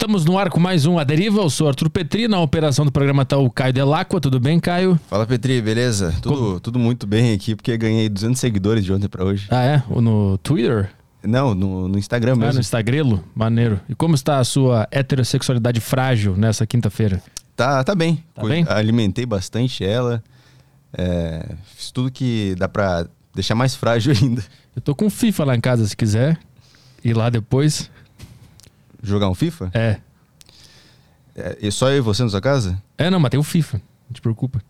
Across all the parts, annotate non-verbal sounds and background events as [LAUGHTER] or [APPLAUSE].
Estamos no ar com mais um A Deriva. Eu sou Arthur Petri. Na operação do programa tá o Caio Delacqua. Tudo bem, Caio? Fala, Petri, beleza? Tudo, tudo muito bem aqui, porque ganhei 200 seguidores de ontem pra hoje. Ah, é? No Twitter? Não, no, no Instagram Ah, mesmo. no Instagrelo? Maneiro. E como está a sua heterossexualidade frágil nessa quinta-feira? Tá, tá bem. Tá bem? Alimentei bastante ela. É, fiz tudo que dá pra deixar mais frágil [LAUGHS] ainda. Eu tô com FIFA lá em casa, se quiser. Ir lá depois. Jogar um FIFA? É. É, e só eu e você na sua casa? É, não, mas tem o FIFA. Não te preocupa.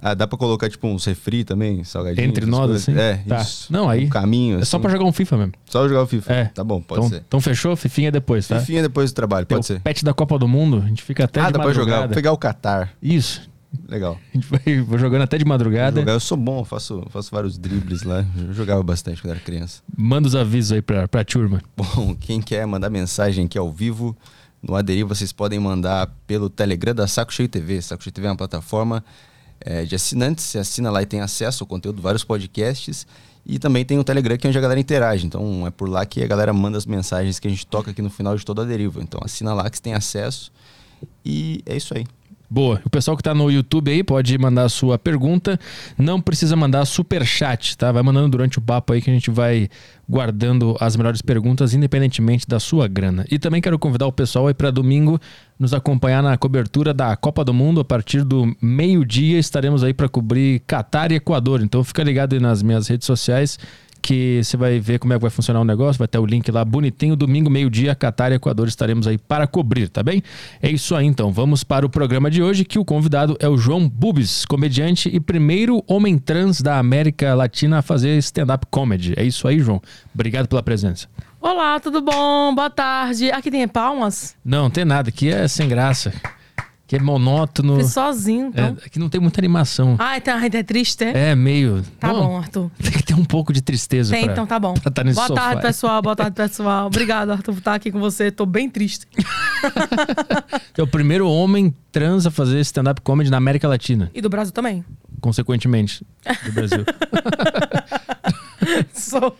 Ah, dá pra colocar tipo uns refri também, salgadinho? Entre nós, coisas? assim? É, Tá. isso. Não, aí- Um caminho, É só assim. pra jogar um FIFA mesmo. Só jogar o FIFA. É. Tá bom, pode então, ser. então fechou? Fifinha depois, tá? Fifinha depois do trabalho, Tem pode ser. pet da Copa do Mundo. A gente fica até ah, dá pra jogar. pegar o Qatar. Isso. Legal. A gente vai vou jogando até de madrugada. Jogar, eu sou bom, faço, faço vários dribles lá. Eu jogava bastante quando era criança. Manda os avisos aí pra, pra turma. Bom, quem quer mandar mensagem aqui ao vivo no Aderiva, vocês podem mandar pelo Telegram da Saco Cheio TV. Saco Cheio TV é uma plataforma eh, de assinantes. Você assina lá e tem acesso ao conteúdo de vários podcasts. E também tem o Telegram que é onde a galera interage. Então é por lá que a galera manda as mensagens que a gente toca aqui no final de toda a deriva. Então assina lá que você tem acesso. E é isso aí. Boa. O pessoal que tá no YouTube aí pode mandar a sua pergunta. Não precisa mandar super chat, tá? Vai mandando durante o papo aí que a gente vai guardando as melhores perguntas, independentemente da sua grana. E também quero convidar o pessoal aí para domingo nos acompanhar na cobertura da Copa do Mundo. A partir do meio-dia estaremos aí para cobrir Catar e Equador. Então fica ligado aí nas minhas redes sociais que você vai ver como é que vai funcionar o negócio, vai ter o link lá bonitinho, domingo, meio-dia, Catar e Equador estaremos aí para cobrir, tá bem? É isso aí então, vamos para o programa de hoje, que o convidado é o João Bubis, comediante e primeiro homem trans da América Latina a fazer stand-up comedy. É isso aí, João. Obrigado pela presença. Olá, tudo bom? Boa tarde. Aqui tem palmas? Não, não tem nada, aqui é sem graça, aqui é monótono, Fiz sozinho, é, então. aqui não tem muita animação. Tá, ai, é triste, é? É meio... Tá não, bom, Arthur. Tem que ter um pouco de tristeza Tem, pra- então tá bom. pra tá nesse Boa sofá. tarde, pessoal. Boa tarde, pessoal. Obrigado, Arthur, por estar aqui com você. Tô bem triste. [LAUGHS] É o primeiro homem trans a fazer stand-up comedy na América Latina, E do Brasil também. consequentemente, do Brasil. [LAUGHS] Sou.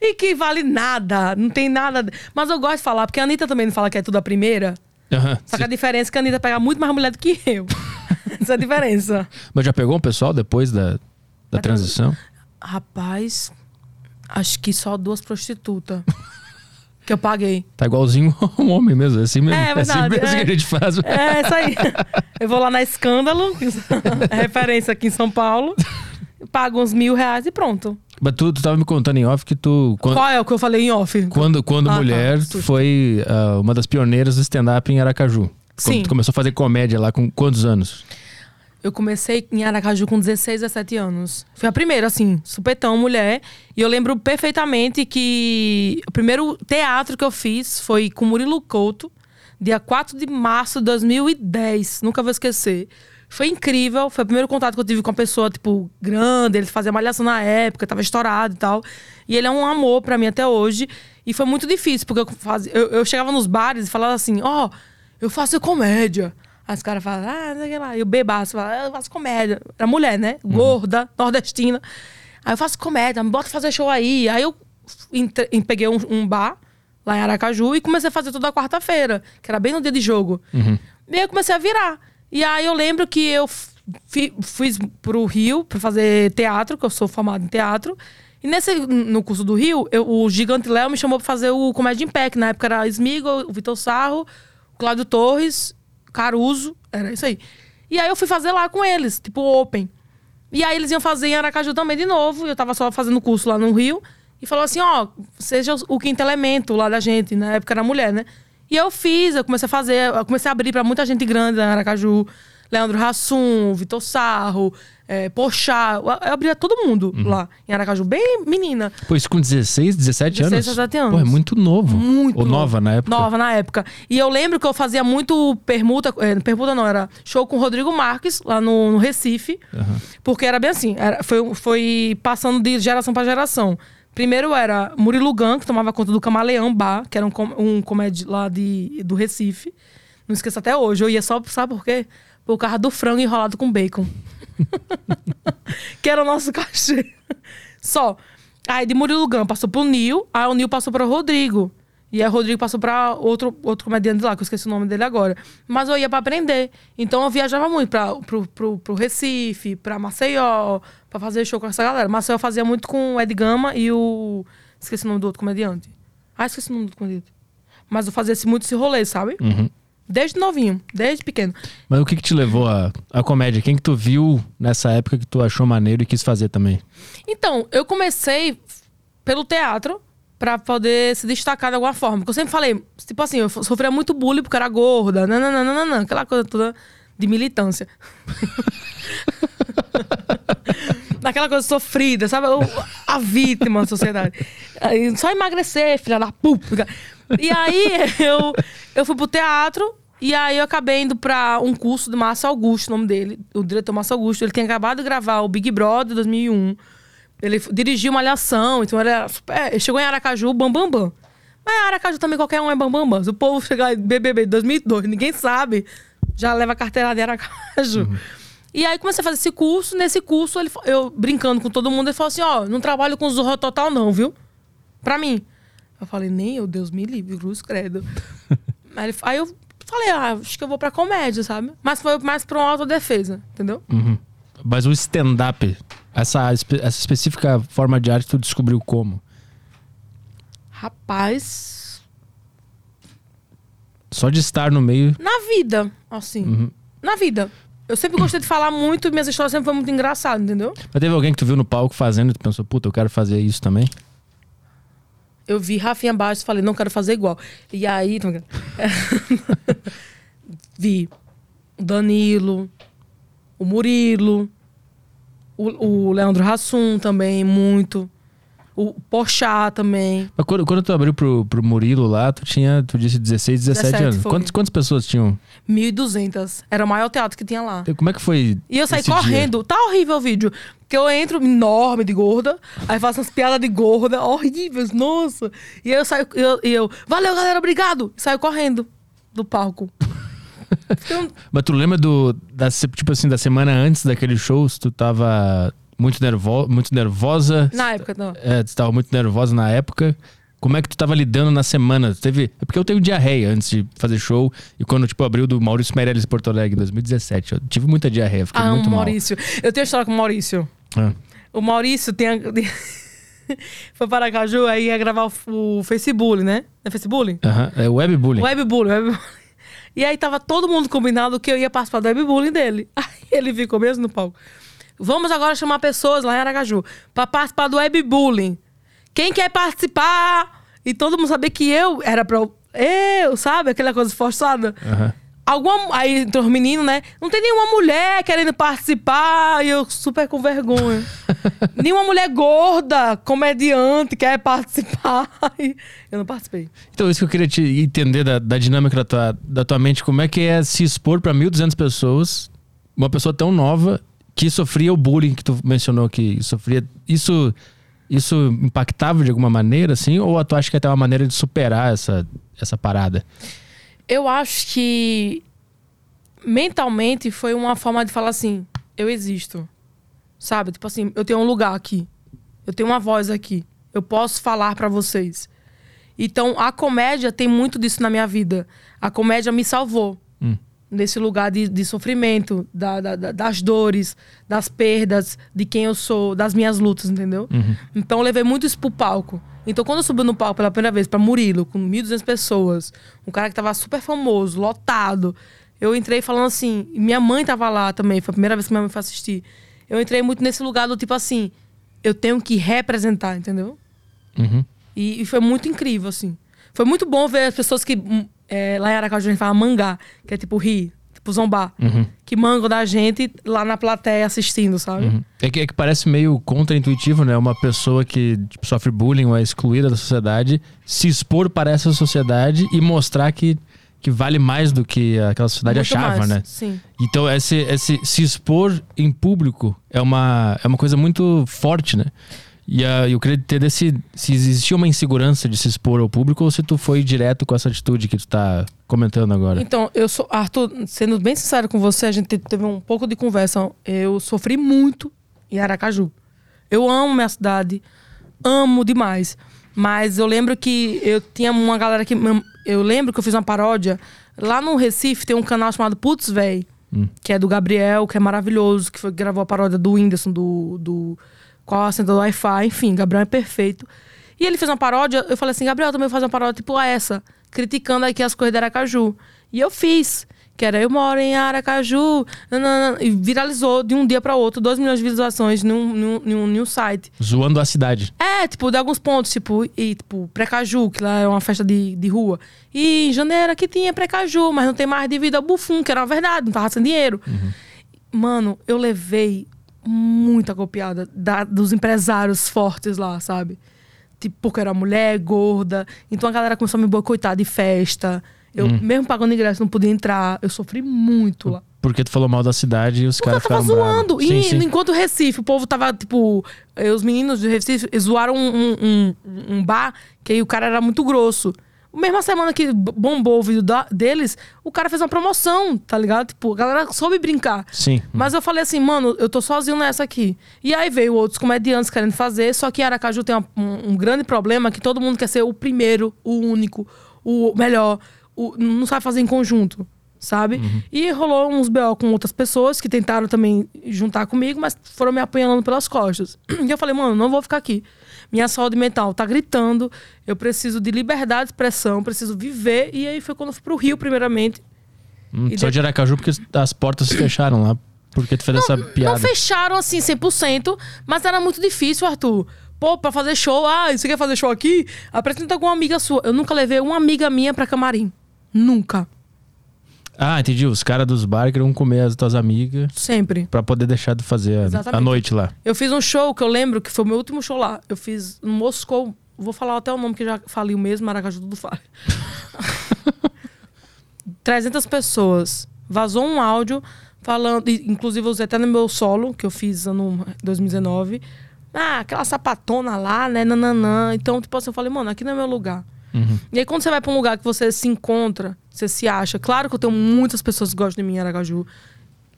e que vale nada. Não tem nada. Mas eu gosto de falar, porque a Anitta também não fala que é tudo a primeira. Aham. Só que a diferença é que a Anitta pega muito mais mulher do que eu. [LAUGHS] Essa é a diferença. Mas já pegou um pessoal depois da, da transição? Rapaz, acho que só duas prostitutas. que eu paguei. Tá igualzinho [LAUGHS] um homem mesmo, é assim mesmo. É, assim verdade, mesmo é. que a gente faz. É, isso aí. Eu vou lá na Escândalo, [LAUGHS] é referência aqui em São Paulo, pago uns mil reais e pronto. Mas tu, tu tava me contando em off que tu... Quando, Qual é o que eu falei em off? quando, quando Ah, tá. mulher, Susto. foi ah, uma das pioneiras do stand-up em Aracaju. Quando Sim. tu começou a fazer comédia lá com quantos anos? Eu comecei em Aracaju com 16, 17 anos. Foi a primeira, assim, supetão, mulher. E eu lembro perfeitamente que o primeiro teatro que eu fiz foi com Murilo Couto, dia 4 de março de 2010. Nunca vou esquecer. Foi incrível, foi o primeiro contato que eu tive com uma pessoa, tipo, grande. Ele fazia malhação na época, tava estourado e tal. E ele é um amor pra mim até hoje. E foi muito difícil, porque eu, fazia, eu, eu chegava nos bares e falava assim: Ó, eu faço comédia. Aí os caras falam, ah, não sei o que lá. E o bebaço fala, "Ah, eu faço comédia. Era mulher, né? Gorda, nordestina. Aí eu faço comédia, me bota fazer show aí. Aí eu entre- peguei um, um bar lá em Aracaju e comecei a fazer toda quarta-feira, que era bem no dia de jogo. E aí eu comecei a virar. E aí eu lembro que eu fi, fui pro Rio pra fazer teatro, que eu sou formada em teatro. E nesse, no curso do Rio, eu- o Gigante Léo me chamou pra fazer o Comédia em Pé, que na época era Smigol, o Vitor Sarro, o Cláudio Torres, Caruso, era isso aí. E aí eu fui fazer lá com eles, tipo open. E aí eles iam fazer em Aracaju também de novo, eu tava só fazendo curso lá no Rio. E falou assim, ó, seja o quinto elemento lá da gente, na época era mulher, né? E eu fiz, eu comecei a fazer, eu comecei a abrir pra muita gente grande lá em Aracaju. Leandro Hassum, Vitor Sarro, é, Pochá, eu abria todo mundo lá em Aracaju, bem menina. Pô, isso com 16, 17 anos? 16, 17 anos. Pô, é muito novo. Muito Ou novo. nova na época? Nova na época. E eu lembro que eu fazia muito permuta, é, permuta não, era show com o Rodrigo Marques, lá no, no Recife. Porque era bem assim, era, foi, foi passando de geração pra geração. Primeiro era Murilo Gun, que tomava conta do Camaleão Bar, que era um, com- um comédia lá de, do Recife. Não esqueço até hoje. Eu ia só, sabe por quê? Por causa do frango enrolado com bacon. [LAUGHS] que era o nosso cachê. Só. Aí de Murilo Gun passou pro Nil, aí o Nil passou pro Rodrigo. E aí o Rodrigo passou pra outro, outro comediante lá, que eu esqueci o nome dele agora. Mas eu ia pra aprender. Então eu viajava muito pra, pro, pro, pro Recife, pra Maceió, pra fazer show com essa galera. Maceió fazia muito com o Ed Gama e o. Esqueci o nome do outro comediante. Ah, esqueci o nome do outro comediante. Mas eu fazia esse- muito esse rolê, sabe? Uhum. Desde novinho, desde pequeno. Mas o que que te levou à, à comédia? Quem que tu viu nessa época que tu achou maneiro e quis fazer também? Então, eu comecei pelo teatro pra poder se destacar de alguma forma. Porque eu sempre falei, tipo assim, eu sofria muito bullying porque era gorda, nananana, aquela coisa toda de militância. [LAUGHS] Daquela coisa sofrida, sabe? Eu- a vítima da sociedade. Aí, Só emagrecer, filha da puta. E aí eu, eu fui pro teatro e aí eu acabei indo pra um curso do Márcio Augusto, o nome dele, o diretor Márcio Augusto. Ele tinha acabado de gravar o Big Brother 2001. Ele dirigiu uma alhação, então ele era super. Ele chegou em Aracaju, bam, bam, bam. Mas Aracaju também qualquer um é bam, bam, bam. Se o povo chegar em BBB 2002, ninguém sabe, já leva a carteira de Aracaju. E aí comecei a fazer esse curso. Nesse curso, ele, eu brincando com todo mundo, ele falou assim: Ó, não trabalho com Zorro Total, não, viu? Pra mim. Eu falei: Nem eu, Deus me livre, cruz credo. [LAUGHS] aí, ele- aí eu falei: Ah, acho que eu vou pra comédia, sabe? Mas foi mais pra uma autodefesa, entendeu? Uhum. Mas o stand-up, essa, essa específica forma de arte, tu descobriu como? Rapaz. Só de estar no meio. Na vida, assim. Na vida. Eu sempre gostei de falar muito e minhas histórias sempre foram muito engraçadas, entendeu? Mas teve alguém que tu viu no palco fazendo e tu pensou, puta, eu quero fazer isso também? Eu vi Rafinha Baixo e falei, não quero fazer igual. E aí. [LAUGHS] vi o Danilo, o Murilo, o, o Leandro Hassum também, muito. O Porchat também. Mas quando, quando tu abriu pro, pro Murilo lá, tu tinha, tu disse 16, 17 17 anos. foi. Quantas, pessoas tinham? 1.200. Era o maior teatro que tinha lá. Como é que foi? E eu saí esse dia? correndo. Tá horrível o vídeo. Porque eu entro enorme de gorda, aí faço umas piadas de gorda horríveis, nossa. E aí eu saio, e eu, e eu valeu galera, obrigado. E saio correndo do palco. Um- [LAUGHS] Mas tu lembra do, da, tipo assim, da semana antes daquele show, se tu tava muito, nervo, muito nervosa? Na época, não. É, tu tava muito nervosa na época. Como é que tu tava lidando na semana? Tu Teve... É porque eu tenho diarreia antes de fazer show. E quando, tipo, abriu do Maurício Meirelles Porto Alegre em 2017, eu tive muita diarreia, fiquei Ah, muito mal. Maurício. Eu tenho história com o Maurício. Ah. O Maurício tem. a- [LAUGHS] Foi para Aracaju, aí ia gravar o, o Facebook, né? É Facebook? Aham, É webbullying. Webbullying, webbullying. E aí tava todo mundo combinado que eu ia participar do webbullying dele. [LAUGHS] Aí ele ficou mesmo no palco. Vamos agora chamar pessoas lá em Aracaju pra participar do webbullying. Quem quer participar? E todo mundo sabia que eu era pra eu, sabe? Aquela coisa forçada. Aham. Alguma, aí entrou os meninos, né? Não tem nenhuma mulher querendo participar e eu super com vergonha. [LAUGHS] nenhuma mulher gorda, comediante, quer participar. [LAUGHS] E eu não participei. Então, isso que eu queria te entender da, da dinâmica da tua, da tua mente. Como é que é se expor pra 1.200 pessoas, uma pessoa tão nova que sofria o bullying que tu mencionou que sofria. Isso, isso impactava de alguma maneira, assim? Ou tu acha que é até uma maneira de superar essa, essa parada? Eu acho que mentalmente foi uma forma de falar assim: eu existo. Sabe? Tipo assim, eu tenho um lugar aqui. Eu tenho uma voz aqui. Eu posso falar pra vocês. Então, a comédia tem muito disso na minha vida. A comédia me salvou. Hum. Nesse lugar de, de sofrimento, da- da- da- das dores, das perdas, de quem eu sou, das minhas lutas, entendeu? Então, eu levei muito isso pro palco. Então, quando eu subi no palco pela primeira vez pra Murilo, com 1.200 pessoas, um cara que tava super famoso, lotado, eu entrei falando assim. e Minha mãe tava lá também, foi a primeira vez que minha mãe foi assistir. Eu entrei muito nesse lugar do tipo assim: eu tenho que representar, entendeu? Uhum. E, e foi muito incrível, assim. Foi muito bom ver as pessoas que. hum, é, lá em Aracaju a gente fala mangá, que é tipo rir, tipo zombar. Que mangam da gente lá na plateia assistindo, sabe? Uhum. É, que, é que parece meio contra-intuitivo, né? Uma pessoa que tipo, sofre bullying ou é excluída da sociedade se expor para essa sociedade e mostrar que, que vale mais do que aquela sociedade Muito achava, mais, né? Sim. Então, esse, esse se expor em público é uma, é uma coisa muito forte, né? E ah, eu queria entender se, se existia uma insegurança de se expor ao público ou se tu foi direto com essa atitude que tu tá comentando agora. Então, eu sou. Arthur, sendo bem sincero com você, a gente te- teve um pouco de conversa. Eu sofri muito em Aracaju. Eu amo minha cidade, amo demais. Mas eu lembro que eu tinha uma galera que. Eu lembro que eu fiz uma paródia. Lá no Recife tem um canal chamado Putz Véi, que é do Gabriel, que é maravilhoso, que foi, gravou a paródia do Whindersson, do. do qual a do Wi-Fi, enfim, Gabriel é perfeito. E ele fez uma paródia, eu falei assim, Gabriel, também vou fazer uma paródia tipo essa, criticando aqui as coisas da Aracaju. E eu fiz que era Eu Moro em Aracaju, nanana, e viralizou de um dia para outro, 2 milhões de visualizações num, num, num, num site. Zoando a cidade. É, tipo, de alguns pontos, tipo, e, tipo, Precaju, que lá é uma festa de, de rua. E em janeiro aqui tinha Precaju, mas não tem mais devido ao Bufum, que era uma verdade, não tava sem dinheiro. Uhum. Mano, eu levei muita copiada da, dos empresários fortes lá, sabe? Tipo, porque era mulher, gorda. Então a galera começou a me boicotar de festa. Eu, hum. mesmo pagando ingresso, não podia entrar. Eu sofri muito lá. Porque tu falou mal da cidade e os caras ficaram tava zoando. E sim, sim. enquanto Recife, o povo tava, tipo... Os meninos de Recife zoaram um, um, um, bar que aí o cara era muito grosso. Mesma semana que bombou o vídeo da, deles, o cara fez uma promoção, tá ligado? Tipo, a galera soube brincar. Sim. Mas eu falei assim, mano, eu tô sozinho nessa aqui. E aí veio outros comediantes querendo fazer, só que Aracaju tem uma, um, um grande problema que todo mundo quer ser o primeiro, o único, o melhor o, não sabe fazer em conjunto, sabe? Uhum. E rolou uns BO com outras pessoas que tentaram também juntar comigo, mas foram me apanhando pelas costas. [CLEARS THROAT] E eu falei, mano, não vou ficar aqui. Minha saúde mental tá gritando, eu preciso de liberdade de expressão, preciso viver. E aí foi quando eu fui pro Rio, primeiramente. Hum, só de Aracaju, porque as portas se fecharam lá. Porque tu fez não, essa piada. Não fecharam assim 100%, mas era muito difícil, Arthur. Pô, pra fazer show, ah, você quer fazer show aqui? Apresenta com uma amiga sua. Eu nunca levei uma amiga minha pra camarim. Nunca. Ah, entendi. Os caras dos bar queriam comer as tuas amigas. Sempre. Pra poder deixar de fazer a, a, noite lá. Eu fiz um show que eu lembro que foi o meu último show lá. Eu fiz no Moscou. Vou falar até o nome que já falei o mesmo, Maracaju tudo fale. 300 pessoas. Vazou um áudio falando, inclusive eu usei até no meu solo, que eu fiz no 2019. Ah, aquela sapatona lá, né? Nananã. Então, tipo assim, eu falei, mano, aqui não é meu lugar. Uhum. E aí, quando você vai para um lugar que você se encontra, você se acha. Claro que eu tenho muitas pessoas que gostam de mim em Aracaju.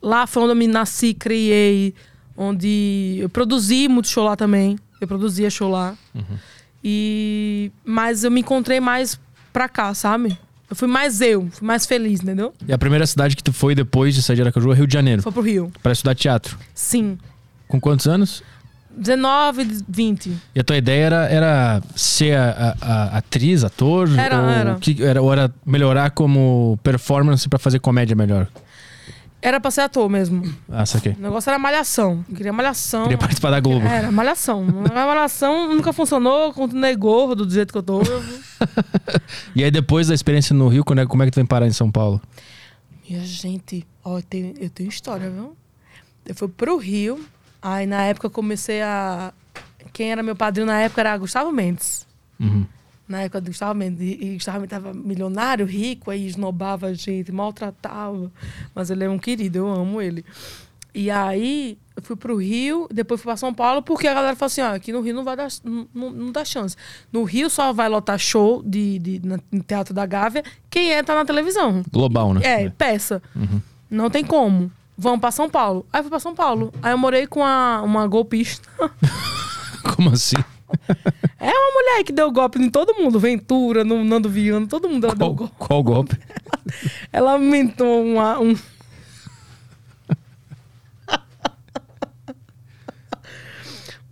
Lá foi onde eu me nasci, criei, onde eu produzi muito show lá também. Eu produzia show lá. Uhum. E... Mas eu me encontrei mais pra cá, sabe? Eu fui mais eu, fui mais feliz, entendeu? E a primeira cidade que tu foi depois de sair de Aracaju é Rio de Janeiro? Foi pro Rio. Pra estudar teatro? Sim. Com quantos anos? 19, 20. E a tua ideia era, era ser a, a, a atriz, ator? Era, ou era. Que, era. Ou era melhorar como performance para fazer comédia melhor? Era pra ser ator mesmo. Ah, saquei. O negócio era malhação. Eu queria malhação. Queria participar da Globo. Era, malhação. A malhação nunca funcionou, continuei gordo do jeito que eu tô. [LAUGHS] e aí, depois da experiência no Rio, como é, como é que tu vem parar em São Paulo? Minha gente, ó, eu tenho, eu tenho história, viu? Eu fui pro Rio, Aí na época eu comecei a. Quem era meu padrinho na época era Gustavo Mendes. Uhum. Na época do Gustavo Mendes. E Gustavo Mendes estava milionário, rico, aí esnobava a gente, maltratava. Mas ele é um querido, eu amo ele. E aí eu fui pro Rio, depois fui para São Paulo, porque a galera falou assim: ó, aqui no Rio não vai dar, não, não dá chance. No Rio só vai lotar show de, de, na, no Teatro da Gávea quem é tá na televisão. Global, né? É, peça. Uhum. Não tem como. Vamos pra São Paulo. Aí eu fui pra São Paulo. Aí eu morei com a, uma golpista. [LAUGHS] Como assim? É uma mulher que deu golpe em todo mundo. Ventura, no Nando Viana, todo mundo ela qual, deu golpe. Qual golpe? [LAUGHS] ela inventou uma, um...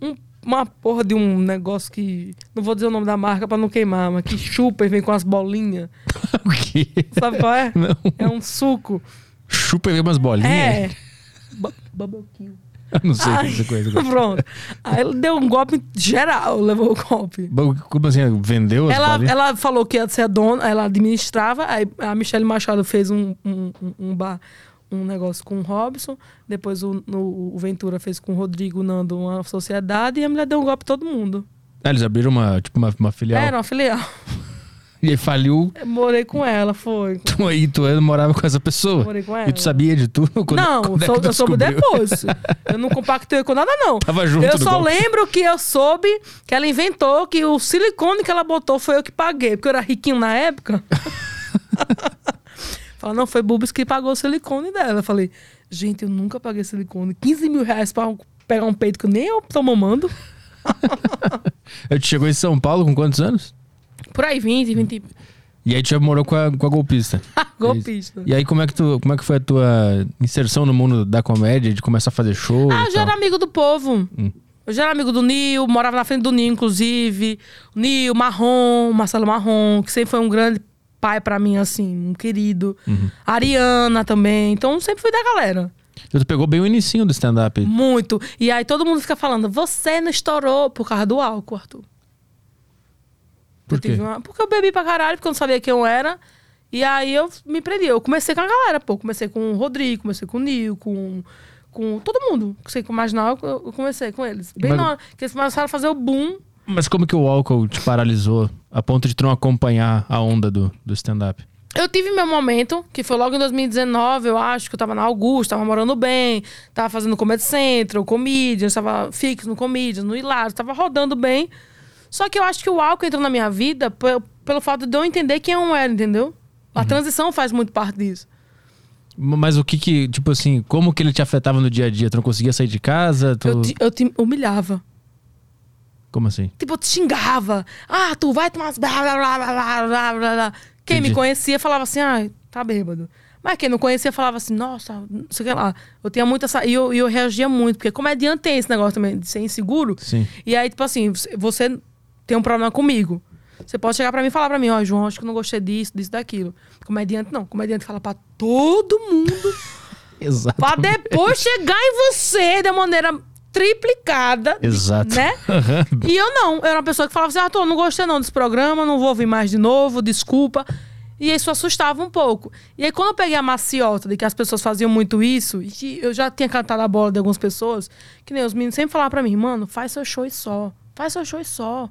[LAUGHS] um... Uma porra de um negócio que. Não vou dizer o nome da marca pra não queimar, mas que chupa e vem com as bolinhas. o quê? Sabe qual é? Não. É um suco. Chupa e umas bolinhas? É. [LAUGHS] Bubble kill. não sei Ai, essa coisa. [LAUGHS] Pronto. Aí ele deu um golpe geral, levou o golpe. Como assim? Vendeu as ela, bolinhas? Ela falou que ia ser a dona, ela administrava, aí a Michelle Machado fez um, um, um bar, um negócio com o Robson, depois o, no, o Ventura fez com o Rodrigo Nando uma sociedade e a mulher deu um golpe em todo mundo. Ah, eles abriram uma, tipo, uma, uma filial? Era uma filial. [LAUGHS] E aí faliu. Eu morei com ela, foi. Tu aí, tu morava com essa pessoa? Morei com ela. E tu sabia de tudo? Quando, não, quando sou, é eu soube depois. [LAUGHS] eu não compactei com nada, não. Tava junto. Eu só golpe. lembro que eu soube que ela inventou que o silicone que ela botou foi eu que paguei, porque eu era riquinho na época. [LAUGHS] Fala, não, foi Bubis que pagou o silicone dela. Eu falei, gente, eu nunca paguei silicone. 15 mil reais pra pegar um peito que nem eu tô mamando. [LAUGHS] Eu te chegou em São Paulo com quantos anos? Por aí, 20, 20. E aí tu já morou com a, com a golpista. [LAUGHS] Golpista. E aí como é que tu, como é que foi a tua inserção no mundo da comédia, de começar a fazer show? Ah, e eu já era amigo do povo. Hum. Eu já era amigo do Nil, morava na frente do Nil, inclusive. Nil, Marrom, Marcelo Marrom, que sempre foi um grande pai pra mim, assim, um querido. Uhum. Ariana também. Então sempre fui da galera. Tu pegou bem o inicinho do stand-up. Muito. E aí todo mundo fica falando, você não estourou por causa do álcool, Arthur. Por Eu quê? tive uma- Porque eu bebi pra caralho, porque eu não sabia quem eu era. E aí eu me prendi. Eu comecei com a galera, pô. Comecei com o Rodrigo, comecei com o Nil, com, com todo mundo. Que você imaginar, eu eu comecei com eles. Bem Mas- na hora que eles começaram a fazer o boom. Mas como que o álcool te paralisou a ponto de tu não acompanhar a onda do, do stand-up? Eu tive meu momento, que foi logo em 2019, eu acho, que eu tava na Augusta, tava morando bem, tava fazendo Comedy Central, Comedians, tava fixo no Comedians, no Hilário, tava rodando bem. Só que eu acho que o álcool entrou na minha vida pe- pelo fato de eu entender quem eu era, entendeu? A transição faz muito parte disso. Mas o que que, tipo assim, como que ele te afetava no dia a dia? Tu não conseguia sair de casa? Tu... Eu, te, eu te humilhava. Como assim? Tipo, eu te xingava. Ah, tu vai tomar. blá, blá, blá, blá, blá, blá. Quem Entendi. me conhecia falava assim, ah, tá bêbado. Mas quem não conhecia falava assim, nossa, não sei o que lá. Eu tinha muita. essa- E eu, eu reagia muito, porque comediante tem esse negócio também de ser inseguro. Sim. E aí, tipo assim, você tem um problema comigo. Você pode chegar pra mim e falar pra mim, ó, João, acho que eu não gostei disso, disso, daquilo. Comediante não. Comediante fala pra todo mundo. [LAUGHS] Exato. pra depois chegar em você de maneira triplicada. Exato. Né? [LAUGHS] E eu não. Eu era uma pessoa que falava assim: Arthur, não gostei não desse programa, não vou ouvir mais de novo, desculpa. E isso assustava um pouco. E aí, quando eu peguei a maciota de que as pessoas faziam muito isso, e que eu já tinha cantado a bola de algumas pessoas, que nem os meninos sempre falavam pra mim, mano, faz seu show e só. Faz seu show e só.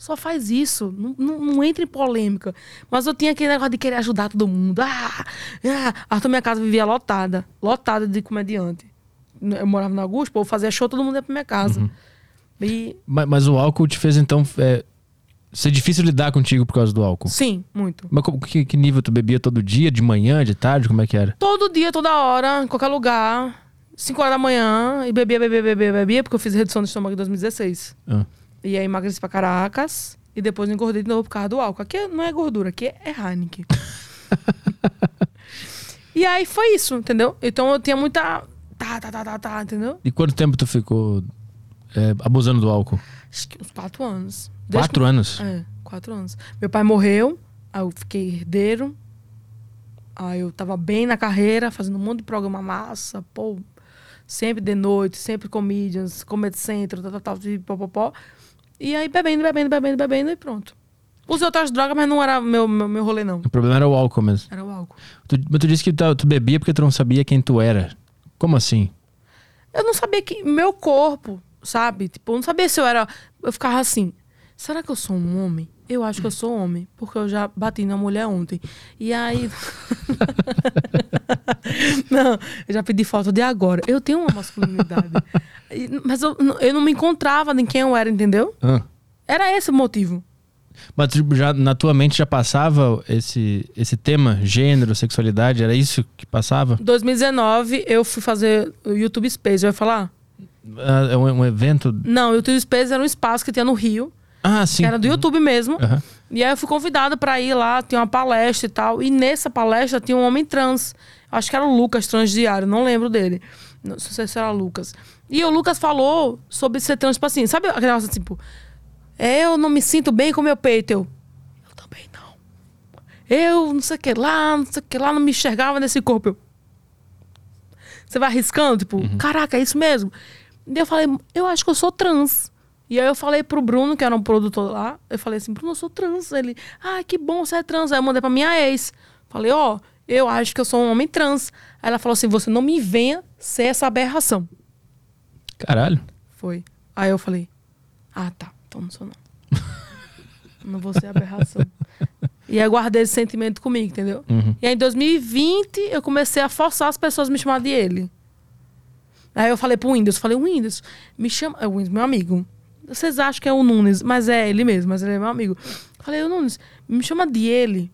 Só faz isso. Não, não, não entra em polêmica. Mas eu tinha aquele negócio de querer ajudar todo mundo. Ah, ah. Arthur, minha casa vivia lotada. Lotada de comediante. Eu morava na Augusto, eu fazia show, todo mundo ia pra minha casa. E Mas, mas o álcool te fez, então, é, ser difícil lidar contigo por causa do álcool. Sim, muito. Mas que, que nível tu bebia todo dia? De manhã, de tarde? Como é que era? Todo dia, toda hora, em qualquer lugar. 5 horas da manhã. E bebia, bebia, bebia, bebia, porque eu fiz redução de estômago em 2016. Ah. E aí emagreci pra Caracas. E depois engordei de novo por causa do álcool. Aqui não é gordura, aqui é Heineken. [LAUGHS] e aí foi isso, entendeu? Então eu tinha muita. Tá, tá, tá, tá, tá, entendeu? E quanto tempo tu ficou é, abusando do álcool? Acho que uns 4 anos. Desde Quatro anos? É, quatro anos. Meu pai morreu, aí eu fiquei herdeiro. Aí eu tava bem na carreira, fazendo um monte de programa massa, pô. Sempre de noite, sempre comedians, comedy centro, tal, tal, tal, de popopó. E aí bebendo, bebendo, bebendo, bebendo e pronto. Usei outras drogas, mas não era meu, meu, meu rolê, não. O problema era o álcool mesmo. Era o álcool. Tu, mas tu disse que tu, tu bebia porque tu não sabia quem tu era. Como assim? Eu não sabia que. Meu corpo, sabe? Tipo, eu não sabia se eu era. Eu ficava assim. Será que eu sou um homem? Eu acho que eu sou homem, porque eu já bati na mulher ontem. E aí. [LAUGHS] não, eu já pedi foto de agora. Eu tenho uma masculinidade. Mas eu, eu não me encontrava em quem eu era, entendeu? Ah. Era esse o motivo. Mas tipo, já, na tua mente já passava esse, esse tema, gênero, sexualidade? Era isso que passava? Em 2019, eu fui fazer o YouTube Space. Eu ia falar? Ah, É um, um evento. Não, o YouTube Space era um espaço que tinha no Rio. Ah, sim. Que era do YouTube mesmo. Aham. E aí eu fui convidada pra ir lá, tinha uma palestra e tal. E nessa palestra tinha um homem trans. Acho que era o Lucas Transdiário, não lembro dele. Não sei se era Lucas. E o Lucas falou sobre ser trans, tipo assim, sabe aquele negócio tipo, eu não me sinto bem com meu peito. Eu, eu também não. Eu não sei o que lá, não sei o que lá, não me enxergava nesse corpo. Eu, você vai arriscando, tipo, caraca, é isso mesmo. E eu falei, eu acho que eu sou trans. E aí eu falei pro Bruno, que era um produtor lá, eu falei assim, Bruno, eu sou trans. Ele, ah, que bom, você é trans. Aí eu mandei pra minha ex. Falei, ó, eu acho que eu sou um homem trans. Aí ela falou assim, você não me venha ser essa aberração. Caralho. Foi. Aí eu falei, ah, tá, então não sou não. [LAUGHS] não vou ser aberração. E aí eu guardei esse sentimento comigo, entendeu? Uhum. E aí em 2020 eu comecei a forçar as pessoas a me chamar de ele. Aí eu falei pro Windows, falei, Windows, me chama. É o Windows, meu amigo. Vocês acham que é o Nunes, mas é ele mesmo, mas ele é meu amigo. Eu falei, o Nunes, me chama de ele.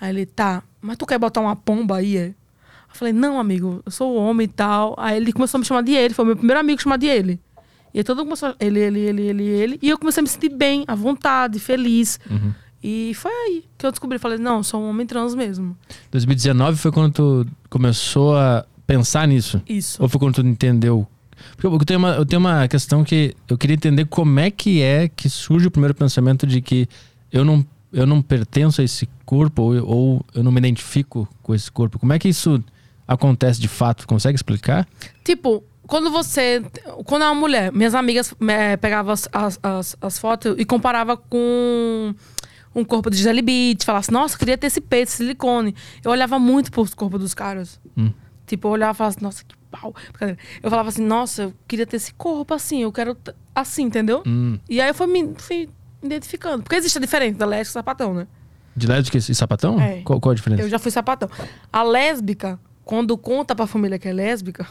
Aí ele, tá, mas tu quer botar uma pomba aí, é? Eu falei, não, amigo, eu sou homem e tal. Aí ele começou a me chamar de ele, foi o meu primeiro amigo chamar de ele. E aí todo mundo começou a- ele, ele, ele, ele, ele. E eu comecei a me sentir bem, à vontade, feliz. Uhum. E foi aí que eu descobri. Falei, não, sou um homem trans mesmo. 2019 foi quando tu começou a pensar nisso? Isso. Ou foi quando tu entendeu? Porque eu tenho, uma, eu tenho uma questão que eu queria entender como é que é que surge o primeiro pensamento de que eu não, eu não pertenço a esse corpo ou, ou eu não me identifico com esse corpo. Como é que isso acontece de fato? Consegue explicar? Tipo, quando você. Quando é uma mulher, minhas amigas eh, pegavam as, as, as, fotos e comparava com um corpo de Gisele Beach, falasse, nossa, eu queria ter esse peito, silicone. Eu olhava muito pros corpos dos caras. Hum. Tipo, eu olhava e falava assim, nossa, que pau. Eu falava assim, nossa, eu queria ter esse corpo assim, eu quero assim, entendeu? Hum. E aí eu fui me fui identificando. Porque existe a diferença da lésbica e sapatão, né? De lésbica e sapatão? É. Qual, qual a diferença? Eu já fui sapatão. A lésbica, quando conta pra família que é lésbica,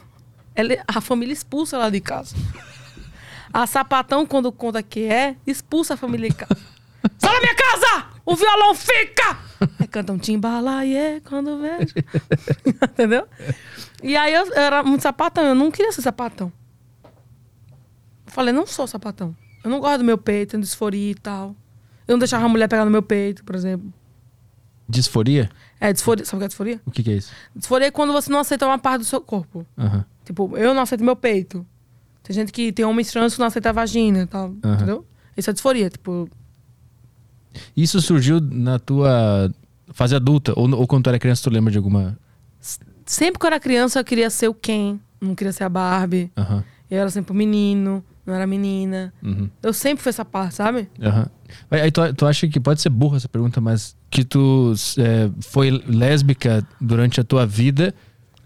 ela- a família expulsa ela de casa. A sapatão, quando conta que é, expulsa a família de casa. [LAUGHS] Sai da minha casa! O violão fica! Aí canta um timbalaie quando vejo. [LAUGHS] Entendeu? E aí eu, eu era muito sapatão, eu não queria ser sapatão. Eu falei, não sou sapatão. Eu não gosto do meu peito, tenho disforia e tal. Eu não deixava a mulher pegar no meu peito, por exemplo. Disforia? É, disforia. Sabe o que é disforia? O que, que é isso? Disforia é quando você não aceita uma parte do seu corpo. Aham. Tipo, eu não aceito meu peito. Tem gente que tem homens trans que não aceita a vagina e tal. Aham. Entendeu? Isso é disforia. Tipo, Isso surgiu na tua fase adulta? Ou, ou quando tu era criança tu lembra de alguma... sempre que eu era criança eu queria ser o Ken. Não queria ser a Barbie. Aham. Eu era sempre o menino, não era menina. Uhum. Eu sempre fui essa parte, sabe? Aí aí tu, tu acha que pode ser burra essa pergunta, mas que tu é, foi lésbica durante a tua vida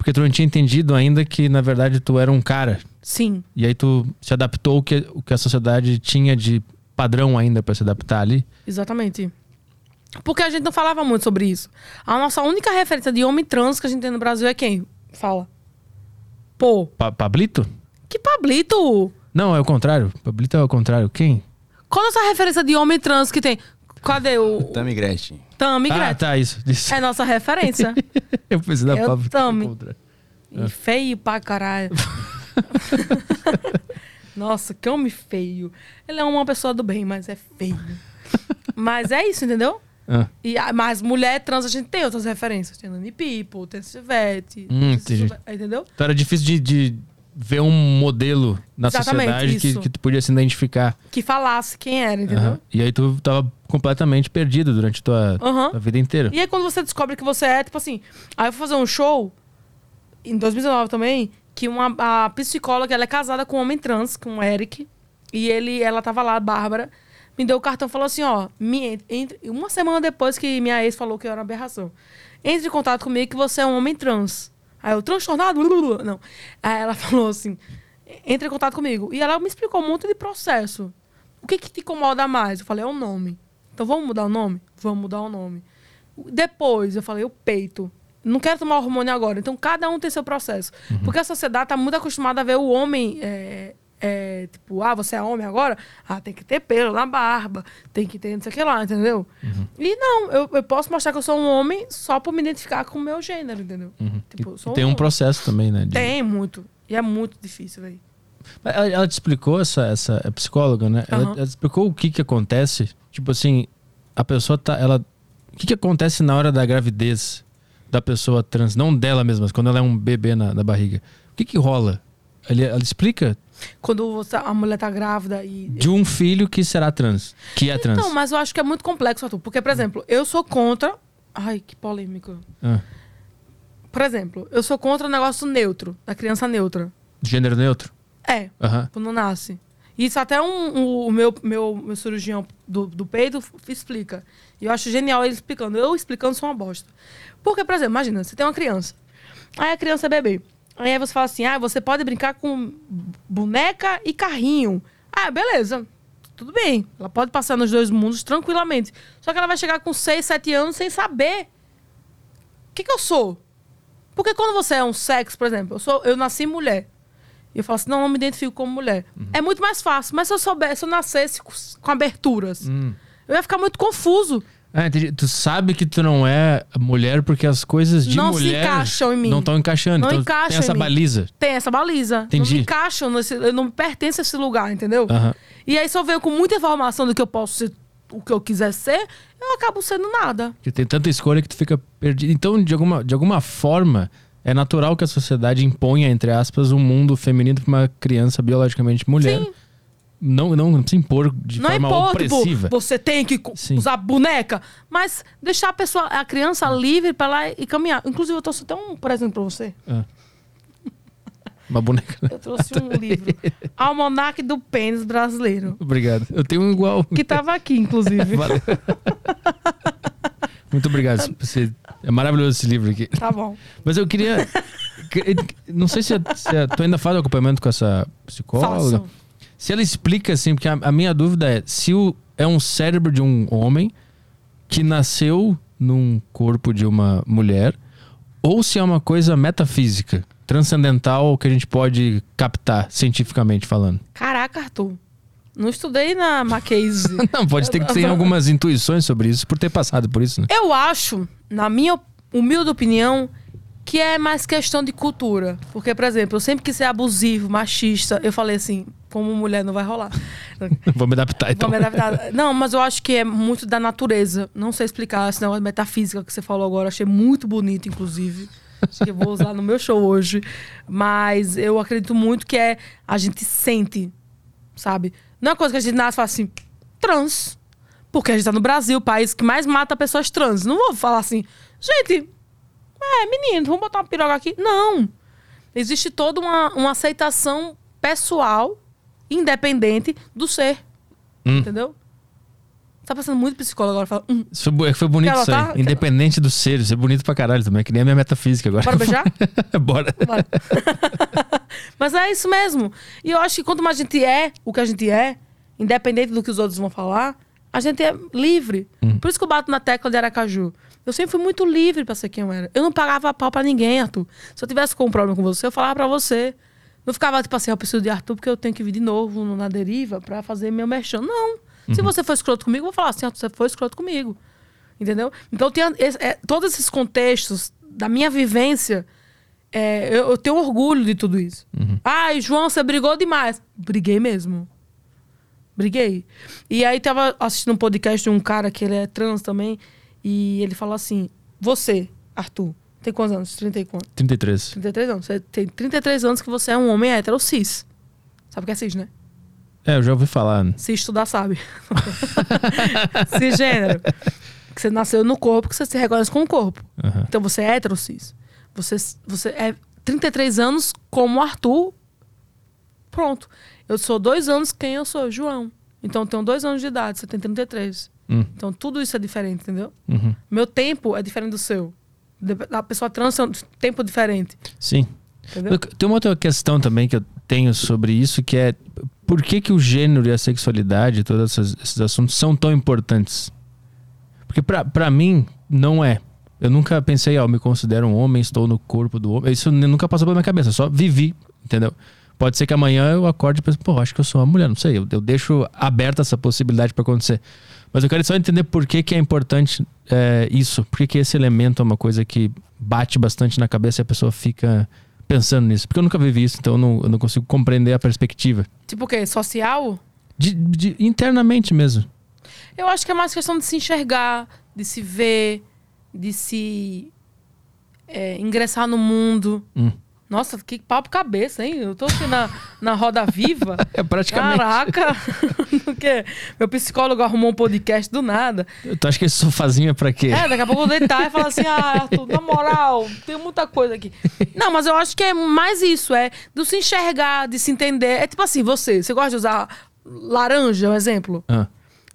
porque tu não tinha entendido ainda que na verdade tu era um cara. Sim. E aí tu se adaptou o que, o que a sociedade tinha de padrão ainda pra se adaptar ali. Exatamente. Porque a gente não falava muito sobre isso. A nossa única referência de homem trans que a gente tem no Brasil é quem? Fala. Pô, Pa Pablito? que Pablito! Não, é o contrário. Pablito é o contrário. Quem? Qual a nossa referência de homem trans que tem? Cadê o [LAUGHS] Tami Gretchen. Tami ah, Gretchen? tá, isso. isso. É nossa referência. [LAUGHS] Eu pensei da É o Pablito. Tami. E feio pra caralho. [LAUGHS] Nossa, que homem feio. Ele é uma pessoa do bem, mas é feio. [LAUGHS] mas é isso, entendeu? Ah, E, mas mulher trans a gente tem outras referências. Tem Nani People, tem Silvete. Hum, Entendeu? então era difícil de, de ver um modelo na Exatamente, sociedade que, isso. que tu podia se identificar. Que falasse quem era, entendeu? Aham. E aí tu tava completamente perdido durante tua, Aham. tua vida inteira. E aí, quando você descobre que você é, tipo assim. Aí eu fui fazer um show, em 2019 também, que uma, a psicóloga, ela é casada com um homem trans, com o Eric. E ele, ela tava lá, a Bárbara, me deu o cartão e falou assim: ó, me, entre, uma semana depois que minha ex falou que eu era uma aberração. Entre em contato comigo que você é um homem trans. Aí eu, transtornado? [LAUGHS] Não. Aí ela [LAUGHS] falou assim: entre em contato comigo. E ela me explicou um monte de processo. O que, que te incomoda mais? Eu falei: é o nome. Então vamos mudar o nome? Vamos mudar o nome. Depois, eu falei, o peito. Não quero tomar hormônio agora. Então, cada um tem seu processo. Porque a sociedade está muito acostumada a ver o homem. é, é, tipo, ah, você é homem agora? Ah, tem que ter pelo na barba, tem que ter não sei o que lá, entendeu? E não, eu, eu posso mostrar que eu sou um homem só por me identificar com o meu gênero, entendeu? Tipo, eu E tem um processo também, né? de- Tem muito. E é muito difícil, velho. Ela, ela te explicou, essa, essa é psicóloga, né? Ela, ela te explicou o que que acontece? Tipo assim, a pessoa tá. Ela, o que que acontece na hora da gravidez da pessoa trans? Não dela mesma, mas quando ela é um bebê na, na barriga. O que que rola? Ele, ela explica Quando você- a mulher tá grávida e. de um filho que será trans. Que é trans. Então, mas eu acho que é muito complexo, Arthur. Porque, por exemplo, eu sou contra. Ai, que polêmico. Ah, Por exemplo, eu sou contra o negócio neutro, da criança neutra. gênero neutro. É, Aham. quando nasce. Isso até um, um- o meu, meu, meu cirurgião do, do peito explica. E eu acho genial ele explicando. Eu explicando sou uma bosta. Porque, por exemplo, imagina, você tem uma criança. Aí a criança é bebê. Aí você fala assim: ah, você pode brincar com boneca e carrinho. Ah, beleza. Tudo bem. Ela pode passar nos dois mundos tranquilamente. Só que ela vai chegar com 6, 7 anos sem saber o que, que eu sou. Porque quando você é um sexo, por exemplo, eu, sou, eu nasci mulher. E eu falo assim, não, não me identifico como mulher. É muito mais fácil. Mas se eu soubesse, se eu nascesse com, aberturas, Hum. eu ia ficar muito confuso. Ah, entendi. Tu sabe que tu não é mulher porque as coisas de Não se mulher encaixam em mim. não estão encaixando. Não então encaixam tem essa baliza. Tem essa baliza. Não Entendi. me encaixam, nesse, não pertenço a esse lugar, entendeu? Aham. E aí, se eu venho com muita informação do que eu posso ser, o que eu quiser ser, eu acabo sendo nada. Porque tem tanta escolha que tu fica perdido. Então, de alguma, de alguma forma, é natural que a sociedade imponha, entre aspas, um mundo feminino para uma criança biologicamente mulher. Sim. Não, não, não precisa impor de não é forma impor, opressiva. tipo, você tem que Sim. usar boneca, mas deixar a pessoa, a criança livre pra lá e caminhar. Inclusive, eu trouxe até um presente pra você. Uma boneca. Eu trouxe um [LAUGHS] livro. Almanac do Pênis Brasileiro. Obrigado. Eu tenho um igual. Que tava aqui, inclusive. [LAUGHS] Valeu. [LAUGHS] Muito obrigado. Você- É maravilhoso esse livro aqui. Tá bom. [LAUGHS] Mas eu queria. que- Não sei se, se tu ainda faz acompanhamento com essa psicóloga. Faço. Se ela explica assim, porque a, a minha dúvida é se o, é um cérebro de um homem que nasceu num corpo de uma mulher, ou se é uma coisa metafísica, transcendental que a gente pode captar cientificamente falando. Caraca, Arthur. Não estudei na Mackenzie. [LAUGHS] Não, pode ter que ter algumas intuições sobre isso, por ter passado por isso, né? Eu acho, na minha humilde opinião, que é mais questão de cultura. Porque, por exemplo, eu sempre quis ser abusivo, machista. Eu falei assim, como mulher não vai rolar. [LAUGHS] Vou me adaptar então. Vou me adaptar. Não, mas eu acho que é muito da natureza. Não sei explicar esse negócio de metafísica que você falou agora. Achei muito bonito, inclusive. Acho que eu vou usar no meu show hoje. Mas eu acredito muito que é a gente sente, sabe? Não é uma coisa que a gente nasce e fala assim, trans. Porque a gente tá no Brasil, o país que mais mata pessoas trans. Não vou falar assim, gente, é, menino, vamos botar uma piroga aqui. Não. Existe toda uma, uma aceitação pessoal, independente do ser. Hum. Entendeu? Tá passando muito psicólogo agora. Fala, hum, Isso foi, foi bonito isso aí. Independente do ser, isso é bonito pra caralho também. É que nem a minha metafísica agora. bora beijar? [LAUGHS] Bora. Bora. [LAUGHS] Mas é isso mesmo. E eu acho que quanto mais a gente é o que a gente é, independente do que os outros vão falar, a gente é livre. Por isso que eu bato na tecla de Aracaju. Eu sempre fui muito livre pra ser quem eu era. Eu não pagava pau pra ninguém, Arthur. Se eu tivesse com um problema com você, eu falava pra você. Não ficava tipo assim, eu preciso de Arthur porque eu tenho que vir de novo no- na deriva pra fazer meu merchan. Não. Se você for escroto comigo, eu vou falar assim, você foi escroto comigo. Entendeu? Então, tem esse- é, todos esses contextos da minha vivência, é, eu, eu tenho orgulho de tudo isso. Ai, João, você brigou demais. Briguei mesmo. Briguei. E aí tava assistindo um podcast de um cara que ele é trans também. E ele falou assim: Você, Arthur, tem quantos anos? 30 e quantos? 33. 33 anos. Você tem 33 anos que você é um homem hétero cis. Sabe o que é cis, né? É, eu já ouvi falar. Se estudar, sabe. [LAUGHS] Cisgênero. Que você nasceu no corpo, que você se reconhece com o corpo. Aham. Então você é hétero cis. Você, você é 33 anos como Arthur. Pronto. Eu sou dois anos quem eu sou, João. Então eu tenho dois anos de idade, você tem 33. Hum. Então tudo isso é diferente, entendeu? Uhum. Meu tempo é diferente do seu. A pessoa trans tem um tempo diferente. Sim. Entendeu? Tem uma outra questão também que eu tenho sobre isso, que é por que, que o gênero e a sexualidade, todos esses assuntos, são tão importantes? Porque pra mim, não é. Eu nunca pensei, ó, eu me considero um homem, estou no corpo do homem. Isso nunca passou pela minha cabeça, só vivi, entendeu? Pode ser que amanhã eu acorde e pense, pô, acho que eu sou uma mulher, não sei. Eu, eu deixo aberta essa possibilidade pra acontecer. Mas eu quero só entender por que, que é importante é, isso. Por que, que esse elemento é uma coisa que bate bastante na cabeça e a pessoa fica pensando nisso. Porque eu nunca vivi isso, então eu não, eu não consigo compreender a perspectiva. Tipo o quê? Social? De, de- internamente mesmo. Eu acho que é mais questão de se enxergar, de se ver, de se é, ingressar no mundo. Hum. Nossa, que papo cabeça, hein? Eu tô aqui na, na roda viva. [LAUGHS] É praticamente. Caraca! [LAUGHS] Porque meu psicólogo arrumou um podcast do nada. Tu acha que esse sofazinho é pra quê? É, daqui a pouco eu vou deitar e falar assim: ah, Arthur, na moral, tem muita coisa aqui. Não, mas eu acho que é mais isso, é do se enxergar, de se entender. É tipo assim, você, você gosta de usar laranja, um exemplo? Ah,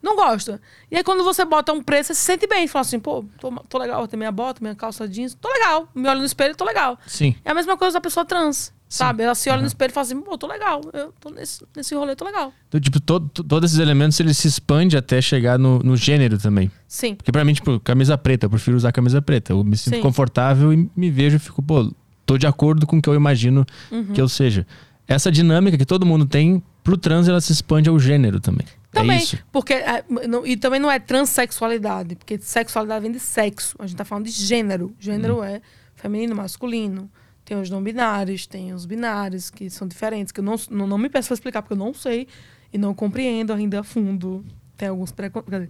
Não gosta. E aí, quando você bota um preço, você se sente bem. Fala assim, pô, tô, tô legal, tem minha bota, minha calça jeans, tô legal. Me olho no espelho, tô legal. sim. É a mesma coisa da pessoa trans, sabe? Ela se olha no espelho e fala assim, pô, tô legal. Eu tô nesse, nesse rolê, tô legal. Então, tipo, todo, to- todos esses elementos eles se expandem até chegar no, no gênero também. Sim. Porque pra mim, tipo, camisa preta, eu prefiro usar camisa preta. Eu me sinto Sim. confortável e me vejo e fico, pô, tô de acordo com o que eu imagino Uhum. que eu seja. Essa dinâmica que todo mundo tem, pro trans ela se expande ao gênero também. Também, isso? porque é, não- e também não é transexualidade, porque sexualidade vem de sexo. A gente tá falando de gênero. Gênero é feminino, masculino. Tem os não binários, tem os binários que são diferentes, que eu não, não, não me peço pra explicar porque eu não sei e não compreendo ainda a fundo. Tem alguns preconceitos,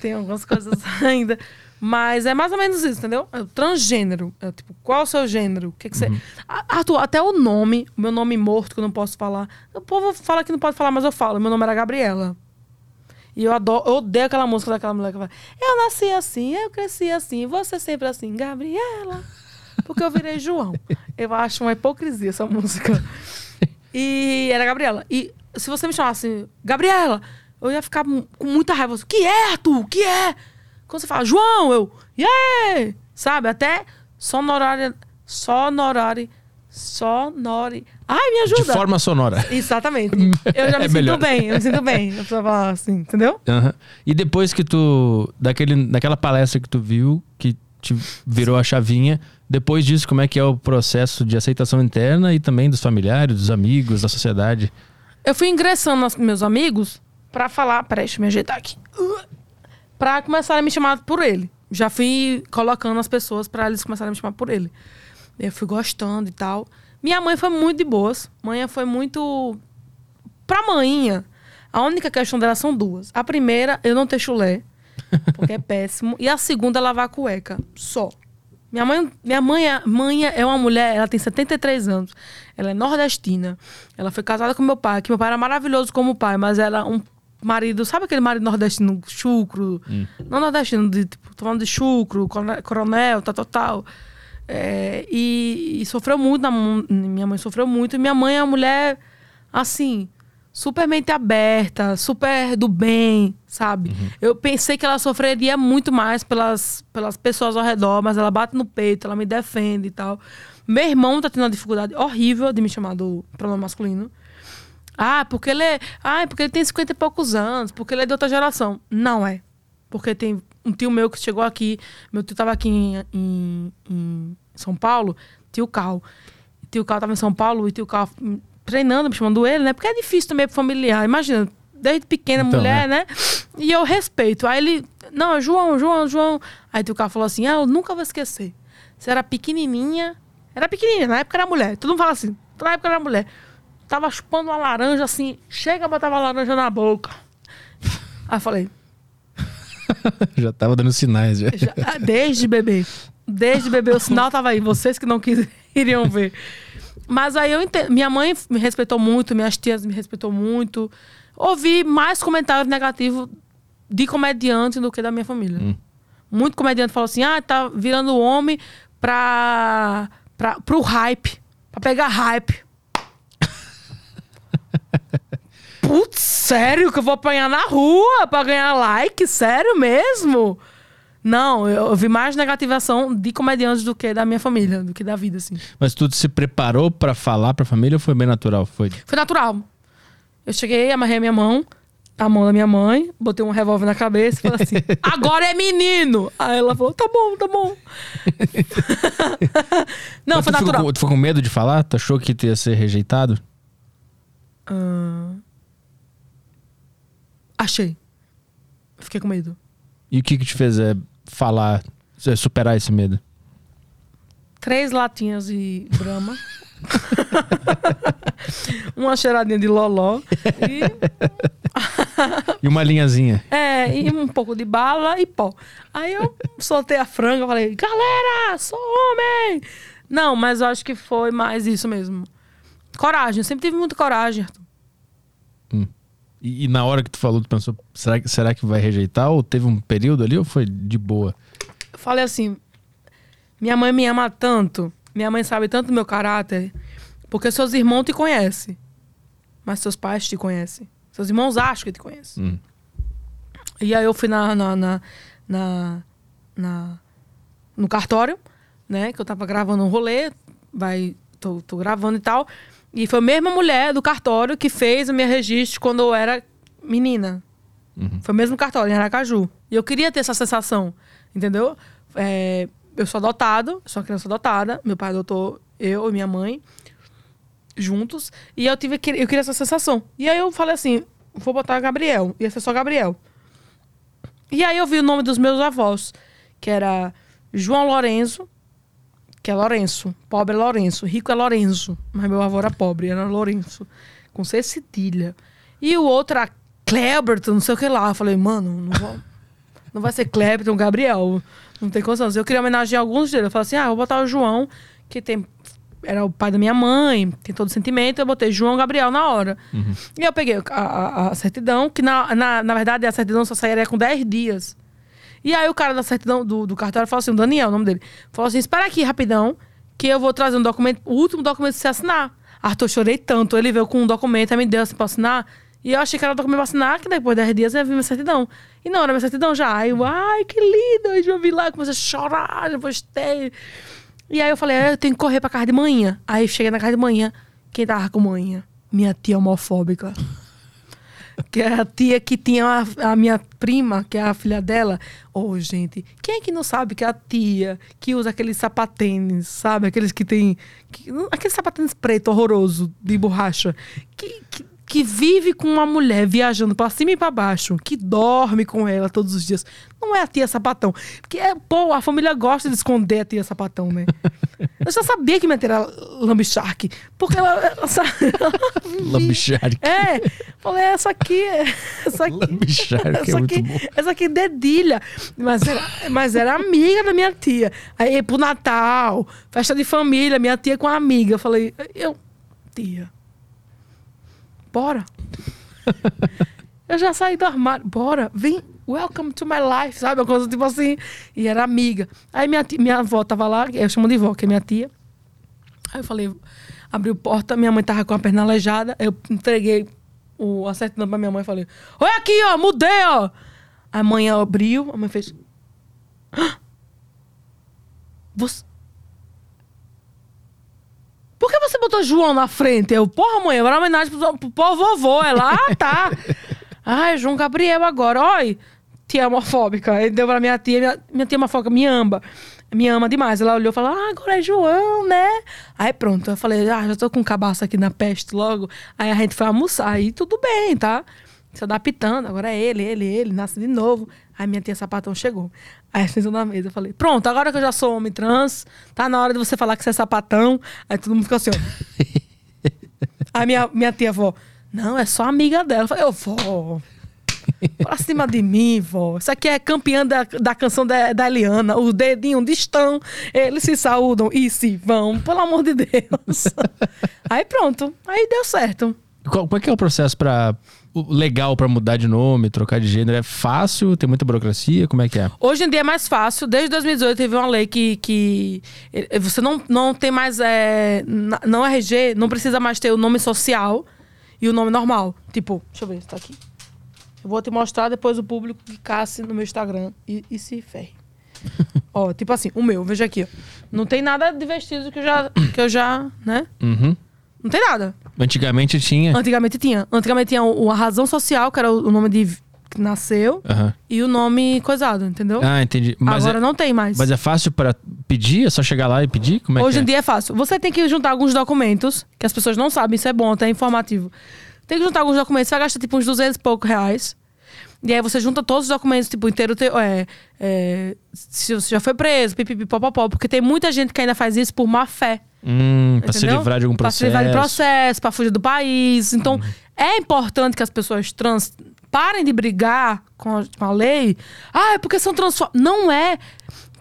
tem algumas coisas [LAUGHS] ainda, mas é mais ou menos isso, entendeu? É o transgênero, é tipo, qual é o seu gênero? O que que você Ah, Arthur, até o nome, o meu nome morto que eu não posso falar. O povo fala que não pode falar, mas eu falo. Meu nome era Gabriela. E eu adoro, eu odeio aquela música daquela mulher que fala: Eu nasci assim, eu cresci assim, você sempre assim, Gabriela. Porque eu virei João. Eu acho uma hipocrisia essa música. E era Gabriela. E se você me chamasse Gabriela, eu ia ficar com muita raiva. O que é, Arthur? O que é? Quando você fala João, eu, yeah! Sabe? Até sonorária, sonorare, sonore. Ai, me De ajuda! forma sonora. Exatamente. [LAUGHS] Eu já me É sinto melhor. bem, eu me sinto bem. Eu falar assim, entendeu? Aham. E depois que tu. Daquele, daquela palestra que tu viu, que te virou a chavinha, depois disso, como é que é o processo de aceitação interna e também dos familiares, dos amigos, da sociedade? Eu fui ingressando nos meus amigos pra falar. Peraí, deixa eu me ajeitar aqui. Pra começarem a me chamar por ele. Já fui colocando as pessoas pra eles começarem a me chamar por ele. Eu fui gostando e tal. Minha mãe foi muito de boas. Mãe foi muito. Pra manhinha, a única questão dela são duas. A primeira, eu não ter chulé, [LAUGHS] porque é péssimo. E a segunda, é lavar a cueca. Só. Minha mãe, minha mãe, é- mãe é uma mulher, ela tem 73 anos. Ela é nordestina. Ela foi casada com meu pai, que meu pai era maravilhoso como pai, mas era um marido, sabe aquele marido nordestino chucro? Não nordestino, de, tipo, tô falando de chucro, corone- coronel, tal, tal, tal. É, e, e sofreu muito, na minha mãe sofreu muito. E minha mãe é uma mulher, assim, super mente aberta, super do bem, sabe? Eu pensei que ela sofreria muito mais pelas, pelas pessoas ao redor, mas ela bate no peito, ela me defende e tal. Meu irmão tá tendo uma dificuldade horrível de me chamar do pronome masculino. Ah, porque ele é. Ah, porque ele tem 50 e poucos anos, porque ele é de outra geração. Não é. Porque tem um tio meu que chegou aqui, meu tio tava aqui em, em- em São Paulo, tio Cal. Tio Cal tava em São Paulo e tio Cal hum, treinando, me chamando ele, né? Porque é difícil também pro familiar. Imagina, desde pequena Então, mulher, né? E eu respeito. Aí ele, não, é João, João, João. Aí tio Cal falou assim: ah, eu nunca vou esquecer. Você era pequenininha. Era pequenininha, na época era mulher. Todo mundo fala assim, na época era mulher. Tava chupando uma laranja assim, chega, botava a laranja na boca. Aí eu falei, [LAUGHS] já tava dando sinais. Já. já- ah, desde bebê. Desde bebê o sinal tava aí. Vocês que não queriam [LAUGHS] ver. Mas aí eu entendo. Minha mãe me respeitou muito, minhas tias me respeitou muito. Ouvi mais comentários negativos de comediante do que da minha família. Muito comediante falou assim: ah, tá virando homem pra, pra, pro hype. Pra pegar hype. Putz, sério que eu vou apanhar na rua pra ganhar like? Sério mesmo? Não, eu, eu vi mais negativação de comediantes do que da minha família, do que da vida, assim. Mas tu se preparou pra falar pra família ou foi bem natural? Foi. Foi natural. Eu cheguei, amarrei a minha mão, a mão da minha mãe, botei um revólver na cabeça e falei assim: [LAUGHS] agora é menino! Aí ela falou: tá bom, tá bom. [LAUGHS] Não, Mas foi tu ficou natural. com- tu ficou com medo de falar? Tu achou que tu ia ser rejeitado? Ah, achei. Fiquei com medo. E o que que te fez é, falar, é, superar esse medo? Três latinhas de brama. [LAUGHS] uma cheiradinha de loló. E E uma linhazinha. É, e um pouco de bala e pó. Aí eu soltei a franga, falei, galera, sou homem! Não, mas eu acho que foi mais isso mesmo. Coragem, eu sempre tive muita coragem. E, e na hora que tu falou, tu pensou, será que, será que vai rejeitar? Ou teve um período ali ou foi de boa? Eu falei assim, minha mãe me ama tanto, minha mãe sabe tanto do meu caráter, porque seus irmãos te conhecem, mas seus pais te conhecem. Seus irmãos acham que te conhecem. Hum. E aí eu fui na, na, na, na- na- no cartório, né? Que eu tava gravando um rolê, vai, tô, tô gravando e tal. E foi a mesma mulher do cartório que fez o meu registro quando eu era menina. Foi o mesmo cartório, em Aracaju. E eu queria ter essa sensação, entendeu? É, eu sou adotado, sou uma criança adotada. Meu pai adotou eu e minha mãe juntos. E eu tive eu queria essa sensação. E aí eu falei assim, vou botar Gabriel. Ia ser só Gabriel. E aí eu vi o nome dos meus avós, que era João Lourenço, que é Lourenço. Pobre é Lourenço. Rico é Lourenço. Mas meu avô era pobre, era Lourenço. Com C cedilha. E o outro era Cleberton, não sei o que lá. Eu falei, mano, não, vou, não vai ser Cleberton, Gabriel. Não tem condição. Eu queria homenagear alguns deles. Eu falei assim, ah, vou botar o João, que tem era o pai da minha mãe, tem todo o sentimento, eu botei João Gabriel na hora. Uhum. E eu peguei a, a, a, certidão, que na, na, na verdade a certidão só sairia com 10 dias. E aí o cara da certidão do, do cartório falou assim, o Daniel, o nome dele, falou assim: espera aqui rapidão, que eu vou trazer um documento, o último documento pra você assinar. Arthur, chorei tanto. Ele veio com um documento, aí me deu assim pra assinar. E eu achei que era o documento pra assinar, que depois de 10 dias eu ia vir minha certidão. E não, era minha certidão já. Aí eu, ai, que lindo. Aí eu vi lá, comecei a chorar, já postei. E aí eu falei, ah, eu tenho que correr pra casa de manhã. Aí cheguei na casa de manhã, quem tava com manhã? Minha tia homofóbica. Que é a tia que tinha a, a, minha prima, que é a filha dela. Oh, gente, quem é que não sabe que é a tia que usa aqueles sapatênis, sabe? Aqueles que tem. Que, aqueles sapatênis preto horroroso, de borracha. Que, que que vive com uma mulher viajando para cima e para baixo, que dorme com ela todos os dias, não é a tia sapatão. Porque, é, pô, a família gosta de esconder a tia sapatão, né? [LAUGHS] Eu já sabia que minha tia era Lambishark. Porque ela. essa, [LAUGHS] Lambishark. É. Falei, essa aqui. Essa aqui. Lambishark é essa é aqui, bom. Essa aqui dedilha. Mas era, mas era amiga da minha tia. Aí pro Natal, festa de família, minha tia com a amiga. Eu falei, eu. Tia bora. eu já saí do armário, bora, vem, welcome to my life, sabe? Uma coisa tipo assim. E era amiga. Aí minha, tia, minha avó tava lá, eu chamo de avó, que é minha tia. Aí eu falei, abriu porta, minha mãe tava com a perna aleijada, eu entreguei o a certidão pra minha mãe e falei, olha aqui, ó, mudei, ó. A mãe abriu, a mãe fez. Você, por que você botou João na frente? Eu, porra, mãe, era uma homenagem pro, pro, pro vovô. Ela, ah, tá. [LAUGHS] Ai, João Gabriel agora. Oi, tia homofóbica. Ele deu pra minha tia, minha, minha tia homofóbica me ama. Me ama demais. Ela olhou e falou, ah, agora é João, né? Aí pronto, eu falei, ah, já tô com um cabaço aqui na peste logo. Aí a gente foi almoçar. Aí tudo bem, tá? Se adaptando, agora é ele, ele, ele, nasce de novo. Aí minha tia sapatão chegou. Aí sentou na mesa. Eu falei, pronto, agora que eu já sou homem trans, tá na hora de você falar que você é sapatão. Aí todo mundo ficou assim, ó. [LAUGHS] Aí minha, minha tia falou, não, é só amiga dela. Eu falei, eu vou. Pra cima de mim, vó. Isso aqui é campeã da, da canção da, da Eliana. Os dedinhos estão, eles se saúdam e se vão, pelo amor de Deus. [LAUGHS] Aí pronto. Aí deu certo. Qual, como é que é o processo para legal para mudar de nome, trocar de gênero? É fácil? Tem muita burocracia? Como é que é? Hoje em dia é mais fácil. Desde 2018 teve uma lei que, que eh, você não, não tem mais. É, não RG, não precisa mais ter o nome social e o nome normal. Tipo, deixa eu ver se tá aqui. Eu vou te mostrar depois o público que casse no meu Instagram e, e se ferre. [LAUGHS] ó, tipo assim, o meu, veja aqui. Ó. Não tem nada de vestido que eu já. Que eu já né? Uhum. Não tem nada. Antigamente tinha. Antigamente tinha. Antigamente tinha a razão social, que era o nome de que nasceu, e o nome coisado, entendeu? Ah, entendi. Mas Agora é, não tem mais. Mas é fácil para pedir? É só chegar lá e pedir? Como é Hoje em é? dia é fácil. Você tem que juntar alguns documentos, que as pessoas não sabem, isso é bom, até é informativo. Tem que juntar alguns documentos, você vai gastar tipo uns 200 e pouco reais. E aí você junta todos os documentos, tipo, inteiro. É, é, se você já foi preso, pipipipopopó, porque tem muita gente que ainda faz isso por má fé. Hum, pra se livrar de algum processo. Pra se livrar de processo, pra fugir do país. Então, hum. é importante que as pessoas trans parem de brigar com a, com a lei. Ah, é porque são transformados. Não é.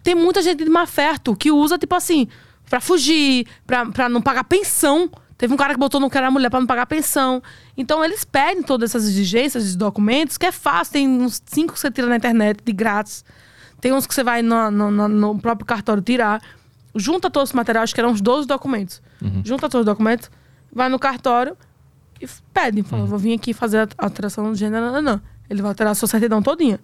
Tem muita gente de má fé, que usa, tipo assim, pra fugir, pra, pra não pagar pensão. Teve um cara que botou no que era mulher para não pagar pensão. Então eles pedem todas essas exigências de documentos, que é fácil. Tem uns cinco que você tira na internet de grátis. Tem uns que você vai no, no, no próprio cartório tirar. Junta todos os materiais, acho que eram uns 12 documentos. Uhum. Junta todos os documentos, vai no cartório e pede. Fala, uhum. vou vir aqui fazer a alteração do gênero. Não, não. Ele vai alterar a sua certidão todinha.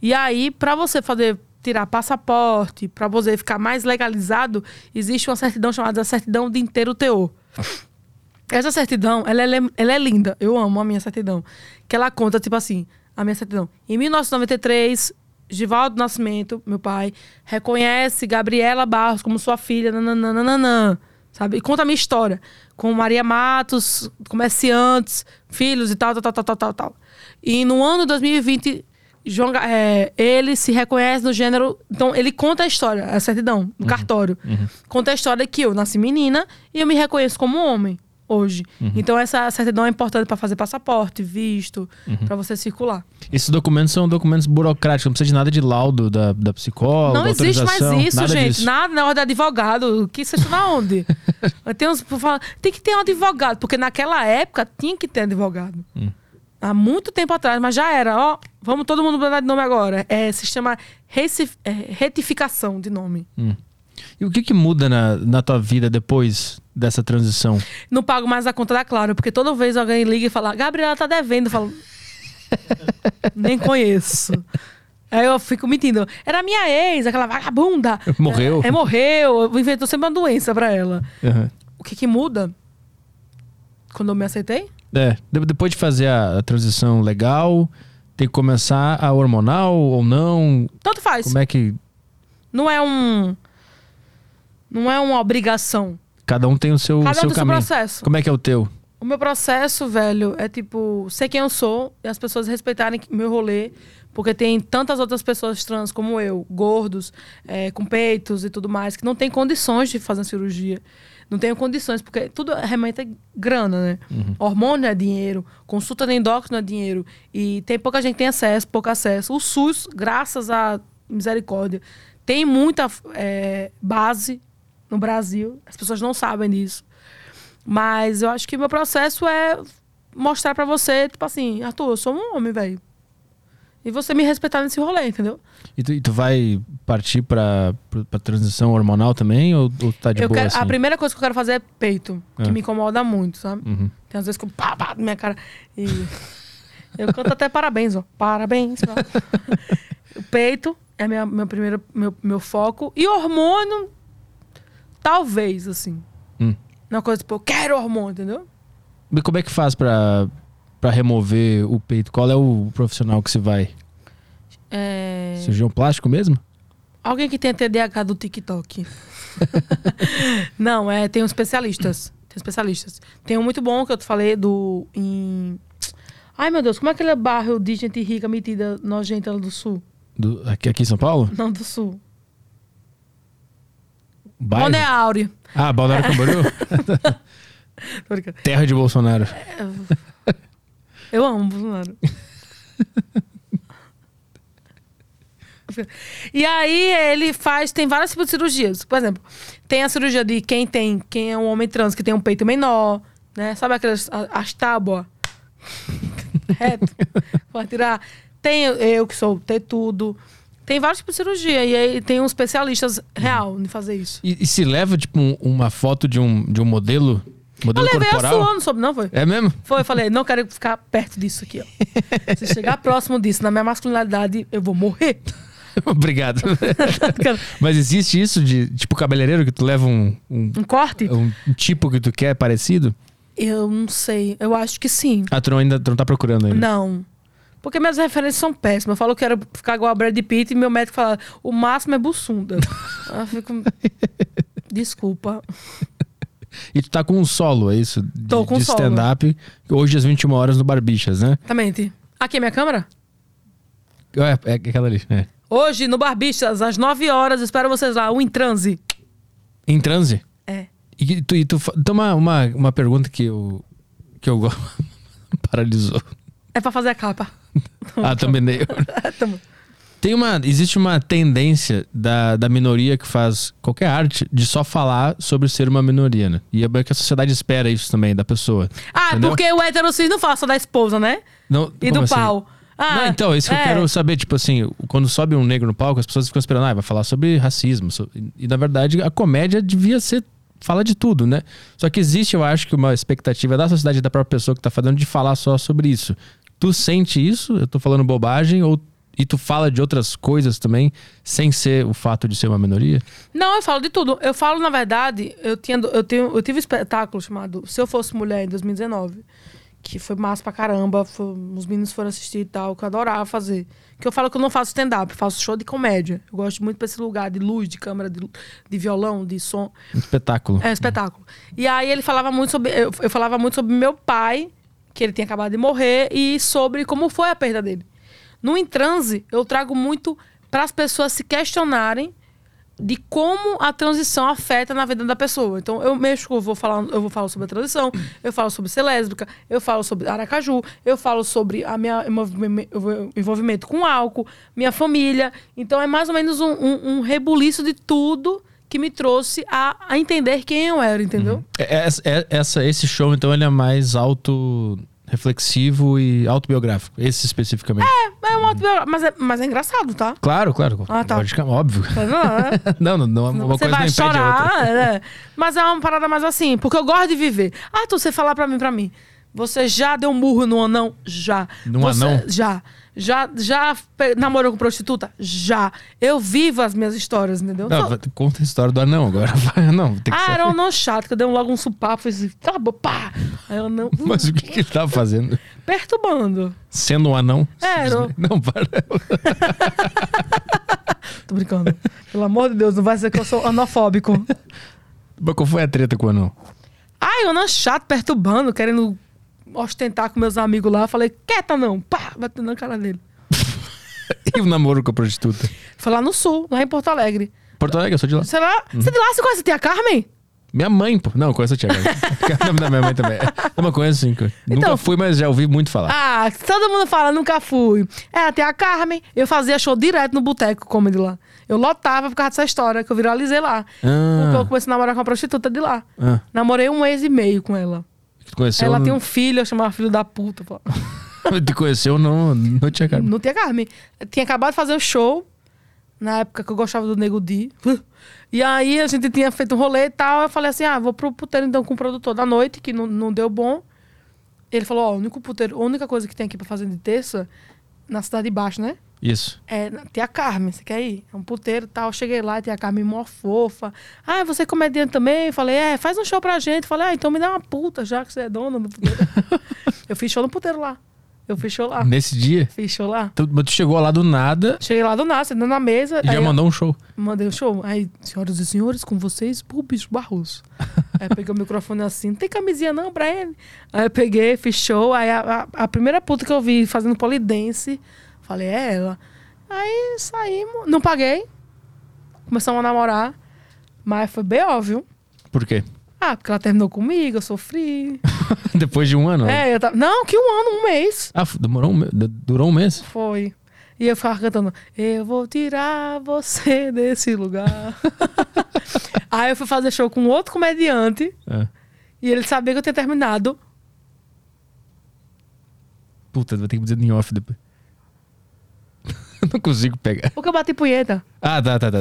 E aí, para você fazer tirar passaporte, para você ficar mais legalizado, existe uma certidão chamada certidão de inteiro teor. Essa certidão, ela, ela, é, ela é linda. Eu amo a minha certidão. Que ela conta, tipo assim, a minha certidão. Em 1993, Givaldo Nascimento, meu pai, reconhece Gabriela Barros como sua filha, nananana, sabe? E conta a minha história. Com Maria Matos, comerciantes, filhos e tal, tal, tal, tal, tal, tal. E no ano 2020, João, é, ele se reconhece no gênero. Então, ele conta a história, a certidão, no cartório. Conta a história que eu nasci menina e eu me reconheço como homem hoje. Então, essa certidão é importante para fazer passaporte, visto, para você circular. Esses documentos são documentos burocráticos, não precisa de nada de laudo da, da psicóloga. Não existe mais isso, nada gente. disso. Nada na hora de advogado. Que seja na onde? [LAUGHS] tem, uns, tem que ter um advogado, porque naquela época tinha que ter advogado. Hum. Há muito tempo atrás, mas já era. Ó, vamos todo mundo mudar de nome agora. É, se chama é, retificação de nome. E o que, que muda na, na tua vida depois dessa transição? Não pago mais a conta da Claro, porque toda vez alguém liga e fala, Gabriela tá devendo. Eu falo, [LAUGHS] nem conheço. Aí eu fico mentindo. Era minha ex, aquela vagabunda. Morreu? É, morreu. Inventou sempre uma doença pra ela. Uhum. O que que muda? Quando eu me aceitei? É, de- depois de fazer a, a transição legal, tem que começar a hormonal ou não? Tanto faz. Como é que Não é um. Não é uma obrigação. cada um tem o seu, Cada um seu tem seu caminho? processo. Como é que é o teu? O meu processo, velho, é tipo, ser quem eu sou e as pessoas respeitarem meu rolê, porque tem tantas outras pessoas trans como eu, gordos, é, com peitos e tudo mais, que não tem condições de fazer cirurgia. Não tenho condições, porque tudo realmente é grana, né? Hormônio é dinheiro, consulta de endócrino é dinheiro. E tem pouca gente que tem acesso, pouco acesso. O SUS, graças à misericórdia, tem muita é, base no Brasil. As pessoas não sabem disso. Mas eu acho que meu processo é mostrar pra você, tipo assim, Arthur, eu sou um homem, velho. E você me respeitar nesse rolê, entendeu? E tu, e tu vai partir pra, pra, transição hormonal também? Ou, ou tá de eu boa quero, assim? A primeira coisa que eu quero fazer é peito, que É. me incomoda muito, sabe? Uhum. Tem às vezes que eu pá, pá, na minha cara. E [LAUGHS] eu canto até parabéns, ó. Parabéns. [LAUGHS] o peito é minha, meu primeiro meu, meu foco. E hormônio, talvez, assim. Hum. Uma coisa tipo, eu quero hormônio, entendeu? E como é que faz pra, pra remover o peito? Qual é o profissional que se vai? É... Cirurgião plástico mesmo? Alguém que tem TDAH do TikTok. [LAUGHS] Não, é, tem uns especialistas. Tem especialistas. Tem um muito bom que eu te falei do. Em... Ai, meu Deus, como é aquele bairro de gente rica, metida, nojenta do sul? Do, aqui, aqui em São Paulo? Não, do sul. Bairro? Balneário. Áureo. Ah, Balneário Camboriú? [LAUGHS] Tô brincando. Terra de Bolsonaro. Eu amo Bolsonaro. E aí ele faz, tem vários tipos de cirurgias. Por exemplo, tem a cirurgia de quem tem, quem é um homem trans que tem um peito menor, né? Sabe aquelas as tábuas? [LAUGHS] Reto. Pode tirar. Tem eu que sou ter tudo. Tem vários tipos de cirurgia. E aí tem uns especialistas real em fazer isso. E, e se leva, tipo, um- uma foto de um, de um modelo? Eu Modelo levei a corporal? suando sobre, não foi? É mesmo? Foi, eu falei, não quero ficar perto disso aqui, ó. Se chegar próximo disso, na minha masculinidade, eu vou morrer. [LAUGHS] Obrigado. [LAUGHS] Mas existe isso de, tipo, cabeleireiro que tu leva um, um, Um corte? um tipo que tu quer parecido? Eu não sei. Eu acho que sim. Ah, tu não, ainda tu não tá procurando ainda. Não. Porque minhas referências são péssimas. Eu falo que quero ficar igual a Brad Pitt e meu médico fala, o máximo é bussunda. [LAUGHS] Eu fico. Desculpa. E tu tá com um solo, é isso? De, Tô com de stand-up. Hoje às 21 horas no Barbichas, né? Exatamente. Aqui é minha câmera? É, é aquela ali. É. Hoje, no Barbichas, às 9 horas, espero vocês lá, o Em Transe. Em transe? É. E, tu, e tu, tem uma, uma, uma pergunta que eu, que eu gosto. [LAUGHS] Paralisou. É pra fazer a capa. [LAUGHS] Ah, também dei. [LAUGHS] Tem uma, existe uma tendência da, da minoria que faz qualquer arte de só falar sobre ser uma minoria, né? E é bem que a sociedade espera isso também da pessoa. Ah, Entendeu? porque o hétero cis não fala só da esposa, né? Não, E do assim? pau. Ah, Não, então, isso que eu é. quero saber, tipo assim, quando sobe um negro no palco, as pessoas ficam esperando, ah, vai falar sobre racismo. E, na verdade, a comédia devia ser. Fala de tudo, né? Só que existe, eu acho, que uma expectativa da sociedade da própria pessoa que tá fazendo de falar só sobre isso. Tu sente isso? Eu tô falando bobagem? Ou, e tu fala de outras coisas também, sem ser o fato de ser uma minoria? Não, eu falo de tudo. Eu falo, na verdade, eu, tinha, eu, tenho, eu tive um espetáculo chamado Se Eu Fosse Mulher, em 2019. que foi massa pra caramba. foi- os meninos foram assistir e tal, que eu adorava fazer. Que eu falo que eu não faço stand-up, faço show de comédia. Eu gosto muito pra esse lugar de luz, de câmera, de, de violão, de som. Um espetáculo. É, espetáculo. E aí ele falava muito sobre. Eu, eu falava muito sobre meu pai, que ele tinha acabado de morrer, e sobre como foi a perda dele. No Em Transe, eu trago muito para as pessoas se questionarem de como a transição afeta na vida da pessoa. Então, eu mexo, eu vou falar, eu vou falar sobre a transição, eu falo sobre ser lésbica, eu falo sobre Aracaju, eu falo sobre a minha envolvime- envolvimento com álcool, minha família. Então, é mais ou menos um, um, um rebuliço de tudo que me trouxe a, a entender quem eu era, entendeu? É- é- é- essa, esse show, então, ele é mais auto-reflexivo e autobiográfico. Esse especificamente. É, um autobiográfico, mas é, mas é engraçado, tá? Claro, claro. Ah, tá. Lógica- óbvio. Não, é. [LAUGHS] não, não, não, uma você coisa não a outra. chorar, né? mas é uma parada mais assim, porque eu gosto de viver. Ah, tu você falar pra mim, pra mim, você já deu um murro no anão? Já. Num Você- anão? Já. Já, já namorou com prostituta? Já. Eu vivo as minhas histórias, entendeu? Não, Só- conta a história do anão agora. [LAUGHS] Não, tem que ah, era um anão chato, que eu dei logo um supapo, assim, tá bom, pá. Aí eu não. [LAUGHS] Mas o que, que ele tava fazendo? Perturbando. Sendo um anão? Era. [LAUGHS] Não, para. Tô brincando. Pelo amor de Deus, não vai ser que eu sou anofóbico. Mas qual foi a treta com o anão? Ai, o anão chato, perturbando, querendo ostentar com meus amigos lá. Falei, quieta não. Pá, batendo na cara dele. [LAUGHS] E o namoro com a prostituta? Foi lá no sul, lá em Porto Alegre. Porto Alegre, eu sou de lá. Sei lá, você de lá, você conhece a tia Carmen? Minha mãe, pô. Não, conheço a tia. O nome [LAUGHS] da minha mãe também. Não, mas conheço sim. cara. Nunca Então- fui, mas já ouvi muito falar. Ah, todo mundo fala, nunca fui. É, a tia Carmen. Eu fazia show direto no boteco comedy lá. Eu lotava por causa dessa história que eu viralizei lá. Ah. Porque eu comecei a namorar com uma prostituta de lá. Ah, Namorei um mês e meio com ela. Que tu conheceu? ela tem um filho, eu chamava filho da puta. pô. [LAUGHS] Te conheceu no, no Tia Carmen. Não tinha Carmen. Eu tinha acabado de fazer o show, na época que eu gostava do Nego Di. E aí a gente tinha feito um rolê e tal. Eu falei assim: ah, vou pro puteiro então com o produtor da noite, que não, não deu bom. Ele falou: ó, o único puteiro, a única coisa que tem aqui pra fazer de terça, na cidade de baixo, né? Isso. É, tem a Carmen, você quer ir? É um puteiro e tal. Eu cheguei lá, tem a Carmen mó fofa. Ah, você é comediante também? Eu falei, é, faz um show pra gente. Eu falei, ah, então me dá uma puta, já que você é dona do puteiro. [LAUGHS] eu fiz show no puteiro lá. Eu fiz show lá. Nesse dia, Fiz show lá. tu, mas tu chegou lá do nada Cheguei lá do nada, sentando na mesa. e já mandou um show. Mandei um show. Aí, senhoras e senhores, com vocês, bicho Barroso. [LAUGHS] aí peguei o microfone assim, não tem camisinha não pra ele? Aí eu peguei, fiz show. Aí a, a- a primeira puta que eu vi fazendo polidense, falei, é ela. Aí saímos, não paguei. Começamos a namorar. Mas foi bem óbvio. Por quê? Ah, porque ela terminou comigo, eu sofri. [LAUGHS] Depois de um ano? É, eu tava... Não, que um ano, um mês. Ah, demorou um, durou um mês? Foi. E eu ficava cantando, eu vou tirar você desse lugar. [LAUGHS] Aí eu fui fazer show com outro comediante É. e ele sabia que eu tinha terminado. Puta, vai ter que dizer em off depois. Não consigo pegar. Porque eu bati punheta. Ah, tá, tá, tá.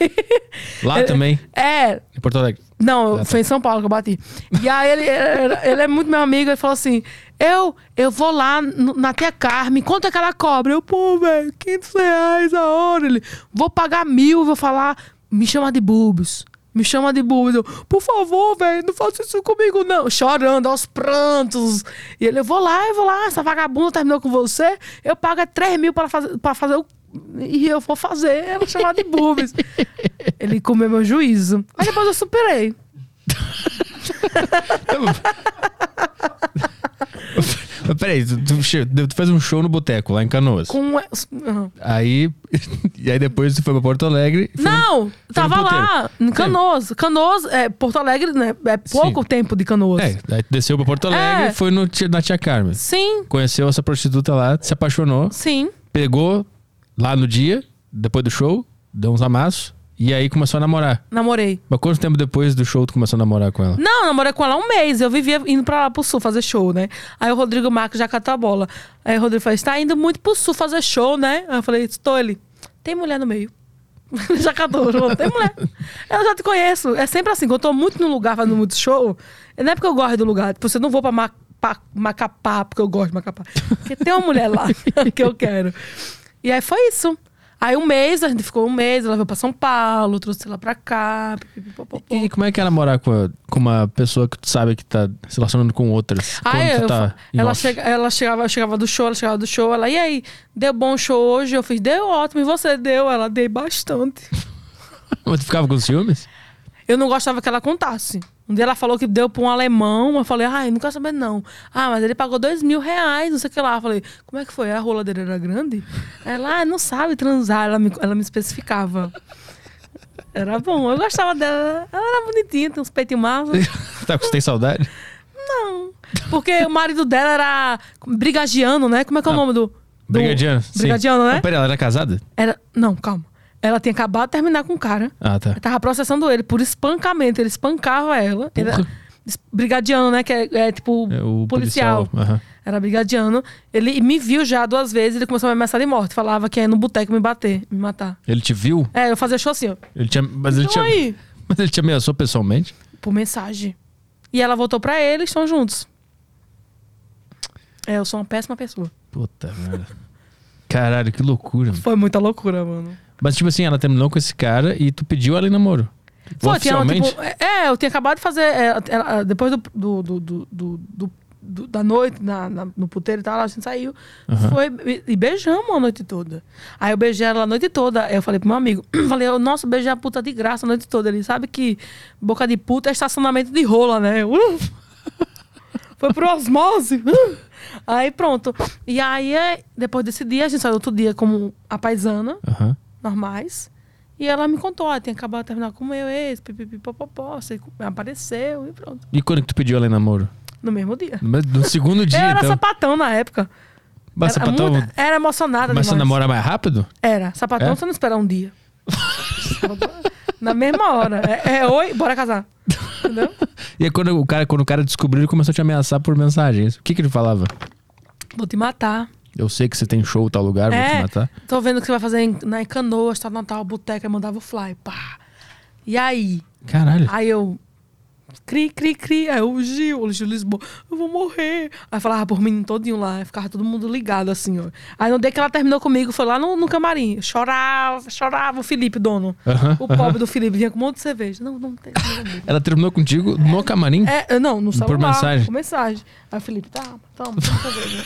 Aí, [LAUGHS] Lá Ele- também, é, em Porto Alegre. não, Ah, tá. foi em São Paulo que eu bati. E aí ele, ele, ele é muito meu amigo, ele falou assim: eu, eu vou lá no- na tia Carmen, quanto é que ela cobra? Eu, pô, velho, 500 reais a hora. Ele, vou pagar mil, vou falar, me chama de bubos. Me chama de bubos. Eu, por favor, velho, não faça isso comigo, não. Chorando, aos prantos. E ele, eu vou lá, eu vou lá, essa vagabunda terminou com você, eu pago é 3 mil para fazer, pra fazer o. E eu vou fazer ela chamar de bubis. [LAUGHS] ele comeu meu juízo. Aí depois eu superei. [LAUGHS] [LAUGHS] Mas peraí, tu, tu tu fez um show no boteco lá em Canoas. Com. Uhum. Aí. [LAUGHS] E aí depois tu foi pra Porto Alegre. Não, no tava lá, em Canoas. Canoas, é, Porto Alegre, né? É pouco Sim. tempo de Canoas. É, aí tu desceu pra Porto Alegre É. e foi no, na Tia Carmen. Sim, Conheceu essa prostituta lá, se apaixonou, sim. pegou lá no dia, depois do show, deu uns amassos, e aí começou a namorar. Namorei. Mas quanto tempo depois do show tu começou a namorar com ela? Não, namorei com ela há um mês. Eu vivia indo pra lá pro sul fazer show, né? Aí o Rodrigo Marques já catou a bola. Aí o Rodrigo falou: tá indo muito pro sul fazer show, né? Aí eu falei: estou ele. Tem mulher no meio. [LAUGHS] Já catou, falou, tem mulher. Eu já te conheço. É sempre assim, quando eu tô muito no lugar fazendo muito show, não é porque eu gosto do lugar. Tipo, você não vou pra Ma- pa- Macapá, porque eu gosto de Macapá. Porque tem uma mulher lá [LAUGHS] que eu quero. E aí foi isso. Aí um mês, a gente ficou um mês, ela veio pra São Paulo, trouxe ela pra cá. E como é que é namorar com, a- com uma pessoa que tu sabe que tá se relacionando com outras? Quando Aí tu eu tá em ela, off? chega, ela chegava, eu chegava do show, ela chegava do show, ela, e aí, deu bom show hoje? Eu fiz, deu ótimo, e você deu? Ela, dei bastante. [LAUGHS] Mas tu ficava com ciúmes? Eu não gostava que ela contasse. Um dia ela falou que deu pra um alemão, eu falei, ai, não quero saber não. Ah, mas ele pagou dois mil reais, não sei o que lá. Eu falei, como é que foi? A rola dele era grande? Ela, ah, não sabe transar, ela me, ela me especificava. Era bom, eu gostava dela. Ela era bonitinha, tem uns peitinhos massa. [LAUGHS] tá, você tem saudade? Não. Porque o marido dela era brigadiano, né? Como é que é o nome do. do Brigadiano? sim. Brigadiano, né? Ah, peraí, ela era casada? Era. Não, calma. Ela tinha acabado de terminar com o cara. Ah, tá. Eu tava processando ele por espancamento. Ele espancava ela. Ele era brigadiano, né? Que é, é tipo É o policial. policial. aham. Era brigadiano. Ele me viu já duas vezes. Ele começou a me ameaçar de morte. Falava que ia no boteco me bater, me matar. Ele te viu? É, eu fazia show assim, ó. Ele tinha, mas, ele Então tinha, aí, [LAUGHS] mas ele te ameaçou pessoalmente? por mensagem. E ela voltou pra ele e estão juntos. É, eu sou uma péssima pessoa. Puta merda. Caralho, que loucura. mano. Foi muita loucura, mano. Mas, tipo assim, ela terminou com esse cara e tu pediu ela em namoro. Foi, tinha, Oficialmente? tipo, é, eu tinha acabado de fazer. é, ela- depois do, do, do, do- da noite, na, na- no puteiro e tal, a gente saiu. Aham. Foi, e, e beijamos a noite toda. Aí eu beijei ela a noite toda. Aí eu falei pro meu amigo: [CLEARS THROAT] falei, nossa, beijei a puta de graça a noite toda. Ele sabe que boca de puta é estacionamento de rola, né? Eu, "Uh." [LAUGHS] Foi por osmose. "Uh." [LAUGHS] Aí pronto. E aí, depois desse dia, a gente saiu outro dia como a paisana Aham. Normais. E ela me contou, ah, tem acabado de terminar com o meu ex, pipipipopopó, você apareceu e pronto. E quando que tu pediu ela em namoro? No mesmo dia. No, no segundo dia, eu era então. sapatão na época. Mas era, sapatão- muito- era emocionada Mas você namora mais rápido? Era. Sapatão É? você não espera um dia. [LAUGHS] na mesma hora. É, é, oi, bora casar. Entendeu? E aí quando o cara, quando o cara descobriu, ele começou a te ameaçar por mensagens. O que que ele falava? Vou te matar. Eu sei que você tem show em tal lugar, vou te É, matar. tô vendo que você vai fazer em, na Canoas, tá Natal, boteca, mandava o fly, pá. E aí? Caralho. Aí eu. Cri, cri, cri. Aí o Gil, o Gil Lisboa, eu vou morrer. Aí falava por menino todinho lá, aí ficava todo mundo ligado assim, ó. Aí no dia que ela terminou comigo, foi lá no, no camarim. Chorava, chorava o Felipe, dono. Aham, O pobre do Felipe vinha com um monte de cerveja. Não, não tem. não. Ela terminou contigo no camarim? É, não, no celular. mensagem? Por mensagem. Aí o Felipe, tá, toma, toma cerveja.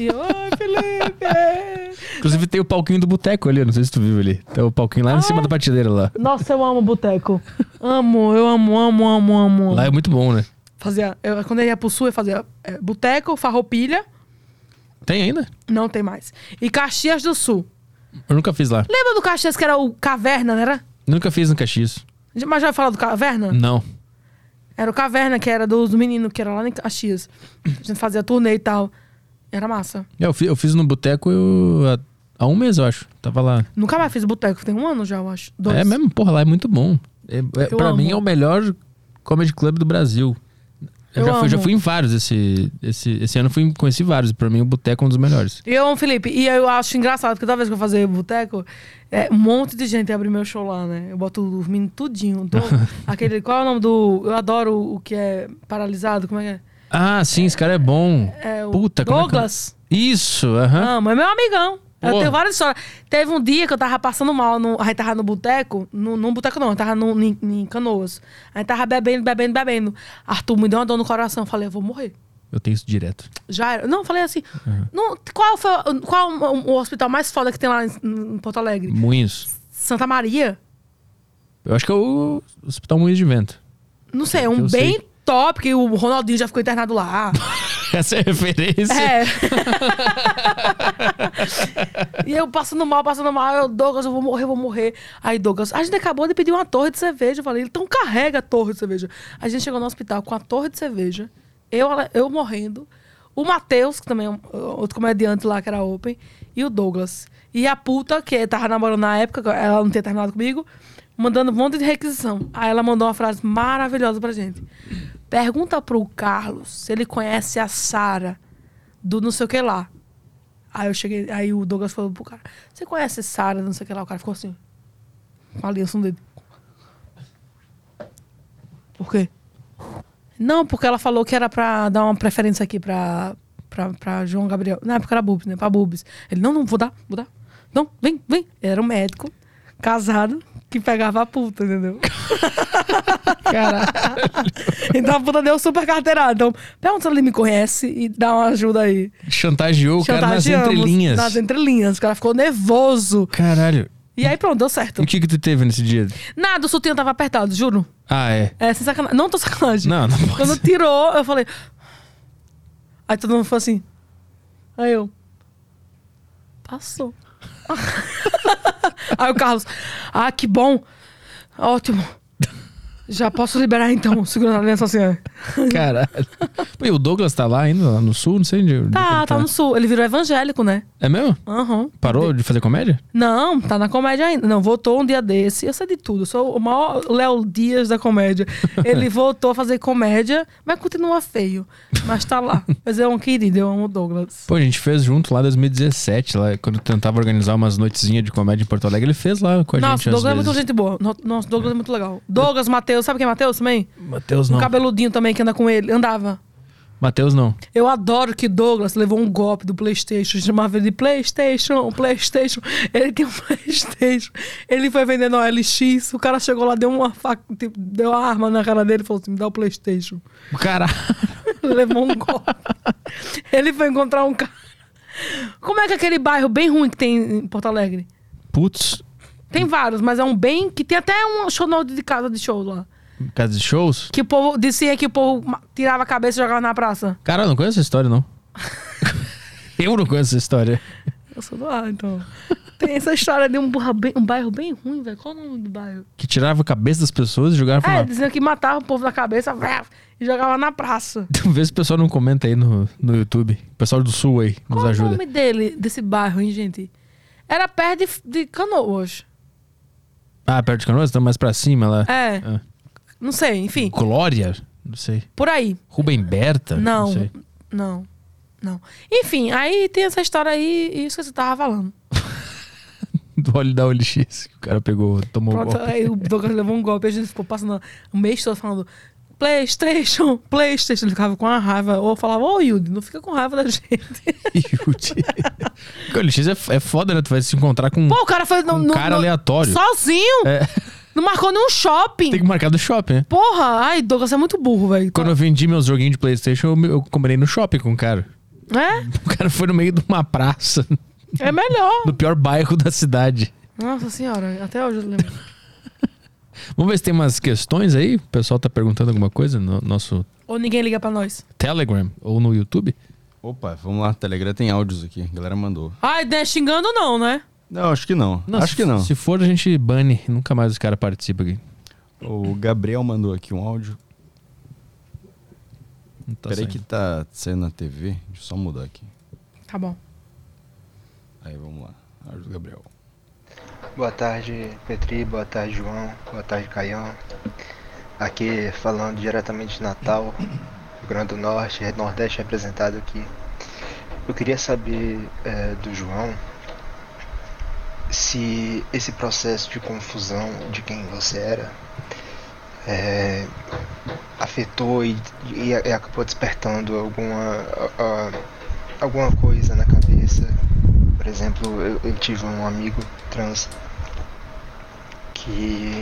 E eu, ai, Felipe. é." [LAUGHS] Inclusive tem o palquinho do boteco ali, não sei se tu viu ali. Tem o palquinho lá em Ah, cima é? da prateleira lá. Nossa, eu amo boteco. [LAUGHS] Amo, eu amo, amo, amo, amo. Lá é muito bom, né? Fazia, eu, quando eu ia pro sul, eu fazia é, boteco, farroupilha. Tem ainda? Não tem mais. E Caxias do Sul. Eu nunca fiz lá. Lembra do Caxias que era o Caverna, não era? Nunca fiz no Caxias. Mas já vai falar do Caverna? Não. Era o Caverna, que era dos meninos, que era lá em Caxias. A gente fazia turnê e tal. Era massa. É, Eu fiz, eu fiz no boteco eu- há, um mês, eu acho. Tava lá. Nunca mais fiz boteco, tem um ano já, eu acho. Dois. É mesmo, porra, lá é muito bom. É, é, pra amo. mim é o melhor comedy club do Brasil. Eu, Eu já, fui, já fui em vários esse, esse, esse ano, fui, conheci vários. Pra mim o boteco é um dos melhores. E eu Felipe. E eu acho engraçado, porque toda vez que eu fazia boteco, é, um monte de gente abre meu show lá, né? Eu boto meninos tudinho. Dou- [LAUGHS] aquele, qual é o nome do... Eu adoro o que é paralisado, como é que é? Ah, sim, esse cara é bom. É o Puta, como é que- Douglas. Isso, aham. Amo, é meu amigão. Eu Porra. tenho várias histórias. Teve um dia que eu tava passando mal, no, a gente tava no boteco, no, no boteco não, eu tava no, em, em Canoas. A gente tava bebendo, bebendo, bebendo. Arthur me deu uma dor no coração, eu falei, eu vou morrer. Eu tenho isso direto. Já era. Não, eu falei assim, não, qual foi o- qual o, o hospital mais foda que tem lá em, em Porto Alegre? Moinhos. Santa Maria? Eu acho que é o Hospital Moinhos de Vento. Não sei, é Eu um sei. Top, que o Ronaldinho já ficou internado lá. [LAUGHS] Essa é a referência. É. [LAUGHS] e eu passando mal, passando mal. Eu, Douglas, eu vou morrer, eu vou morrer. Aí, Douglas, a gente acabou de pedir uma torre de cerveja. Eu falei, então carrega a torre de cerveja. A gente chegou no hospital com a torre de cerveja. Eu, eu morrendo. O Matheus, que também é um, outro comediante lá que era open. E o Douglas. E a puta, que tava namorando na época, ela não tinha terminado comigo, mandando um monte de requisição. Aí ela mandou uma frase maravilhosa pra gente. Pergunta pro Carlos se ele conhece a Sara do não sei o que lá. Aí eu cheguei, aí o Douglas falou pro cara: Você conhece Sara, não sei o que lá? O cara ficou assim, com a aliança no dedo. Por quê? Não, porque ela falou que era pra dar uma preferência aqui pra, pra, pra João Gabriel. Na época era Bubs, né? Pra Bubs. Ele, não, não, vou dar, vou dar. Não, vem, vem. Era um médico, casado, que pegava a puta, entendeu? [LAUGHS] Caralho. então a puta deu super carteirada. Então, pergunta se ele me conhece e dá uma ajuda aí. Chantageou o cara nas entrelinhas. Nas entrelinhas. O cara ficou nervoso. Caralho. E aí pronto, deu certo. E o que que tu teve nesse dia? Nada, o sutiã tava apertado, juro. Ah, é. É, sem sacanagem. Não tô sacanagem. Não, não pode Quando ser. tirou, eu falei. Aí todo mundo falou assim. Aí eu. Passou. Aí o Carlos. Ah, que bom. Ótimo. Já posso liberar então, segurando a aliança assim. Caralho. Pô, e o Douglas tá lá ainda, lá no sul? Não sei onde. onde Tá, ele tá no sul. Ele virou evangélico, né? É mesmo? Aham. Parou de fazer comédia? Não, tá na comédia ainda. Não, voltou um dia desse. Eu sei de tudo. Eu sou o maior Léo Dias da comédia. Ele [LAUGHS] voltou a fazer comédia, mas continua feio. Mas tá lá. Mas é um querido, eu amo o Douglas. Pô, a gente fez junto lá em 2017, lá, quando tentava organizar umas noitezinhas de comédia em Porto Alegre, ele fez lá com a Nossa, gente. o Douglas é muito gente boa. No- Nossa, o Douglas é muito legal. Douglas, Matheus, sabe quem é Matheus também? Matheus Um não. cabeludinho também que anda com ele. Andava. Matheus não. Eu adoro que Douglas levou um golpe do PlayStation, chamava ele de PlayStation, PlayStation. Ele tem um [LAUGHS] PlayStation. Ele foi vendendo a LX, o cara chegou lá, deu uma faca, tipo, deu a arma na cara dele e falou assim: me dá o PlayStation. Caralho. [LAUGHS] Ele levou um golpe. Ele foi encontrar um cara. Como é que é aquele bairro bem ruim que tem em Porto Alegre? Putz, Tem vários, mas é um bem que tem até um show de casa de show lá. casa de shows? Que o povo dizia que o povo tirava a cabeça e jogava na praça. Cara, eu não conheço essa história, não. [LAUGHS] eu não conheço essa história. Eu sou do ar, então. Tem essa história de um, burra bem- um bairro bem ruim, velho. Qual o nome do bairro? Que tirava a cabeça das pessoas e jogava É, dizendo que matava o povo da cabeça vrá, e jogava na praça. [LAUGHS] Vê se o pessoal não comenta aí no, no YouTube. O pessoal do sul aí nos Qual o ajuda. nome dele, desse bairro, hein, gente? Era perto de, de Canoas. Ah, perto de Canoas? Então mais pra cima lá. É, Ah. não sei, enfim. Glória? Não sei. Por aí. Rubem Berta? Não, sei. não, não. Enfim, aí tem essa história aí e isso que você tava falando. [LAUGHS] Do óleo da OLX. Que o cara pegou, tomou Pronto, golpe. aí o Douglas levou um golpe, a gente ficou passando um mês todo falando Playstation, [LAUGHS] Playstation. Ele ficava com uma raiva. Ou falava, ô Yudi, não fica com raiva da gente. [LAUGHS] Yudi. [LAUGHS] O OLX é, é foda, né? Tu vai se encontrar com Pô, o cara foi no, um no- cara no- aleatório. sozinho. É. Não marcou nenhum shopping. Tem que marcar do shopping, né? Porra, ai, Douglas é muito burro, velho. Quando eu vendi meus joguinhos de Playstation, eu, eu combinei no shopping com o cara. É? O cara foi no meio de uma praça, É melhor. no pior bairro da cidade. Nossa senhora, até hoje eu lembro. Vamos ver se tem umas questões aí. O pessoal tá perguntando alguma coisa no nosso Ou ninguém liga pra nós. Telegram ou no YouTube. Opa, vamos lá, Telegram tem áudios aqui, a galera mandou. Ai, né, xingando não, né? Não, acho que não. acho se- que não. Se for, a gente bane. Nunca mais os caras participam aqui. O Gabriel mandou aqui um áudio. Não tá Peraí saindo. que tá saindo na TV. Deixa eu só mudar aqui. Tá bom. Aí, vamos lá. Áudio do Gabriel. Boa tarde, Petri. Boa tarde, João. Boa tarde, Caião. Aqui falando diretamente de Natal, Rio Grande do Norte, Nordeste representado aqui. Eu queria saber eh, do João se esse processo de confusão de quem você era eh, afetou e, e, e acabou despertando alguma, a- a- alguma coisa na cabeça. Por exemplo, eu, eu tive um amigo trans que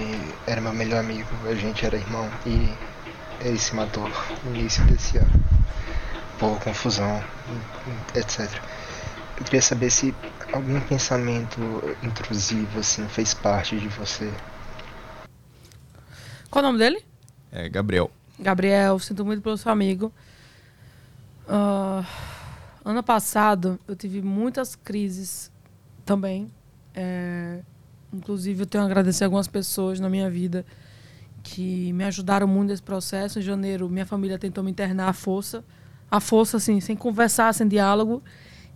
era meu melhor amigo, a gente era irmão e ele se matou no início desse ano por confusão, etc. Eu queria saber se algum pensamento intrusivo assim fez parte de você. Qual o nome dele? É, Gabriel. Gabriel, sinto muito pelo seu amigo. Ah, ano passado eu tive muitas crises também. É, inclusive eu tenho a agradecer algumas pessoas na minha vida que me ajudaram muito nesse processo. Em janeiro, minha família tentou me internar à força. À força, assim, sem conversar, sem diálogo.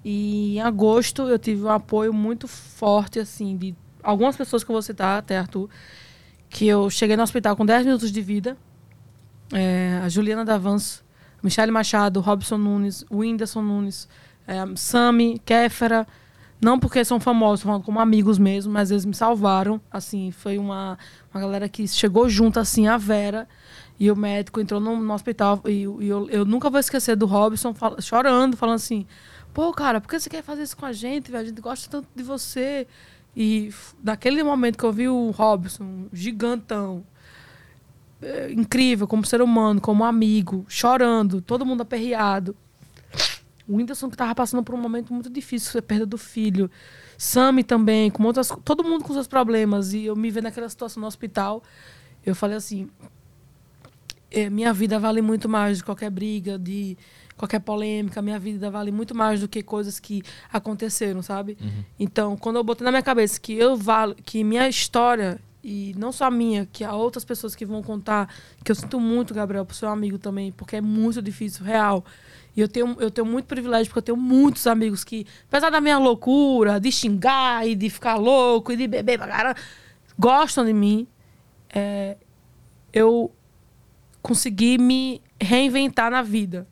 E em agosto eu tive um apoio muito forte, assim, de algumas pessoas que vou citar, até Arthur, que eu cheguei no hospital com 10 minutos de vida. É, a Juliana Davanço, Michele Machado, Robson Nunes, Whindersson Nunes, é, Sami, Kéfera. Não porque são famosos, falando como amigos mesmo, mas eles me salvaram. Assim, foi uma, uma galera que chegou junto, assim, a Vera. E o médico entrou no, no hospital. E, e eu, eu nunca vou esquecer do Robson fal- chorando, falando assim: Pô, cara, por que você quer fazer isso com a gente? A gente gosta tanto de você. E daquele momento que eu vi o Robson, gigantão, incrível como ser humano, como amigo, chorando, todo mundo aperreado. O Whindersson que tava passando por um momento muito difícil, a perda do filho. Sammy também, com outras, todo mundo com seus problemas. E eu me vendo naquela situação no hospital, eu falei assim: é, minha vida vale muito mais de qualquer briga, de qualquer polêmica. Minha vida vale muito mais do que coisas que aconteceram, sabe? Então, quando eu botei na minha cabeça que eu valo, que minha história e não só a minha, que há outras pessoas que vão contar, que eu sinto muito, Gabriel, pro seu amigo também, porque é muito difícil, real. E eu tenho, eu tenho muito privilégio, porque eu tenho muitos amigos que, apesar da minha loucura, de xingar e de ficar louco e de beber pra caramba, gostam de mim. É, eu consegui me reinventar na vida.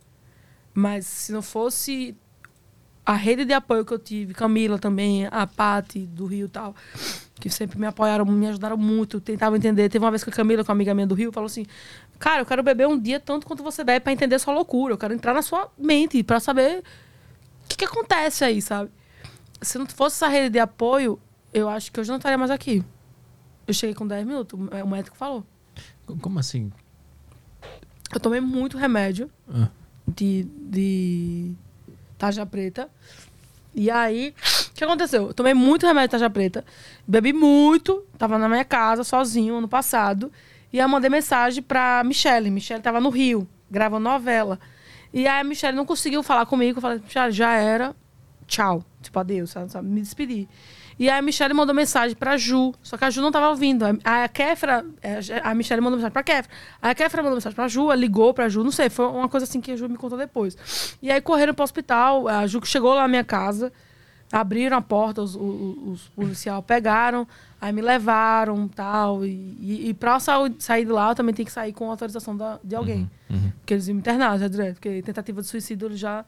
Mas se não fosse a rede de apoio que eu tive, Camila também, a Pati do Rio e tal, que sempre me apoiaram, me ajudaram muito, tentavam entender. Teve uma vez que a Camila, com uma amiga minha do Rio, falou assim: Cara, eu quero beber um dia tanto quanto você bebe pra entender sua loucura. Eu quero entrar na sua mente pra saber o que, que acontece aí, sabe? Se não fosse essa rede de apoio, eu acho que hoje não estaria mais aqui. Eu cheguei com 10 minutos, o médico falou. Como assim? Eu tomei muito remédio Ah. de, de tarja preta. E aí, que aconteceu? Eu tomei muito remédio de tarja preta, bebi muito, tava na minha casa sozinho ano passado. E eu mandei mensagem pra Michelle. Michelle tava no Rio, gravando novela. E aí a Michelle não conseguiu falar comigo. Eu falei, Michelle, já era. Tchau. Tipo, adeus, sabe? Me despedi. E aí a Michelle mandou mensagem pra Ju. Só que a Ju não tava ouvindo. A, a Kéfera... é, A Michelle mandou mensagem pra Kéfera. Aí a Kéfera mandou mensagem pra Ju, ligou pra Ju. Não sei, foi uma coisa assim que a Ju me contou depois. E aí correram pro hospital. A Ju chegou lá na minha casa. Abriram a porta, os, os, os policiais pegaram, aí me levaram tal, e, e, e pra eu sair, sair de lá, eu também tenho que sair com autorização da, de alguém. Porque eles iam me internar já direto, porque tentativa de suicídio eles já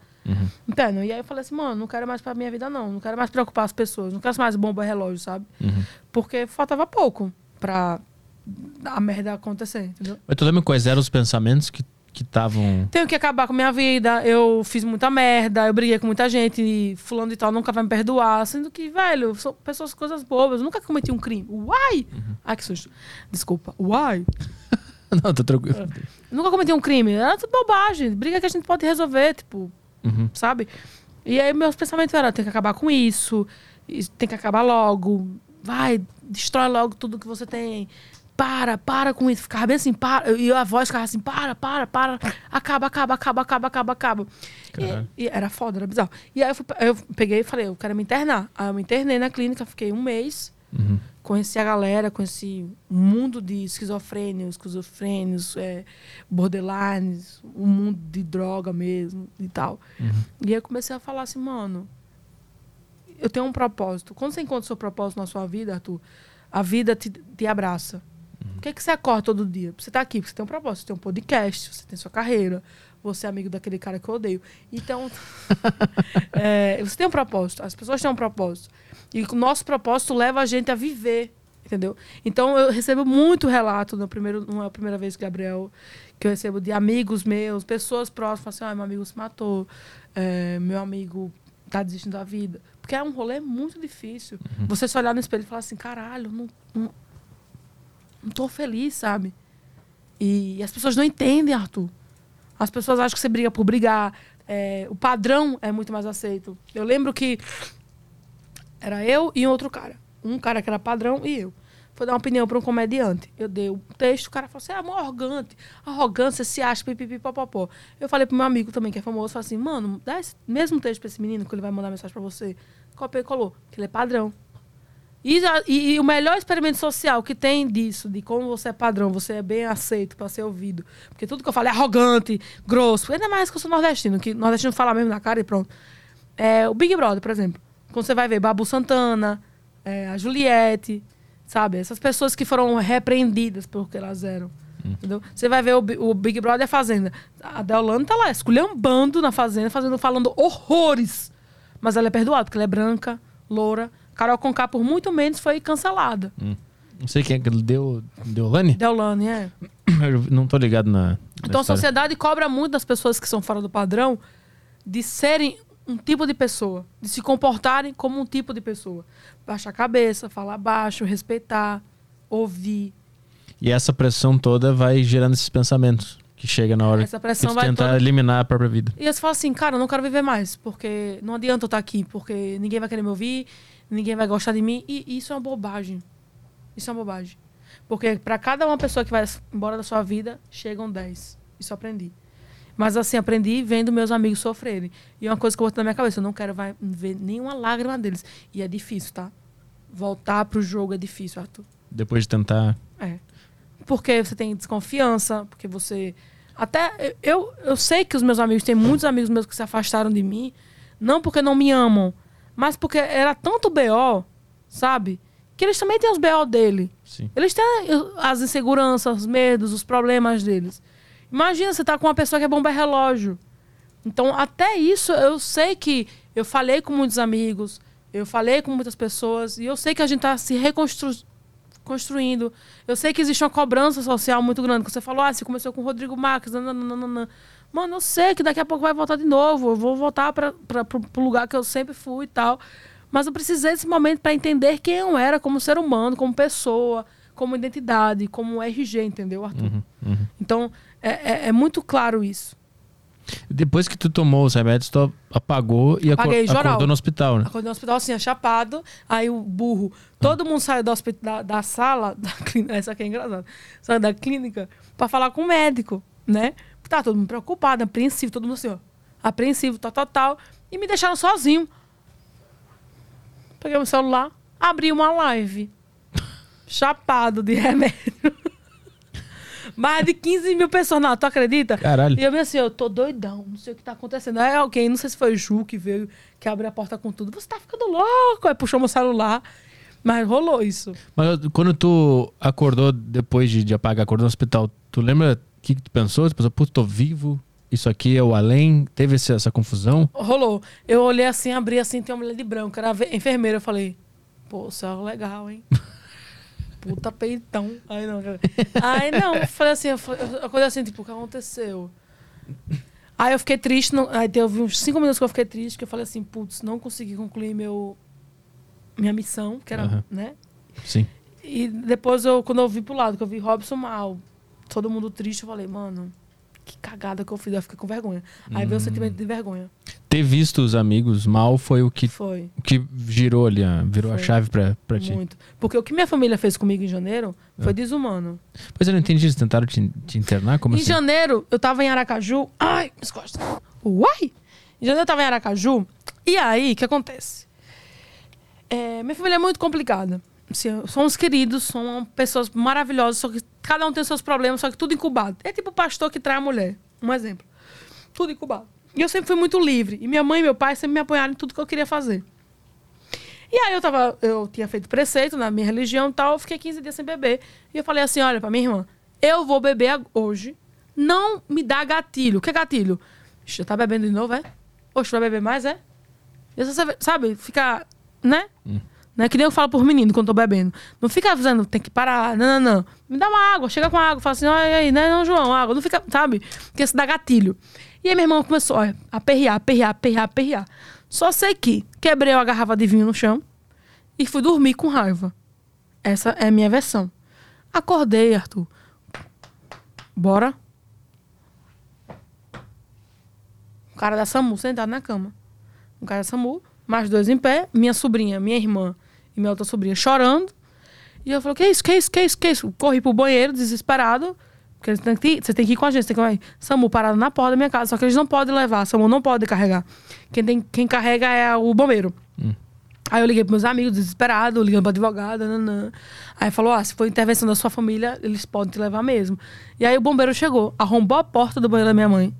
internam. E aí eu falei assim, mano, não quero mais pra minha vida, não. Não quero mais preocupar as pessoas, não quero mais bomba relógio, sabe? Porque faltava pouco pra a merda acontecer, entendeu? Mas tu lembra quais eram os pensamentos que que estavam. Tenho que acabar com a minha vida, eu fiz muita merda, eu briguei com muita gente, e fulano de tal nunca vai me perdoar. Sendo que, velho, são pessoas, coisas bobas. Eu nunca cometi um crime. Uai! Ai, que susto. Desculpa. Uai! [LAUGHS] Não, tô tranquilo. Eu nunca cometi um crime. Era tudo bobagem. Briga que a gente pode resolver, tipo, Uhum. sabe? E aí meus pensamentos eram, tem que acabar com isso tem que acabar logo. Vai, destrói logo tudo que você tem. Para, para com isso. Ficava bem assim, para. E a voz ficava assim, para, para, para. Acaba, acaba, acaba, acaba, acaba, acaba. E, e era foda, era bizarro. E aí eu, fui- eu peguei e falei, eu quero me internar. Aí eu me internei na clínica, fiquei um mês. Uhum. Conheci a galera, conheci um mundo de esquizofrênios, esquizofrênios, é, borderlines, um mundo de droga mesmo e tal. E aí eu comecei a falar assim, mano, eu tenho um propósito. Quando você encontra o seu propósito na sua vida, Arthur, a vida te, te abraça. Por que, que você acorda todo dia? Você tá aqui, porque você tem um propósito, você tem um podcast, você tem sua carreira, você é amigo daquele cara que eu odeio. Então, [LAUGHS] é, você tem um propósito, as pessoas têm um propósito. E o nosso propósito leva a gente a viver, entendeu? Então, eu recebo muito relato, no primeiro, não é a primeira vez, Gabriel, que eu recebo de amigos meus, pessoas próximas, assim, ah, meu amigo se matou, é, meu amigo tá desistindo da vida. Porque é um rolê muito difícil. Você se olhar no espelho e falar assim, caralho, não, não, não tô feliz, sabe? E as pessoas não entendem, Arthur. As pessoas acham que você briga por brigar. É, o padrão é muito mais aceito. Eu lembro que era eu e outro cara. Um cara que era padrão e eu. Foi dar uma opinião para um comediante. Eu dei o texto, o cara falou assim: é amor arrogante. Arrogância, se acha, pipipi, popopó. Eu falei pro meu amigo também, que é famoso, falei assim: mano, dá esse mesmo texto pra esse menino que ele vai mandar mensagem para você. Copiou e colou, que ele é padrão. E, e- e o melhor experimento social que tem disso, de como você é padrão, você é bem aceito para ser ouvido. Porque tudo que eu falo é arrogante, grosso. Ainda mais que eu sou nordestino, que nordestino fala mesmo na cara e pronto. É, o Big Brother, por exemplo. Quando você vai ver Babu Santana, é, a Juliette, sabe? Essas pessoas que foram repreendidas pelo que elas eram. Entendeu? Você vai ver o, o Big Brother Fazenda. A Deolane tá lá, esculhambando na Fazenda, fazendo, falando horrores. Mas ela é perdoada, porque ela é branca, loura. Carol Conká, por muito menos, foi cancelada. Não sei quem é que deu. Deolane? Deolane, é. [CLEARS THROAT] Eu não tô ligado na. na Então a história. sociedade cobra muito das pessoas que são fora do padrão de serem um tipo de pessoa, de se comportarem como um tipo de pessoa. Baixar a cabeça, falar baixo, respeitar, ouvir. E essa pressão toda vai gerando esses pensamentos que chega na hora Essa pressão vai tentar toda... eliminar a própria vida. E você fala assim, cara, eu não quero viver mais, porque não adianta eu estar aqui, porque ninguém vai querer me ouvir, ninguém vai gostar de mim, e isso é uma bobagem. Isso é uma bobagem. Porque para cada uma pessoa que vai embora da sua vida, chegam 10. Isso eu aprendi. Mas assim, aprendi vendo meus amigos sofrerem. E é uma coisa que eu boto na minha cabeça, eu não quero vai, ver nenhuma lágrima deles. E é difícil, tá? Voltar pro jogo é difícil, Arthur. Depois de tentar. É. Porque você tem desconfiança, porque você. Até eu, eu sei que os meus amigos, tem muitos amigos meus que se afastaram de mim, não porque não me amam, mas porque era tanto BO, sabe? Que eles também têm os BO dele. Sim. Eles têm as inseguranças, os medos, os problemas deles. Imagina você tá com uma pessoa que é bomba relógio. Então, até isso, eu sei que eu falei com muitos amigos, eu falei com muitas pessoas, e eu sei que a gente tá se reconstruindo. Eu sei que existe uma cobrança social muito grande. Você falou, ah, você começou com o Rodrigo Marques, nananana. Mano, eu sei que daqui a pouco vai voltar de novo. Eu vou voltar para o lugar que eu sempre fui e tal. Mas eu precisei desse momento para entender quem eu era como ser humano, como pessoa, como identidade, como RG, entendeu, Arthur? Uhum, uhum. Então, é, é, é, muito claro isso. Depois que tu tomou os remédios, tu apagou e Apaguei, acor acordou no hospital, né? Acordei no hospital assim, chapado. Aí o burro, todo mundo saiu da, da, da sala, [LAUGHS] da clínica, essa aqui é engraçada, saiu da clínica para falar com o médico, né? Tá todo mundo preocupado, apreensivo, todo mundo assim, ó, apreensivo, tal, tal, tal. E me deixaram sozinho. Peguei meu celular, abri uma live. [LAUGHS] Chapado de remédio. [LAUGHS] Mais de 15 mil pessoas, não, tu acredita? Caralho. E eu me assim, eu tô doidão, não sei o que tá acontecendo. Aí alguém, não sei se foi o Ju que veio, que abriu a porta com tudo. Você tá ficando louco? Aí puxou meu celular. Mas rolou isso. Mas quando tu acordou depois de, de apagar, acordou no hospital, tu lembra o que, que tu pensou? Tu pensou, putz, tô vivo, isso aqui é o além? Teve essa, essa confusão? Rolou. Eu olhei assim, abri assim, tem uma mulher de branco, era enfermeira. Eu falei, pô, céu legal, hein? [LAUGHS] Puta peitão. Aí não, aí não, eu falei assim, eu acordei assim, tipo, o que aconteceu? Aí eu fiquei triste, não, aí teve uns cinco minutos que eu fiquei triste, que eu falei assim, putz, não consegui concluir meu, minha missão, que era, Aham. né? Sim. E depois, eu, quando eu vi pro lado, que eu vi Robson mal, todo mundo triste, eu falei, mano, que cagada que eu fiz. Eu fiquei com vergonha. Aí veio o sentimento de vergonha. Ter visto os amigos mal foi o que, Foi. o que girou ali, a- virou a Foi. chave pra, pra ti. Muito. Porque o que minha família fez comigo em janeiro foi desumano. Pois eu não entendi, eles tentaram te, te internar? Como em assim? janeiro, eu tava em Aracaju. Ai, minhas costas. Uai! Em janeiro eu tava em Aracaju. E aí, o que acontece? É, minha família é muito complicada. Assim, somos queridos, são pessoas maravilhosas, só que cada um tem seus problemas, só que tudo incubado. É tipo o pastor que trai a mulher. Um exemplo. Tudo incubado. E eu sempre fui muito livre. E minha mãe e meu pai sempre me apoiaram em tudo que eu queria fazer. E aí eu tava, eu tinha feito preceito na minha religião e tal, eu fiquei 15 dias sem beber. E eu falei assim, olha, pra minha irmã, eu vou beber hoje, não me dá gatilho. O que é gatilho? Já tá bebendo de novo, é? Oxe, vai beber mais, é? Você, sabe, fica, né? Não é que nem eu falo por menino quando tô bebendo. Não fica avisando, tem que parar, não, não, não. Me dá uma água, chega com água, fala assim, olha aí, né, não, João, água. Não fica, sabe? Porque isso dá gatilho. E aí minha irmã começou, olha, a perrear, perrear, perrear, perrear. Só sei que quebrei a garrafa de vinho no chão e fui dormir com raiva. Essa é a minha versão. Acordei, Arthur. Bora. O cara da SAMU sentado na cama. O cara da SAMU, mais dois em pé, minha sobrinha, minha irmã e minha outra sobrinha chorando. E eu falei, que isso, que isso, que isso, que isso? Corri pro banheiro, desesperado. Porque você tem que ir, você tem que ir com a gente, você tem que ir. SAMU parado na porta da minha casa, só que eles não podem levar, SAMU não pode carregar. Quem, tem, quem carrega é o bombeiro. Aí eu liguei pros meus amigos, desesperado, ligando pra advogada, nanã. Aí falou: ah, se for intervenção da sua família, eles podem te levar mesmo. E aí o bombeiro chegou, arrombou a porta do banheiro da minha mãe,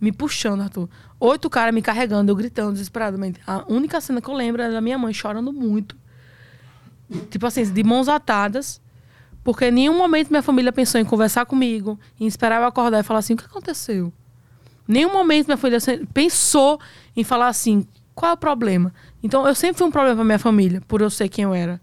me puxando, Arthur. Oito caras me carregando, eu gritando desesperadamente. A única cena que eu lembro é da minha mãe chorando muito. Tipo assim, de mãos atadas. Porque em nenhum momento minha família pensou em conversar comigo, em esperar eu acordar e falar assim: o que aconteceu? Nenhum momento minha família pensou em falar assim: qual é o problema? Então eu sempre fui um problema pra minha família, por eu ser quem eu era.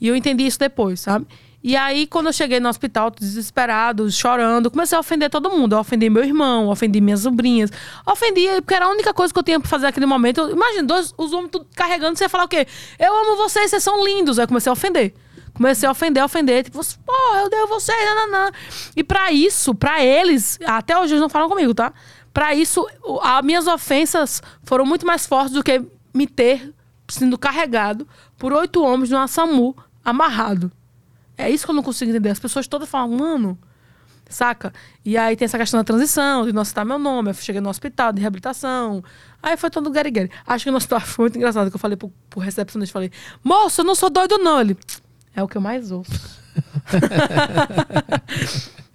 E eu entendi isso depois, sabe? E aí, quando eu cheguei no hospital, desesperado, chorando, comecei a ofender todo mundo. Eu ofendi meu irmão, ofendi minhas sobrinhas. Ofendi, porque era a única coisa que eu tinha pra fazer naquele momento. Imagina, dois, os homens tudo carregando, você ia falar o quê? Eu amo vocês, vocês são lindos. Aí eu comecei a ofender. Comecei a ofender, a ofender. Tipo, porra, eu odeio vocês, nananã. E pra isso, pra eles, até hoje eles não falam comigo, tá? Pra isso, as minhas ofensas foram muito mais fortes do que me ter sendo carregado por oito homens numa SAMU amarrado. É isso que eu não consigo entender. As pessoas todas falam, mano, saca? E aí tem essa questão da transição, de não citar meu nome. Eu cheguei no hospital de reabilitação. Aí foi todo guerigueiro. Acho que no hospital foi muito engraçado que eu falei pro, pro recepcionista, falei, moço, eu não sou doido não. Ele, é o que eu mais ouço. [LAUGHS]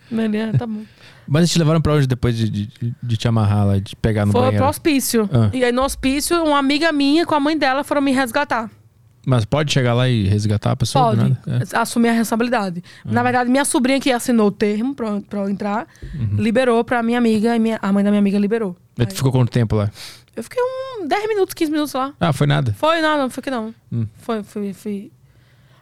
Menina, tá bom. Mas eles te levaram pra onde depois de, de, de te amarrar lá, de pegar no Foi banheiro? pro hospício. Ah. E aí no hospício, uma amiga minha com a mãe dela foram me resgatar. Mas pode chegar lá e resgatar a pessoa? Pode. nada? É. Assumir a responsabilidade. Na verdade, minha sobrinha que assinou o termo pra, pra eu entrar, liberou pra minha amiga e minha, a mãe da minha amiga liberou. Aí tu ficou quanto tempo lá? Eu fiquei um 10 minutos, 15 minutos lá. Ah, foi nada. Foi, não, não, foi que não. Hum. Foi, foi, foi.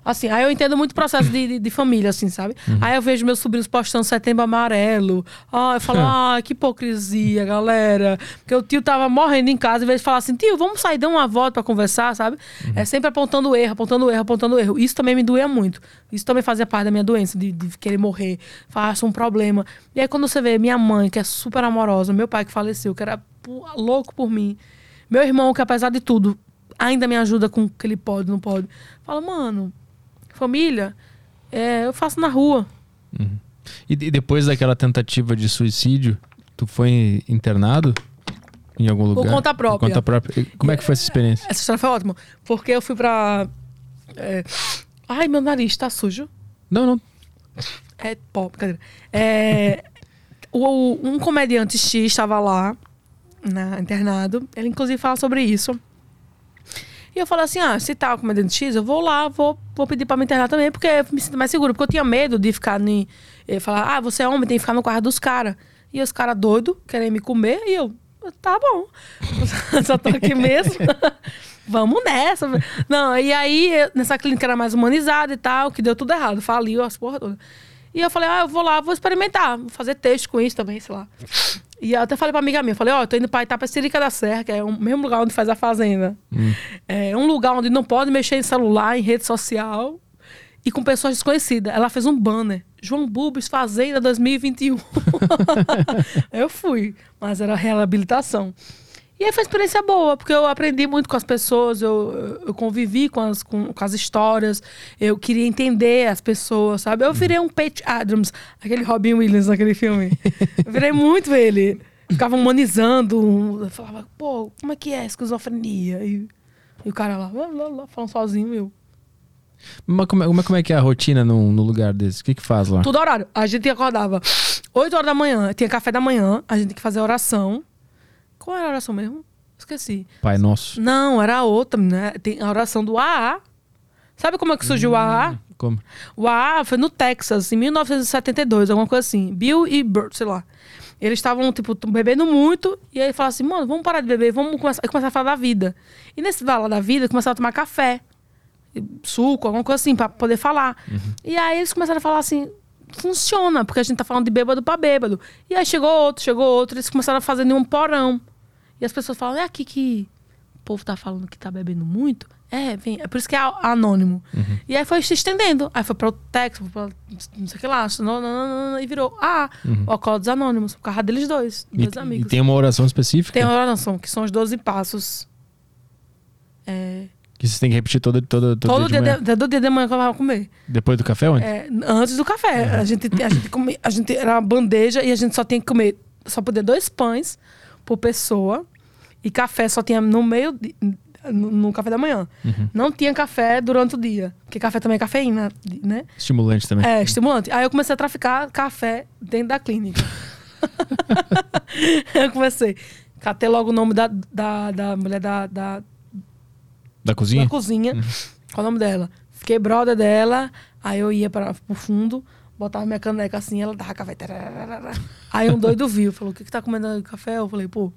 Assim, aí eu entendo muito o processo de, de, de família, assim, sabe? Aí eu vejo meus sobrinhos postando setembro amarelo. Ah, eu falo, [LAUGHS] ah, que hipocrisia, galera. Porque o tio tava morrendo em casa, em vez de falar assim, tio, vamos sair, dar uma volta pra conversar, sabe? É sempre apontando erro, apontando erro, apontando erro. Isso também me doía muito. Isso também fazia parte da minha doença, de, de querer morrer. Faça um problema. E aí quando você vê minha mãe, que é super amorosa, meu pai que faleceu, que era louco por mim. Meu irmão, que apesar de tudo, ainda me ajuda com o que ele pode, não pode. Fala, mano, família, é, eu faço na rua. E, e depois daquela tentativa de suicídio, tu foi internado em algum lugar? conta própria. Por conta própria. Como é que foi essa experiência? Essa história foi ótima. Porque eu fui pra. é, Ai, meu nariz tá sujo. Não, não. É pó, brincadeira. É, o, um comediante X estava lá, na, internado. Ele, inclusive, fala sobre isso. E eu falei assim: ah, se tá comediante X, eu vou lá, vou, vou pedir pra me internar também, porque eu me sinto mais seguro. Porque eu tinha medo de ficar em. eh, Falar, ah, você é homem, tem que ficar no quarto dos caras. E os caras doidos, querem me comer, e eu, tá bom. [LAUGHS] Só tô aqui mesmo. [LAUGHS] Vamos nessa. Não, e aí, nessa clínica era mais humanizada e tal, que deu tudo errado. Faliu as porra toda. E eu falei, ah, eu vou lá, vou experimentar, vou fazer texto com isso também, sei lá. E eu até falei pra amiga minha, eu falei, ó, eu tô indo pra Itapecerica da Serra, que é o mesmo lugar onde faz a fazenda. É um lugar onde não pode mexer em celular, em rede social e com pessoas desconhecidas. Ela fez um banner, João Bubis Fazenda 2021. [LAUGHS] eu fui, mas era reabilitação. E aí foi uma experiência boa, porque eu aprendi muito com as pessoas, eu, eu convivi com as, com, com as histórias, eu queria entender as pessoas, sabe? Eu virei um Pete Adams, aquele Robin Williams naquele filme. Eu virei muito ele. Ficava humanizando, eu falava, pô, como é que é esquizofrenia? E, e o cara lá, lá, lá, lá, falando sozinho, eu. Mas como, é- como é- como é que é a rotina num, num lugar desse? O que que faz lá? Tudo horário. A gente acordava 8 horas da manhã, tinha café da manhã, a gente tinha que fazer oração. Qual era a oração mesmo? Esqueci. Pai nosso. Não, era outra, né? Tem a oração do AA. Sabe como é que surgiu o AA? Como? O AA foi no Texas, em 1972, alguma coisa assim. Bill e Bert, sei lá. Eles estavam, tipo, bebendo muito. E aí falaram assim, mano, vamos parar de beber, vamos começar, começar a falar da vida. E nesse falar da vida, começaram a tomar café, suco, alguma coisa assim, pra poder falar. E aí eles começaram a falar assim, funciona, porque a gente tá falando de bêbado pra bêbado. E aí chegou outro, chegou outro, eles começaram a fazer um porão. E as pessoas falam, é aqui que o povo tá falando que tá bebendo muito? É, vem. É por isso que é anônimo. E aí foi se estendendo. Aí foi para o Texas, foi pra não sei o que lá, não, não, não, não, e virou ah, o Alcoólicos Anônimos, por causa deles dois, E, dois amigos. e tem uma oração específica Tem uma oração, que são os 12 passos. É, que você tem que repetir todo, todo, todo, todo, dia, dia de manhã. todo dia de manhã que eu vou comer. Depois do café, onde? É, antes do café. A, gente, a, gente come, a gente era uma bandeja e a gente só tinha que comer, só podia dois pães por pessoa. E café só tinha no meio, de- no, no café da manhã. Não tinha café durante o dia. Porque café também é cafeína, né? Estimulante também. É, estimulante. Aí eu comecei a traficar café dentro da clínica. [LAUGHS] eu comecei. Catei logo o nome da, da, da mulher da, da, Da cozinha? da cozinha. Qual o nome dela? Fiquei brother dela. Aí eu ia para o fundo, botava minha caneca assim, ela dava café. tararara. Aí um doido viu, falou: O que, que tá comendo café? Eu falei: Pô,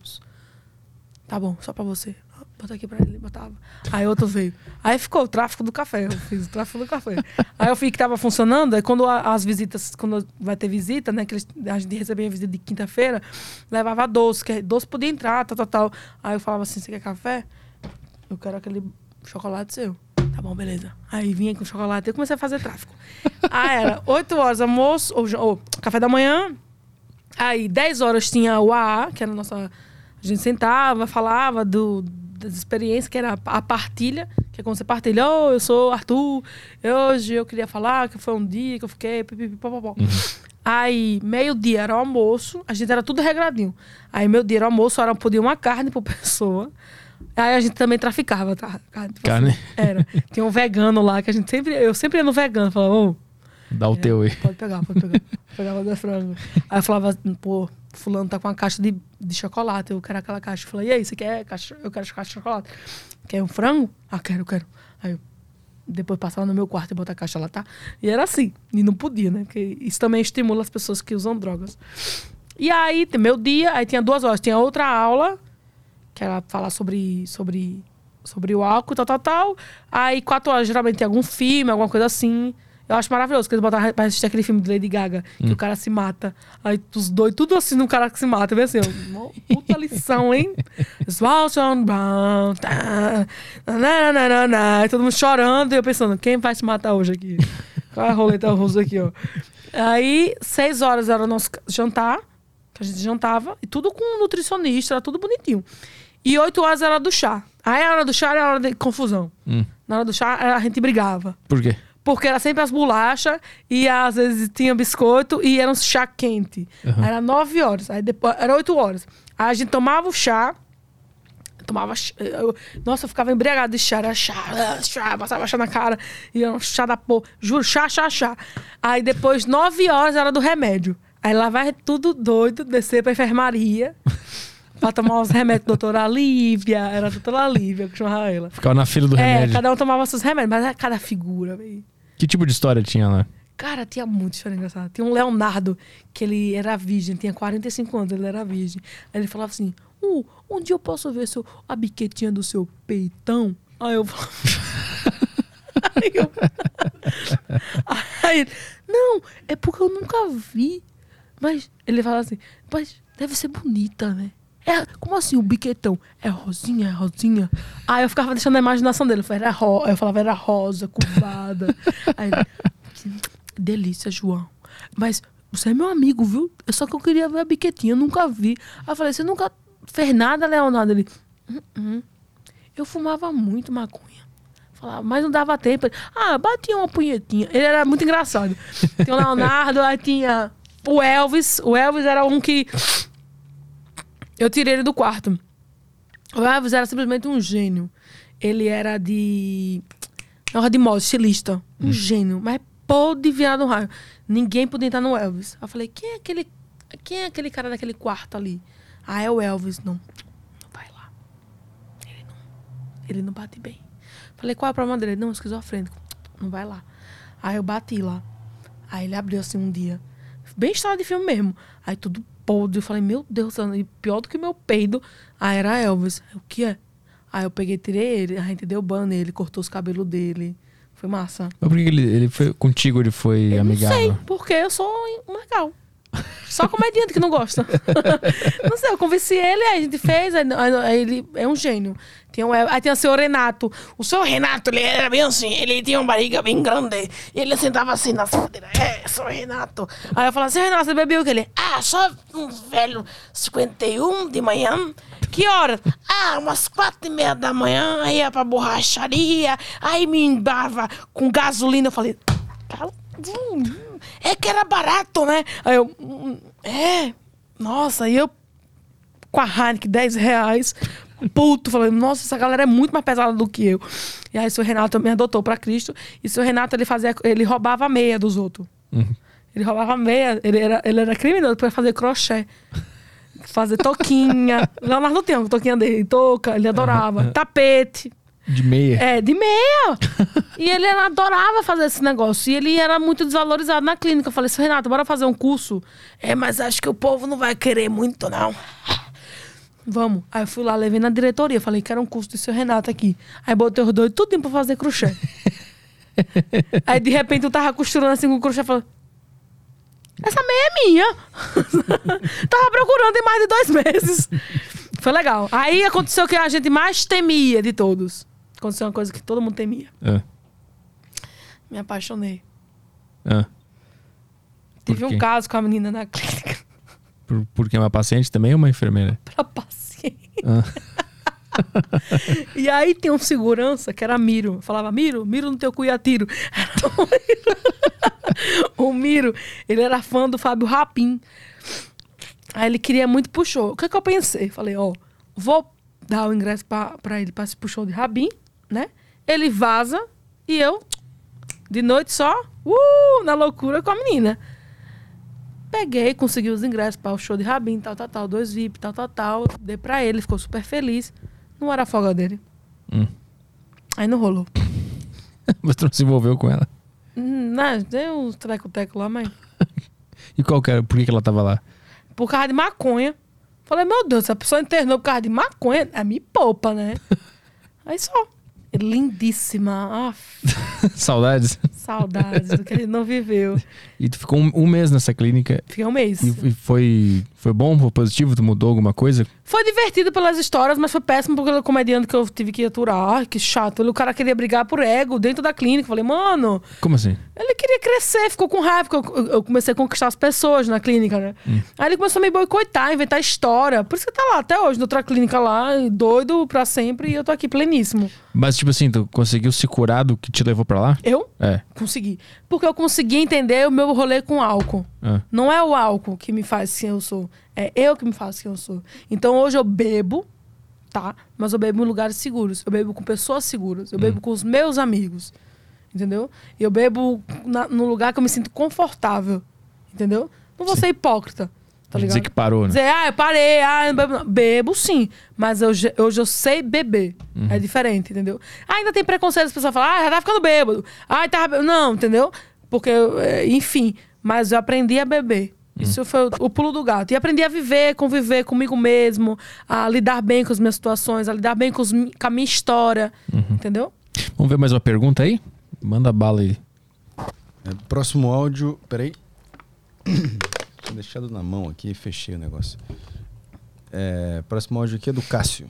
tá bom, só pra você. bota aqui pra ele, botava. Aí outro veio. Aí ficou o tráfico do café, eu fiz o tráfico do café. Aí eu vi que tava funcionando, aí quando a- as visitas, quando vai ter visita, né, que eles- a gente recebia visita de quinta-feira, levava doce, que doce podia entrar, tal, tal, tal. Aí eu falava assim, você quer café? Eu quero aquele chocolate seu. Tá bom, beleza. Aí vinha com chocolate e eu comecei a fazer tráfico. Aí era 8 horas almoço, ou, ou café da manhã. Aí 10 horas tinha o AA, que era a nossa. A gente sentava, falava do, das experiências, que era a, partilha, que é quando você partilha, oh, eu sou Arthur, hoje eu queria falar que foi um dia que eu fiquei. pipipi, popopó. Aí, meio-dia era o almoço, a gente era tudo regradinho. Aí, meio-dia era o almoço, era podia uma carne por pessoa. Aí a gente também traficava, tá? Carne. Carne? era. Tinha um vegano lá que a gente sempre. Eu sempre ia no vegano, falava, ô, Dá o teu aí. pode pegar, pode pegar. [LAUGHS] Pegava da frango. Aí eu falava, pô, fulano tá com uma caixa de, de chocolate, eu quero aquela caixa. Eu falei, e aí, você quer caixa? Eu quero caixa de chocolate. Quer um frango? Ah, quero, quero. Aí eu depois passava no meu quarto e botava a caixa lá, tá? E era assim. E não podia, né? Porque isso também estimula as pessoas que usam drogas. E aí, meu dia, aí tinha duas horas. Tinha outra aula, que era falar sobre, sobre, sobre o álcool, tal, tal, tal. Aí, quatro horas, geralmente tem algum filme, alguma coisa assim. Eu acho maravilhoso, que eles botaram pra assistir aquele filme de Lady Gaga, que o cara se mata. Aí os dois, tudo assim no cara que se mata. Vê assim, uma puta lição, hein? Brown, tá, na, na, na, na, e todo mundo chorando, e eu pensando, quem vai se matar hoje aqui? [LAUGHS] Qual é a roleta russa aqui, ó? Aí, seis horas era o nosso jantar, que a gente jantava, e tudo com um nutricionista, era tudo bonitinho. E oito horas era do chá. Aí a hora do chá era a hora de confusão. Hum. Na hora do chá, a gente brigava. Por quê? Porque era sempre as bolachas e às vezes tinha biscoito e era um chá quente. Uhum. Era nove horas, aí depois era oito horas. Aí a gente tomava o chá, tomava. eu- nossa, eu ficava embriagado de chá, era chá, chá, passava chá na cara, e era um chá da porra. Juro, chá, chá, chá. Aí depois, nove horas era do remédio. Aí lá vai tudo doido, descer pra enfermaria. [LAUGHS] Pra tomar os remédios, doutora Lívia. Era a doutora Lívia que chamava ela. Ficava na fila do É, remédio. cada um tomava seus remédios, mas era cada figura, velho. Que tipo de história tinha lá? Cara, tinha muito história engraçada. Tinha um Leonardo, que ele era virgem, tinha 45 anos, ele era virgem. Aí ele falava assim: uh, um dia eu posso ver seu, a biquetinha do seu peitão? Aí eu falava. [LAUGHS] Aí eu. Aí ele, não, é porque eu nunca vi. Mas ele falava assim, mas deve ser bonita, né? É, como assim, o biquetão? É rosinha, é rosinha? Aí eu ficava deixando a imaginação dele. Eu, falava, era ro eu falava, era rosa, curvada. [LAUGHS] Aí ele, delícia, João. Mas você é meu amigo, viu? Só que eu queria ver a biquetinha, eu nunca vi. Aí eu falei, você nunca fez nada, Leonardo? Ele, "Hum, hum. eu fumava muito maconha. Falava, mas não dava tempo. Ah, batia uma punhetinha. Ele era muito engraçado. Tinha o Leonardo, aí tinha o Elvis. O Elvis era um que. Eu tirei ele do quarto. O Elvis era simplesmente um gênio. Ele era de. Era de moda, estilista. Um gênio. Mas pode virar no raio. Ninguém podia entrar no Elvis. Aí Eu falei, quem é aquele. Quem é aquele cara daquele quarto ali? Ah, é o Elvis. Não. Não vai lá. Ele não. Ele não bate bem. Falei, qual é o problema dele? Ele, Não, esquizofrênico. Não vai lá. Aí eu bati lá. Aí ele abriu assim um dia. Bem história de filme mesmo. Aí tudo podre. Eu falei, meu Deus, e pior do que meu peido. Aí era Elvis. O que é? Aí eu peguei, tirei ele. A gente deu ban nele, cortou os cabelos dele. Foi massa. Mas por que ele, ele foi contigo, ele foi Eu amigável? Não sei, porque eu sou um legal. Só comediante que não gosta. [LAUGHS] não sei, eu convenci ele, aí a gente fez, aí, aí- ele é um gênio. Tem um, aí tem o seu Renato. O seu Renato, ele era bem assim, ele tinha uma barriga bem grande. E ele sentava assim na cadeira. É, seu Renato. Aí eu falava assim, Renato, você bebeu o que? Ele, ah, só um velho 51 de manhã. Que hora? Ah, umas quatro e meia da manhã, aí ia pra borracharia, aí me embava com gasolina. Eu falei, "Cara, hum, é que era barato, né? Aí eu, "Hum, é, nossa, aí eu com a Heineken 10 reais, puto, falando, nossa, essa galera é muito mais pesada do que eu. E aí o seu Renato me adotou pra Cristo, e o seu Renato, ele fazia, ele roubava a meia dos outros. Ele roubava meia, ele era, ele era criminoso pra fazer crochê. Fazer toquinha. [LAUGHS] Leonardo tem uma toquinha dele, touca, ele adorava. Tapete. De meia. É, de meia. e ele adorava fazer esse negócio. E ele era muito desvalorizado na clínica. Eu falei assim, Renato, bora fazer um curso? É, mas acho que o povo não vai querer muito, não. Vamos. Aí eu fui lá, levei na diretoria. Falei que era um curso do seu Renato aqui. Aí botei os dois tudo pra fazer crochê. [LAUGHS] Aí de repente eu tava costurando assim com o crochê e falei. Essa meia é minha. [LAUGHS] tava procurando em mais de dois meses. Foi legal. Aí aconteceu o que a gente mais temia de todos. Aconteceu uma coisa que todo mundo temia. Ah, Me apaixonei. ah. Tive quê? um caso com a menina na [LAUGHS] clínica. Por, porque é uma paciente também ou uma enfermeira? Pra paciente. Ah. [LAUGHS] E aí tem um segurança que era Miro. Eu falava, Miro, Miro no teu cu e atiro. [LAUGHS] O Miro. ele era fã do Fábio Rapim. Aí ele queria muito pro show. O que, que eu pensei? Falei, ó, vou dar o ingresso pra, pra ele pra pro show de Rabin, né? Ele vaza e eu, de noite só, uh, na loucura com a menina. Peguei, consegui os ingressos para o show de Rabin, tal, tal, tal, dois VIP, tal, tal, tal. Dei pra ele, ficou super feliz. Não era a folga dele. Hum. Aí não rolou. [LAUGHS] Você não se envolveu com ela? Hum, Não, deu uns treco-teco lá, mas. [LAUGHS] E qual que era? Por que, que ela tava lá? Por causa de maconha. Falei, meu Deus, se a pessoa internou por causa de maconha, é me poupa, né? [LAUGHS] Aí só. Lindíssima. [LAUGHS] Saudades? saudades do que ele não viveu. E tu ficou um, um mês nessa clínica Fiquei um mês. e, e foi, foi bom, foi positivo? Tu mudou alguma coisa? Foi divertido pelas histórias, mas foi péssimo pelo comediante que eu tive que aturar. Ai, que chato. O cara queria brigar por ego dentro da clínica. Falei, mano, Como assim? ele queria crescer, ficou com raiva, porque eu, eu comecei a conquistar as pessoas na clínica, né? Aí ele começou a me boicotar, inventar história. Por isso que tá lá até hoje, noutra clínica lá, doido pra sempre, e eu tô aqui pleníssimo. Mas, tipo assim, tu conseguiu se curar do que te levou pra lá? Eu É. consegui. Porque eu consegui entender o meu rolê com álcool. Ah. Não é o álcool que me faz quem eu sou. É eu que me faço quem eu sou. Então hoje eu bebo, tá? Mas eu bebo em lugares seguros. Eu bebo com pessoas seguras. Eu bebo com os meus amigos. Entendeu? Eu bebo na, no lugar que eu me sinto confortável. Entendeu? Não vou ser hipócrita. Tá? Dizer que parou, né? Dizer, ah, eu parei, ah, eu não bebo, não. Bebo sim, mas eu, je- hoje eu sei beber. É diferente, entendeu? Ainda tem preconceito, as pessoas falam, ah, já tá ficando bêbado. Ah, tá. be-" Não, entendeu? Porque, é, enfim, mas eu aprendi a beber. Isso foi o, pulo do gato. E aprendi a viver, conviver comigo mesmo, a lidar bem com as minhas situações, a lidar bem com, os com a minha história. Entendeu? Vamos ver mais uma pergunta aí? Manda bala aí. É, próximo áudio. Peraí. Tinha deixado na mão aqui, fechei o negócio. É, próximo áudio aqui é do Cássio.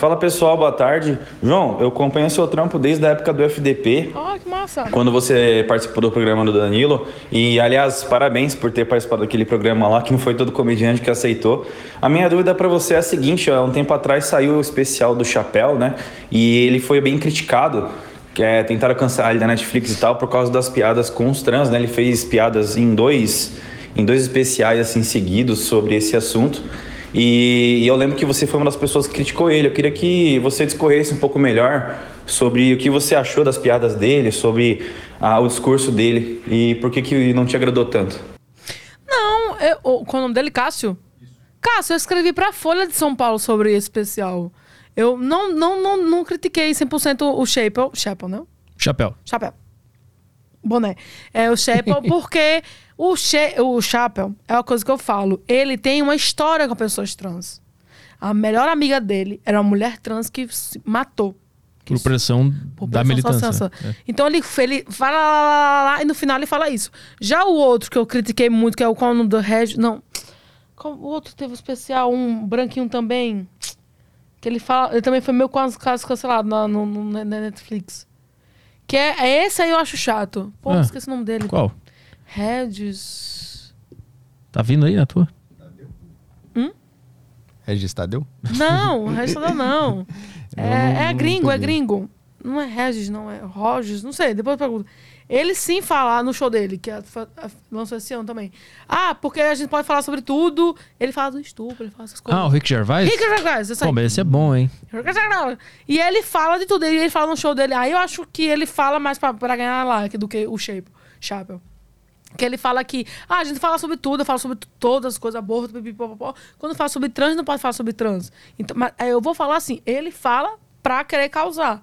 Fala pessoal, boa tarde. João, eu acompanho seu trampo desde a época do FDP, Ó, que massa. quando você participou do programa do Danilo. E, aliás, parabéns por ter participado daquele programa lá, que não foi todo comediante que aceitou. A minha dúvida para você é a seguinte: ó, um tempo atrás saiu o especial do Chapéu, né? E ele foi bem criticado. Que é, tentaram cancelar ele da Netflix e tal por causa das piadas com os trans, né? Ele fez piadas em dois, em dois especiais assim seguidos sobre esse assunto. E, e eu lembro que você foi uma das pessoas que criticou ele. Eu queria que você discorresse um pouco melhor sobre o que você achou das piadas dele, sobre ah, o discurso dele e por que, que não te agradou tanto. Não, eu, o- qual é o nome dele? Cássio? Cássio, eu escrevi pra Folha de São Paulo sobre esse especial. Eu não, não, não, não critiquei 100% o Chapel. Chapel, não? Chapéu. Chapéu. Boné. É o Chapel [LAUGHS] porque o, che, o Chapel é uma coisa que eu falo. Ele tem uma história com pessoas trans. A melhor amiga dele era uma mulher trans que se matou. Por pressão Por da pressão militância. social. É. Então ele, ele fala lá, lá, lá, lá, e no final ele fala isso. Já o outro que eu critiquei muito, que é o nome do Regis. Não. O outro teve um especial, um branquinho também. Que ele fala. Ele também foi meio quase caso cancelado na, no- na Netflix. Que é, é esse aí eu acho chato. Pô, Ah. esqueci o nome dele. Qual? Regis. Tá vindo aí na tua? Regis Tadeu? Não, Regis não, [LAUGHS] não. É, é não gringo, é gringo. Não é Regis, não, é Rogers, não sei, depois eu pergunto. Ele sim fala no show dele, que é, lançou esse ano também. Ah, porque a gente pode falar sobre tudo. Ele fala do estupro, ele fala essas coisas. Ah, o Rick Gervais? Rick Gervais, isso aí. Mas esse é bom, hein? E ele fala de tudo. E ele fala no show dele. Aí eu acho que ele fala mais pra, pra ganhar like do que o Shape, Chapel. Que ele fala que, ah, a gente fala sobre tudo, eu falo sobre todas as coisas, aborto, pipipopopó. Quando fala sobre trans, não pode falar sobre trans. Então, mas aí eu vou falar assim, ele fala pra querer causar.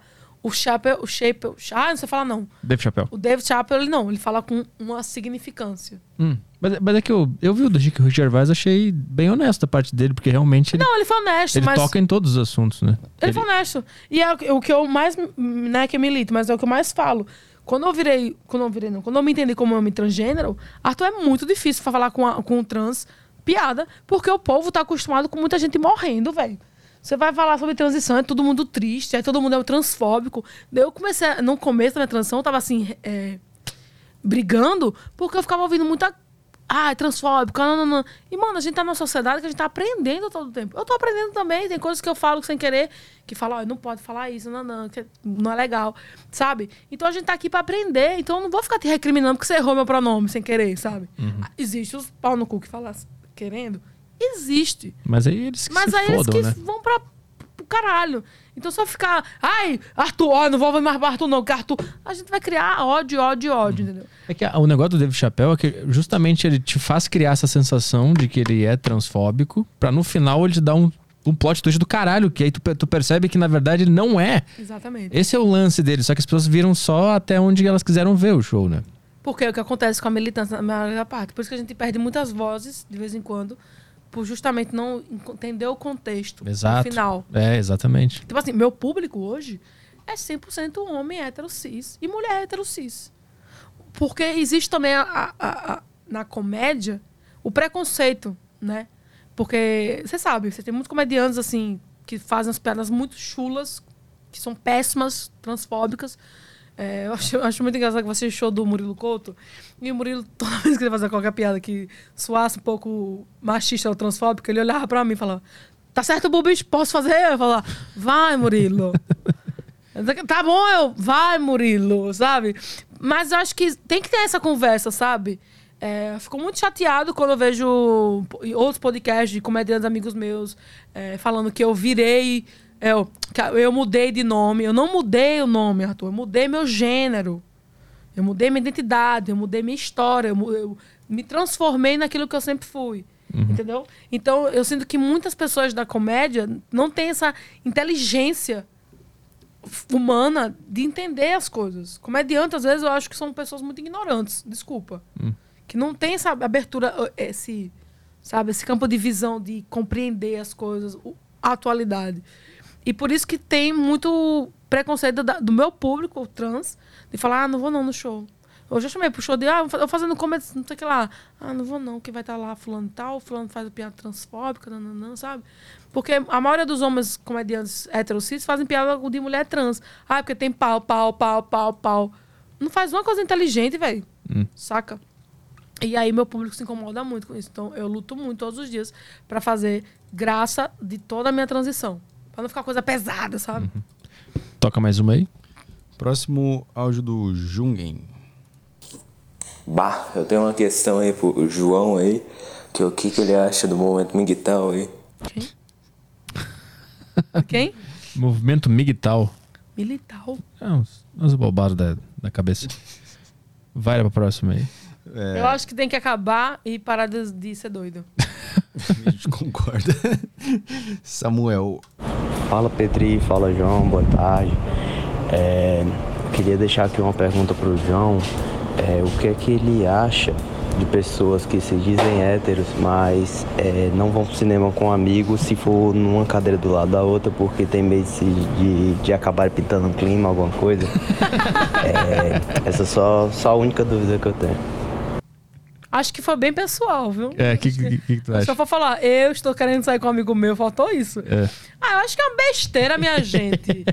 O Chappelle, o Chappelle, ah, não sei falar não. Dave Chappelle. O David Chappelle, ele não, ele fala com uma significância. Hum. Mas, mas é que eu, eu vi o do Rick Gervais, achei bem honesto a parte dele, porque realmente ele, Não, ele foi honesto, ele mas... toca em todos os assuntos, né? Ele foi honesto. E é o que eu mais. Não é que eu milito, mas é o que eu mais falo. Quando eu virei. Quando eu virei, não. Quando eu me entendi como homem transgênero, Arthur é muito difícil falar com, a, com um trans piada, porque o povo tá acostumado com muita gente morrendo, velho. Você vai falar sobre transição, é todo mundo triste, é todo mundo é transfóbico. Daí eu comecei, a- no começo da minha transição, eu tava assim, é, brigando, porque eu ficava ouvindo muita. Ah, é transfóbico, não, não, não. E, mano, a gente tá numa sociedade que a gente tá aprendendo todo o tempo. Eu tô aprendendo também, tem coisas que eu falo sem querer, que falam, ó, não pode falar isso, não, não, que não é legal, sabe? Então a gente tá aqui pra aprender, então eu não vou ficar te recriminando porque você errou meu pronome sem querer, sabe? Ah, Existe os pau no cu que falam querendo? Existe. Mas aí eles que Mas aí eles fodam, que né? vão pra, pro caralho. Então só ficar, ai, Arthur, ó, não vou mais pra Arthur, não, que Arthur. A gente vai criar ódio, ódio, ódio, entendeu? É que o negócio do Dave Chappelle é que justamente ele te faz criar essa sensação de que ele é transfóbico, pra no final ele te dar um, um plot twist do caralho, que aí tu, tu percebe que na verdade ele não é. Exatamente. Esse é o lance dele, só que as pessoas viram só até onde elas quiseram ver o show, né? Porque é o que acontece com a militância na maioria da parte. Por isso que a gente perde muitas vozes, de vez em quando, por justamente não entender o contexto Exato. no final. É, exatamente. Tipo assim, meu público hoje é 100% homem hétero cis e mulher hétero cis. Porque existe também a- a- a- na comédia o preconceito, né? Porque, você sabe, você tem muitos comediantes assim que fazem as piadas muito chulas, que são péssimas, transfóbicas. É, eu, acho, eu acho muito engraçado que você show do Murilo Couto. E o Murilo, [LAUGHS] toda vez que ele fazia qualquer piada que soasse um pouco machista ou transfóbica, ele olhava pra mim e falava: Tá certo, Bubis, posso fazer? Eu falava: Vai, Murilo. [LAUGHS] Tá bom, eu. Vai, Murilo, sabe? Mas eu acho que tem que ter essa conversa, sabe? É, fico muito chateado quando eu vejo outros podcasts de comediantes amigos meus é, falando que eu virei. Eu, que eu mudei de nome. Eu não mudei o nome, Arthur. Eu mudei meu gênero. Eu mudei minha identidade. Eu mudei minha história. Eu, eu me transformei naquilo que eu sempre fui. Entendeu? Então, eu sinto que muitas pessoas da comédia não têm essa inteligência humana de entender as coisas. Comediante, às vezes, eu acho que são pessoas muito ignorantes. Desculpa. Que não tem essa abertura, esse, sabe, esse campo de visão de compreender as coisas, a atualidade. E por isso que tem muito preconceito da- do meu público trans de falar, ah, não vou não no show. Eu já chamei pro show de, ah, eu fazendo comédia, não sei o que lá. Ah, não vou não, que vai estar lá fulano tal, fulano faz piada transfóbica, não, não, não, sabe? Porque a maioria dos homens comediantes heterocis fazem piada de mulher trans. Ah, porque tem pau, pau, pau, pau, pau. Não faz uma coisa inteligente, velho. Saca? E aí meu público se incomoda muito com isso. Então eu luto muito todos os dias pra fazer graça de toda a minha transição. Pra não ficar coisa pesada, sabe? Toca mais uma aí. Próximo áudio do Jungen. Bah, eu tenho uma questão aí pro João aí, que o que, que ele acha do movimento migtal aí. [LAUGHS] Quem? Movimento Migtal. Militar. É, uns, uns bobados da, da cabeça. Vai pra próxima aí. É. Eu acho que tem que acabar e parar de, de ser doido. [LAUGHS] A gente concorda. Samuel. Fala Petri, fala João, boa tarde. É, queria deixar aqui uma pergunta pro João. É, o que é que ele acha de pessoas que se dizem héteros, mas é, não vão pro cinema com amigos se for numa cadeira do lado da outra porque tem medo de, de, de acabar pintando um clima, alguma coisa? [LAUGHS] É, essa é só, só a única dúvida que eu tenho. Acho que foi bem pessoal, viu? É, o que, que, que, tu acha? eu for falar, eu estou querendo sair com um amigo meu, faltou isso. É. Ah, eu acho que é uma besteira, minha gente.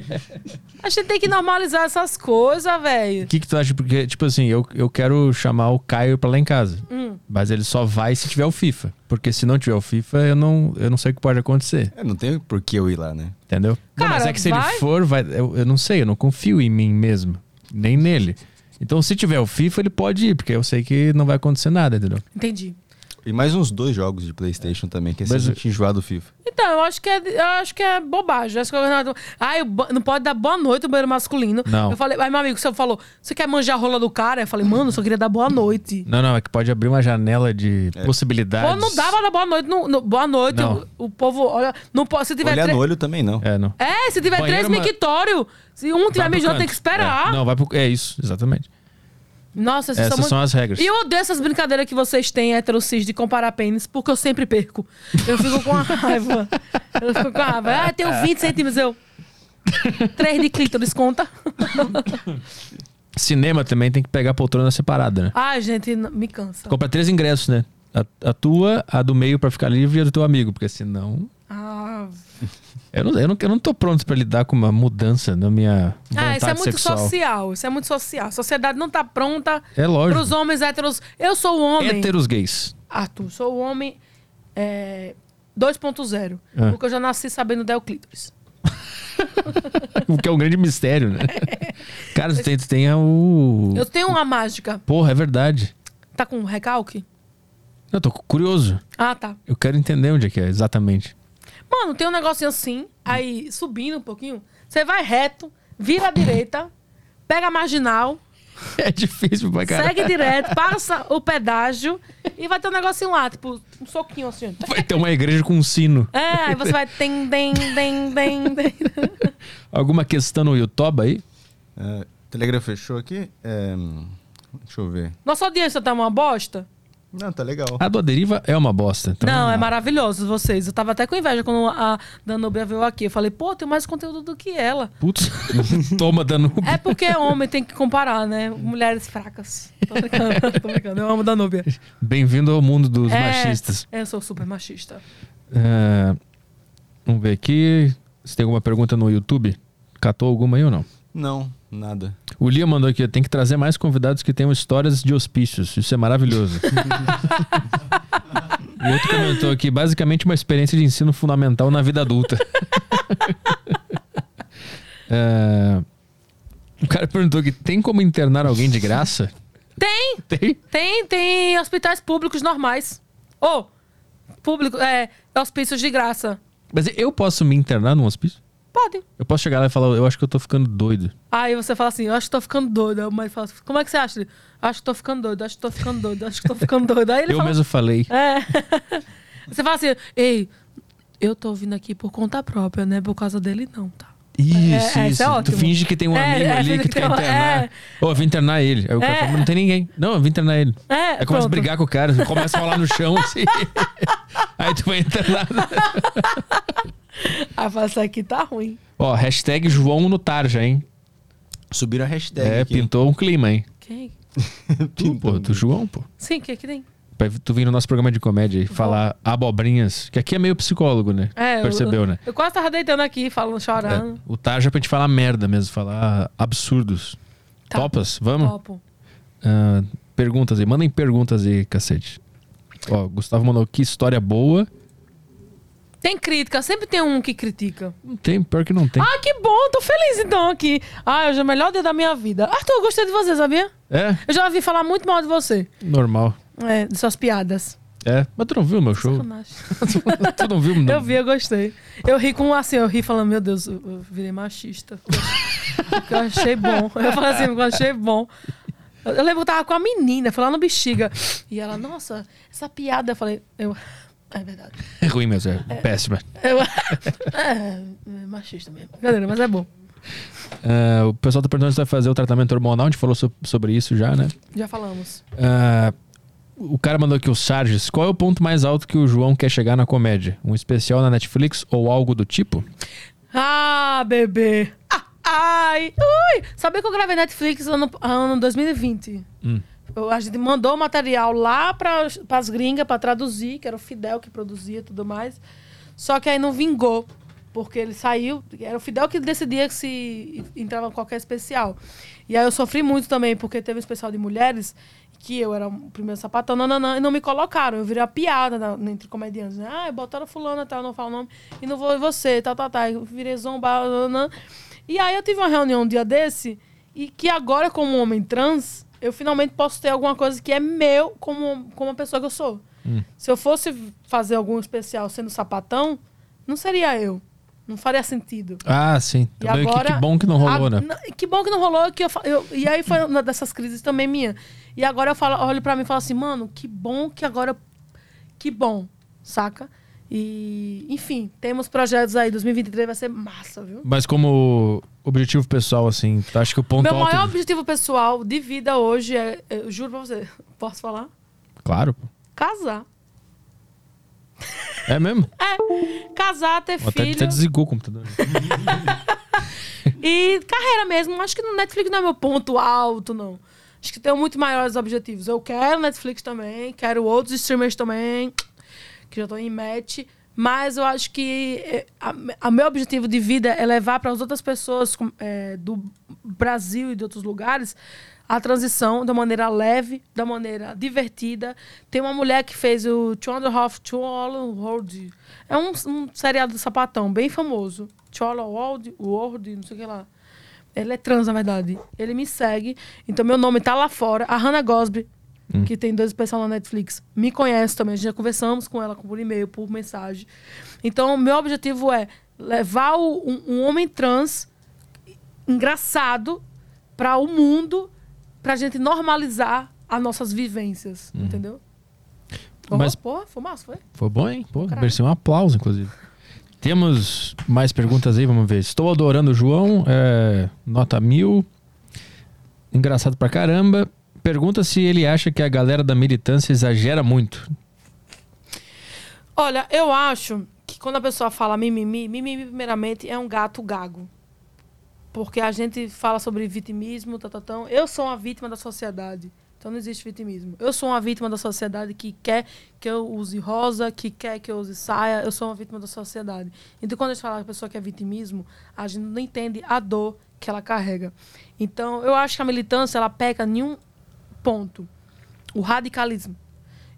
A gente tem que normalizar essas coisas, velho. O que, que tu acha? Porque, tipo assim, eu, eu quero chamar o Caio pra lá em casa. Hum. Mas ele só vai se tiver o FIFA. Porque se não tiver o FIFA, eu não, eu não sei o que pode acontecer. É, não tem por que eu ir lá, né? Entendeu? não, mas Cara, é que se vai- ele for, vai, eu, eu não sei, eu não confio em mim mesmo. Nem nele. Então, se tiver o FIFA, ele pode ir, porque eu sei que não vai acontecer nada, entendeu? Entendi. E mais uns dois jogos de Playstation também, que é Mas- se a gente enjoar do FIFA. Então, eu acho que é, eu acho que é bobagem. Eu Acho que eu, ah, eu não pode dar boa noite no banheiro masculino. Não. Eu falei, aí meu amigo, você falou, você quer manjar a rola do cara? Eu falei, mano, eu só queria dar boa noite. Não, não, é que pode abrir uma janela de possibilidades. Pô, não dá pra dar boa noite. No, no- boa noite. Não. O, o povo, olha, não pode. Se tiver Olhar tre- no olho também não. É, não. É, se tiver Banheiro três é uma- mictórios, se um tiver mijando, tem que esperar. É, não, vai pro. É isso, exatamente. Nossa, vocês Essas são, são muito... as regras. E eu odeio essas brincadeiras que vocês têm, heterocis, de comparar pênis, porque eu sempre perco. Eu fico com a [LAUGHS] raiva. Eu fico com a raiva. Ah, tenho 20 centímetros, eu... 3 de clítoris, conta. [LAUGHS] Cinema também tem que pegar poltrona separada, né? Ai, gente, me cansa. Compra três ingressos, né? A, a tua, a do meio pra ficar livre e a do teu amigo, porque senão. Ah, Eu não, eu não, eu não tô pronto pra lidar com uma mudança na minha ah, isso é muito sexual. social. Isso é muito social. A sociedade não tá pronta É lógico. pros homens héteros. Eu sou o homem. Héteros gays. Arthur, sou o homem é, 2.0. Ah. Porque eu já nasci sabendo o clítoris. [LAUGHS] O que é um grande mistério, né? [LAUGHS] Cara, tu tem, tu tem o. Eu tenho uma mágica. Porra, é verdade. Tá com recalque? Eu tô curioso. Ah, tá. Eu quero entender onde é que é, exatamente. Mano, tem um negocinho assim, aí subindo um pouquinho, você vai reto, vira à direita, pega a marginal, [LAUGHS] É difícil pra caralho. segue direto, passa o pedágio e vai ter um negocinho lá, tipo, um soquinho assim. Vai ter uma igreja com um sino. É, aí você vai tem, tem, tem, tem, tem. [LAUGHS] Alguma questão no YouTube aí? É, Telegram fechou aqui? É, deixa eu ver. Nossa audiência tá uma bosta? Não, tá legal. A do Aderiva é uma bosta. então- Não, é maravilhoso vocês. Eu tava até com inveja quando a Danúbia veio aqui. Eu falei, pô, tem mais conteúdo do que ela. Putz, [LAUGHS] toma Danube. É porque homem tem que comparar, né? Mulheres fracas. Tô brincando, [LAUGHS] tô brincando. Eu amo Danúbia. Bem-vindo ao mundo dos É, machistas. Eu sou super machista. É, vamos ver aqui se tem alguma pergunta no YouTube. Catou alguma aí ou não? Não, nada. O Lia mandou aqui, tem que trazer mais convidados que tenham histórias de hospícios. Isso é maravilhoso. [LAUGHS] e outro comentou aqui, basicamente uma experiência de ensino fundamental na vida adulta. [LAUGHS] É, O cara perguntou aqui, tem como internar alguém de graça? Tem! Tem. Tem, tem hospitais públicos normais. Ou, público, é, hospícios de graça. Mas eu posso me internar num hospício? Pode. Eu posso chegar lá e falar, eu acho que eu tô ficando doido. Aí você fala assim, eu acho que tô ficando doido. Aí o médico fala assim, como é que você acha? Ele, acho que tô ficando doido, acho que tô ficando doido, acho que tô ficando doido. Aí ele eu fala, mesmo falei. É. [LAUGHS] Você fala assim, ei, eu tô vindo aqui por conta própria, né? Por causa dele, não, tá? Isso, É, é, isso. é tu finge que tem um É, amigo é, ali que tu quer internar. é. Ô, eu vim internar ele. Aí o cara fala, não tem ninguém. Não, eu vim internar ele. É, Aí começa a brigar com o cara, começa a rolar no chão assim. [LAUGHS] Aí tu vai internar. [LAUGHS] [LAUGHS] Fala, isso aqui tá ruim. Ó, hashtag João no Tarja, hein? Subiram a hashtag É, aqui. pintou um clima, hein? Quem? [LAUGHS] Tu, pô, tu João, pô. Sim, o que que tem? Pra tu vir no nosso programa de comédia e falar abobrinhas, que aqui é meio psicólogo, né? É, eu- Percebeu, né? Eu quase tava deitando aqui, falando, É, chorando. o Tarja é pra gente falar merda mesmo, falar absurdos. Tá. Topas? Vamos? Topo. Ah, perguntas aí. Mandem perguntas aí, cacete. Ó, Gustavo mandou que história boa. Tem crítica, sempre tem um que critica. Não tem, pior que não tem. Ah, que bom, tô feliz então aqui. Ah, hoje é o melhor dia da minha vida. Arthur, eu gostei de você, sabia? É, Eu já ouvi falar muito mal de você. normal. É, de suas piadas. É, mas tu não viu meu show? [LAUGHS] Tu não viu? Não. Eu vi, eu gostei. Eu ri com assim, eu ri falando, meu Deus, eu virei machista. Eu achei bom. Eu falei assim, eu achei bom. Eu lembro que eu tava com a menina, foi lá no bexiga. E ela, nossa, essa piada. Eu falei, eu. É verdade. É ruim mesmo, é, péssima. Eu, é, é machista mesmo. Brincadeira, mas é bom. Ah, o pessoal tá perguntando se vai fazer o tratamento hormonal. A gente falou so- sobre isso já, né? Já falamos. Ah, o cara mandou aqui o Sarges. Qual é o ponto mais alto que o João quer chegar na comédia? Um especial na Netflix ou algo do tipo? Ah, bebê. Ah, ai, ui. Sabia que eu gravei Netflix ano, ano 2020? Hum. A gente mandou o material lá para as gringas para traduzir, que era o Fidel que produzia e tudo mais. Só que aí não vingou, porque ele saiu. Era o Fidel que decidia se entrava qualquer especial. E aí eu sofri muito também, porque teve um especial de mulheres que eu era o primeiro sapatão, não, não, não, e não me colocaram. Eu virei a piada entre comediantes. Né? Ah, botaram fulano, tal, não falo o nome, e não vou você, tal, tal, tal. Eu virei zombar, não, não. E aí eu tive uma reunião um dia desse, e que agora, como homem trans, eu finalmente posso ter alguma coisa que é meu como, como a pessoa que eu sou. Se eu fosse fazer algum especial sendo sapatão, não seria eu. Não faria sentido. Ah, sim. E Também que- agora, que, bom que não rolou, a- né? Que bom que não rolou. Que eu, eu- e aí foi uma dessas crises também minha. E agora eu falo, olho pra mim e falo assim, mano, que bom que agora. Que bom, saca? E, enfim, temos projetos aí. 2023 vai ser massa, viu? Mas como objetivo pessoal, assim, tu acha que o ponto Meu alto... maior objetivo pessoal de vida hoje é. Eu juro pra você, [LAUGHS] posso falar? Claro. Casar. É mesmo? [LAUGHS] É, casar, ter Até, filho. até desligou o computador. [LAUGHS] E carreira mesmo. Acho que no Netflix não é meu ponto alto, não. Acho que tenho muito maiores objetivos. Eu quero Netflix também, quero outros streamers também, que já estão em match. Mas eu acho que eh, a, a meu objetivo de vida é levar para as outras pessoas eh, do Brasil e de outros lugares a transição da maneira leve, da maneira divertida. Tem uma mulher que fez o Two and a All World. É um, um seriado do sapatão bem famoso. All World, World, não sei o que lá. Ele é trans, na verdade. Ele me segue. Então, meu nome tá lá fora. A Hannah Gosby, que tem dois especiais na Netflix, me conhece também. A gente já conversamos com ela por e-mail, por mensagem. Então, meu objetivo é levar o- um, um homem trans engraçado para o mundo, pra gente normalizar as nossas vivências. Entendeu? Oh, Mas- porra, foi massa, foi? Foi bom, hein? Pô, merecia um aplauso, inclusive. Temos mais perguntas aí, vamos ver. Estou adorando o João, é, nota mil. Engraçado pra caramba. Pergunta se ele acha que a galera da militância exagera muito. Olha, eu acho que quando a pessoa fala mimimi, mimimi, primeiramente, é um gato gago. Porque a gente fala sobre vitimismo, tatatão. Eu sou uma vítima da sociedade. Então não existe vitimismo. Eu sou uma vítima da sociedade que quer que eu use rosa, que quer que eu use saia. Eu sou uma vítima da sociedade. Então quando a gente fala que a pessoa quer vitimismo, a gente não entende a dor que ela carrega. Então eu acho que a militância, ela peca em um ponto. O radicalismo.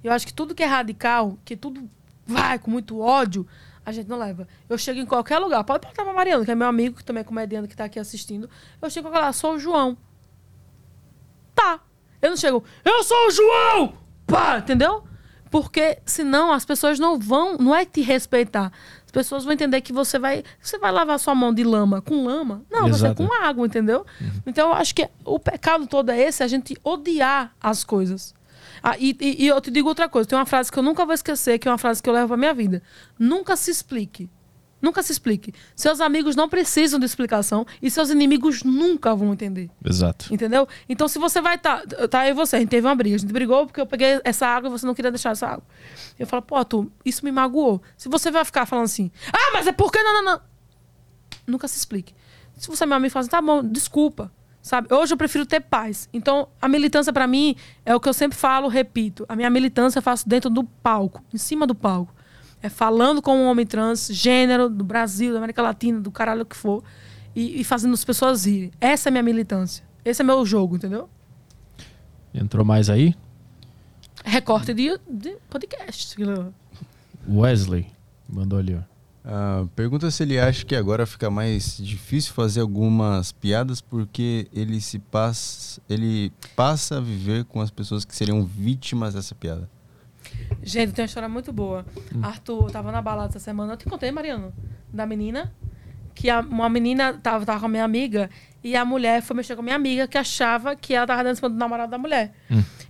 Eu acho que tudo que é radical, que tudo vai com muito ódio, a gente não leva. Eu chego em qualquer lugar. Pode perguntar pra Mariana, que é meu amigo, que também é comediante, que tá aqui assistindo. Eu chego em lugar, sou o João. Tá. Eu não chego, eu sou o João! Pá, entendeu? Porque senão as pessoas não vão, não é te respeitar. As pessoas vão entender que você vai, você vai lavar sua mão de lama com lama? Não, você Exato. com água, entendeu? Então eu acho que o pecado todo é esse, a gente odiar as coisas. Ah, e, e- e eu te digo outra coisa, tem uma frase que eu nunca vou esquecer, que é uma frase que eu levo pra minha vida. Nunca se explique. Nunca se explique. Seus amigos não precisam de explicação e seus inimigos nunca vão entender. Exato. Entendeu? Então, se você vai estar. Tá, tá aí você, a gente teve uma briga. A gente brigou porque eu peguei essa água e você não queria deixar essa água. Eu falo, pô, tu, isso me magoou. Se você vai ficar falando assim, ah, mas é porque não, não, não. Nunca se explique. Se você é meu amigo, fala assim, tá bom, desculpa. Sabe? Hoje eu prefiro ter paz. Então, a militância pra mim é o que eu sempre falo, repito. A minha militância eu faço dentro do palco, em cima do palco. É falando com um homem trans, gênero, do Brasil, da América Latina, do caralho que for, e, e fazendo as pessoas rirem. Essa é a minha militância. Esse é meu jogo, entendeu? Entrou mais aí? Recorte de, de podcast. Wesley mandou ali, ó. Ah, pergunta se ele acha que agora fica mais difícil fazer algumas piadas porque ele se passa, ele passa a viver com as pessoas que seriam vítimas dessa piada. Gente, tem uma história muito boa. Arthur tava na balada essa semana. Eu te contei, Mariano, da menina. Que a- uma menina tava, tava com a minha amiga e a mulher foi mexer com a minha amiga que achava que ela tava dando em cima do namorado da mulher.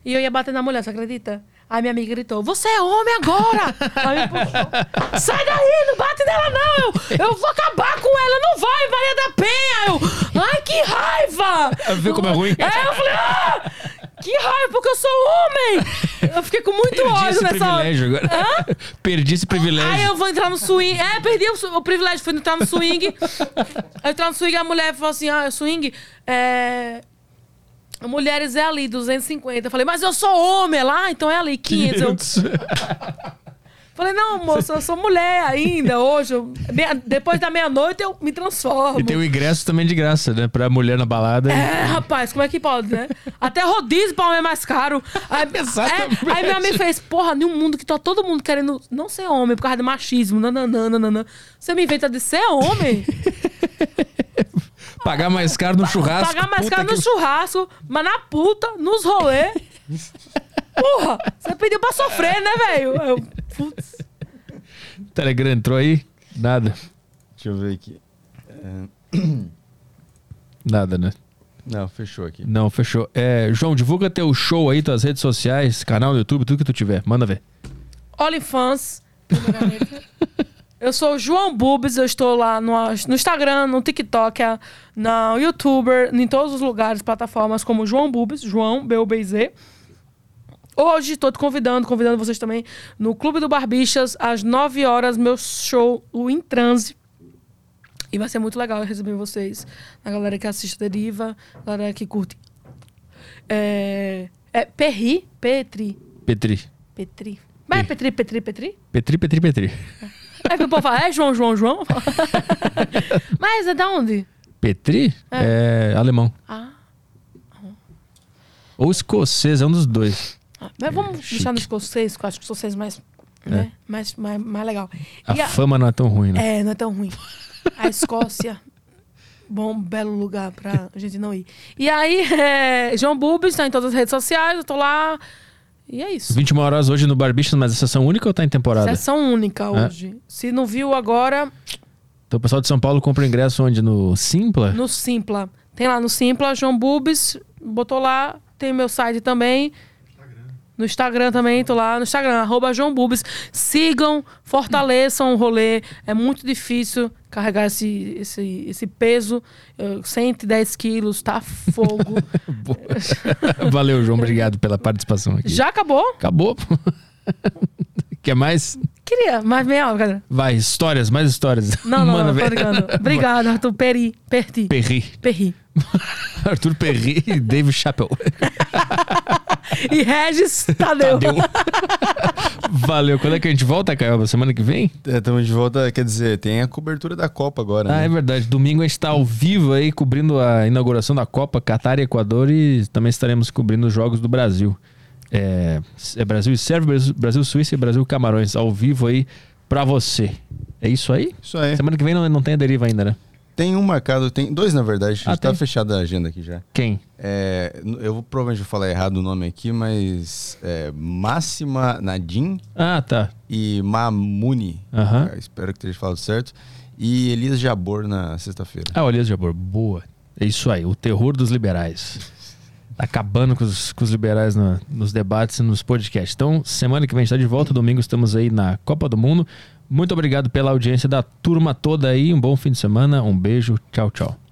E eu ia bater na mulher, você acredita? Aí minha amiga gritou: Você é homem agora! Aí me puxou: Sai daí, não bate nela não! Eu, eu vou acabar com ela, não vai, Maria da Penha! Eu, Ai, que raiva! Vê como é ruim. É, eu falei: Ah! Que raiva, porque eu sou homem! Eu fiquei com muito Perdi ódio esse nessa hora. privilégio agora. [LAUGHS] Perdi esse privilégio. Aí eu vou entrar no swing. É, perdi o, o privilégio, fui entrar no swing. eu entrar no swing, a mulher falou assim: ah, swing, é. Mulheres é ali, 250. Eu falei, mas eu sou homem é lá, então é ali, 500. Eu falei, não, moça, eu sou mulher ainda hoje. eu- meia- depois da meia-noite eu me transformo. E tem o ingresso também de graça, né? Pra mulher na balada. É, rapaz, como é que pode, né? Até rodízio pra homem é mais caro. Aí, [LAUGHS] é, aí minha amiga fez, porra, num mundo que tá todo mundo querendo não ser homem por causa de machismo, nananã. Você me inventa de ser homem? [LAUGHS] Pagar mais caro no churrasco. Pagar mais caro que- no churrasco, mas na puta, nos rolê. [LAUGHS] Porra, você pediu pra sofrer, né, velho? Eu, putz. Telegram entrou aí? Nada. Deixa eu ver aqui. É, Nada, né? Não, fechou aqui. Não, fechou. É, João, divulga teu show aí, tuas redes sociais, canal no YouTube, tudo que tu tiver. Manda ver. OnlyFans. Eu sou o João Bubes, eu estou lá no, no Instagram, no TikTok, no YouTuber, em todos os lugares, plataformas como João Bubes, João B-U-B-Z. Hoje estou te convidando, convidando vocês também no Clube do Barbixas, às 9 horas, meu show, o Em Transe. E vai ser muito legal receber vocês. A galera que assiste Deriva, a galera que curte. É, é Perri, Petri, Petri. Petri. Mas é Petri, Petri, Petri? Petri, Petri, Petri. É que o povo fala, é João, João, João? [LAUGHS] Mas é da onde? Petri é, alemão. Ah, Ou escocês, é um dos dois. Mas vamos chique. deixar no escocês, que eu acho que o escocês mais, né, mais, mais, mais legal. A E a- fama não é tão ruim, né? É, não é tão ruim. [LAUGHS] A Escócia, bom, belo lugar pra gente não ir. E aí, é, João Bubis, tá em todas as redes sociais, eu tô lá. E é isso. 21 horas hoje no Barbichas, mas é sessão única ou tá em temporada? Sessão única hoje. Se não viu agora, Então o pessoal de São Paulo compra ingresso onde? No Simpla? no Simpla. Tem lá no Simpla, João Bubis, botou lá, tem meu site também. No Instagram também, tô lá no Instagram, arroba João. Sigam, fortaleçam o rolê. É muito difícil carregar esse, esse, esse peso. eh, 110 quilos, tá fogo. [LAUGHS] Valeu, João. Obrigado pela participação aqui. Já acabou? Acabou. [LAUGHS] Quer mais? Queria, mais meia hora, cara. Vai, histórias, mais histórias. Não, não, [LAUGHS] Manda não, tô brincando. Obrigado, Arthur Peri. Perti. Perri. Perri. [LAUGHS] Arthur Perri e Dave Chappelle. [LAUGHS] E Regis Tadeu. Deu. Valeu. Quando é que a gente volta, Caio? Semana que vem? Estamos de volta, quer dizer, tem a cobertura da Copa agora, Ah, né? é verdade. Domingo a gente está ao vivo aí, cobrindo a inauguração da Copa Catar e Equador e também estaremos cobrindo os Jogos do Brasil. É, é Brasil e Sérvia, Brasil, Brasil Suíça e Brasil Camarões, ao vivo aí pra você. É isso aí? Isso aí. Semana que vem não, não tem a deriva ainda, né? Tem um marcado, tem dois na verdade. Ah, Já tá tem? fechada a agenda aqui já. Quem? É, eu vou provavelmente vou falar errado o nome aqui, mas é, Máxima Nadim Ah, tá. e Mamuni. Aham. É, espero que esteja falado certo. E Elias Jabor na sexta-feira. Ah, Elias Jabor, boa. É isso aí, o terror dos liberais. Tá acabando com os, com os liberais na- nos debates e nos podcasts. Então, semana que vem a gente tá de volta. Domingo estamos aí na Copa do Mundo. Muito obrigado pela audiência da turma toda aí. Um bom fim de semana. Um beijo. Tchau, tchau.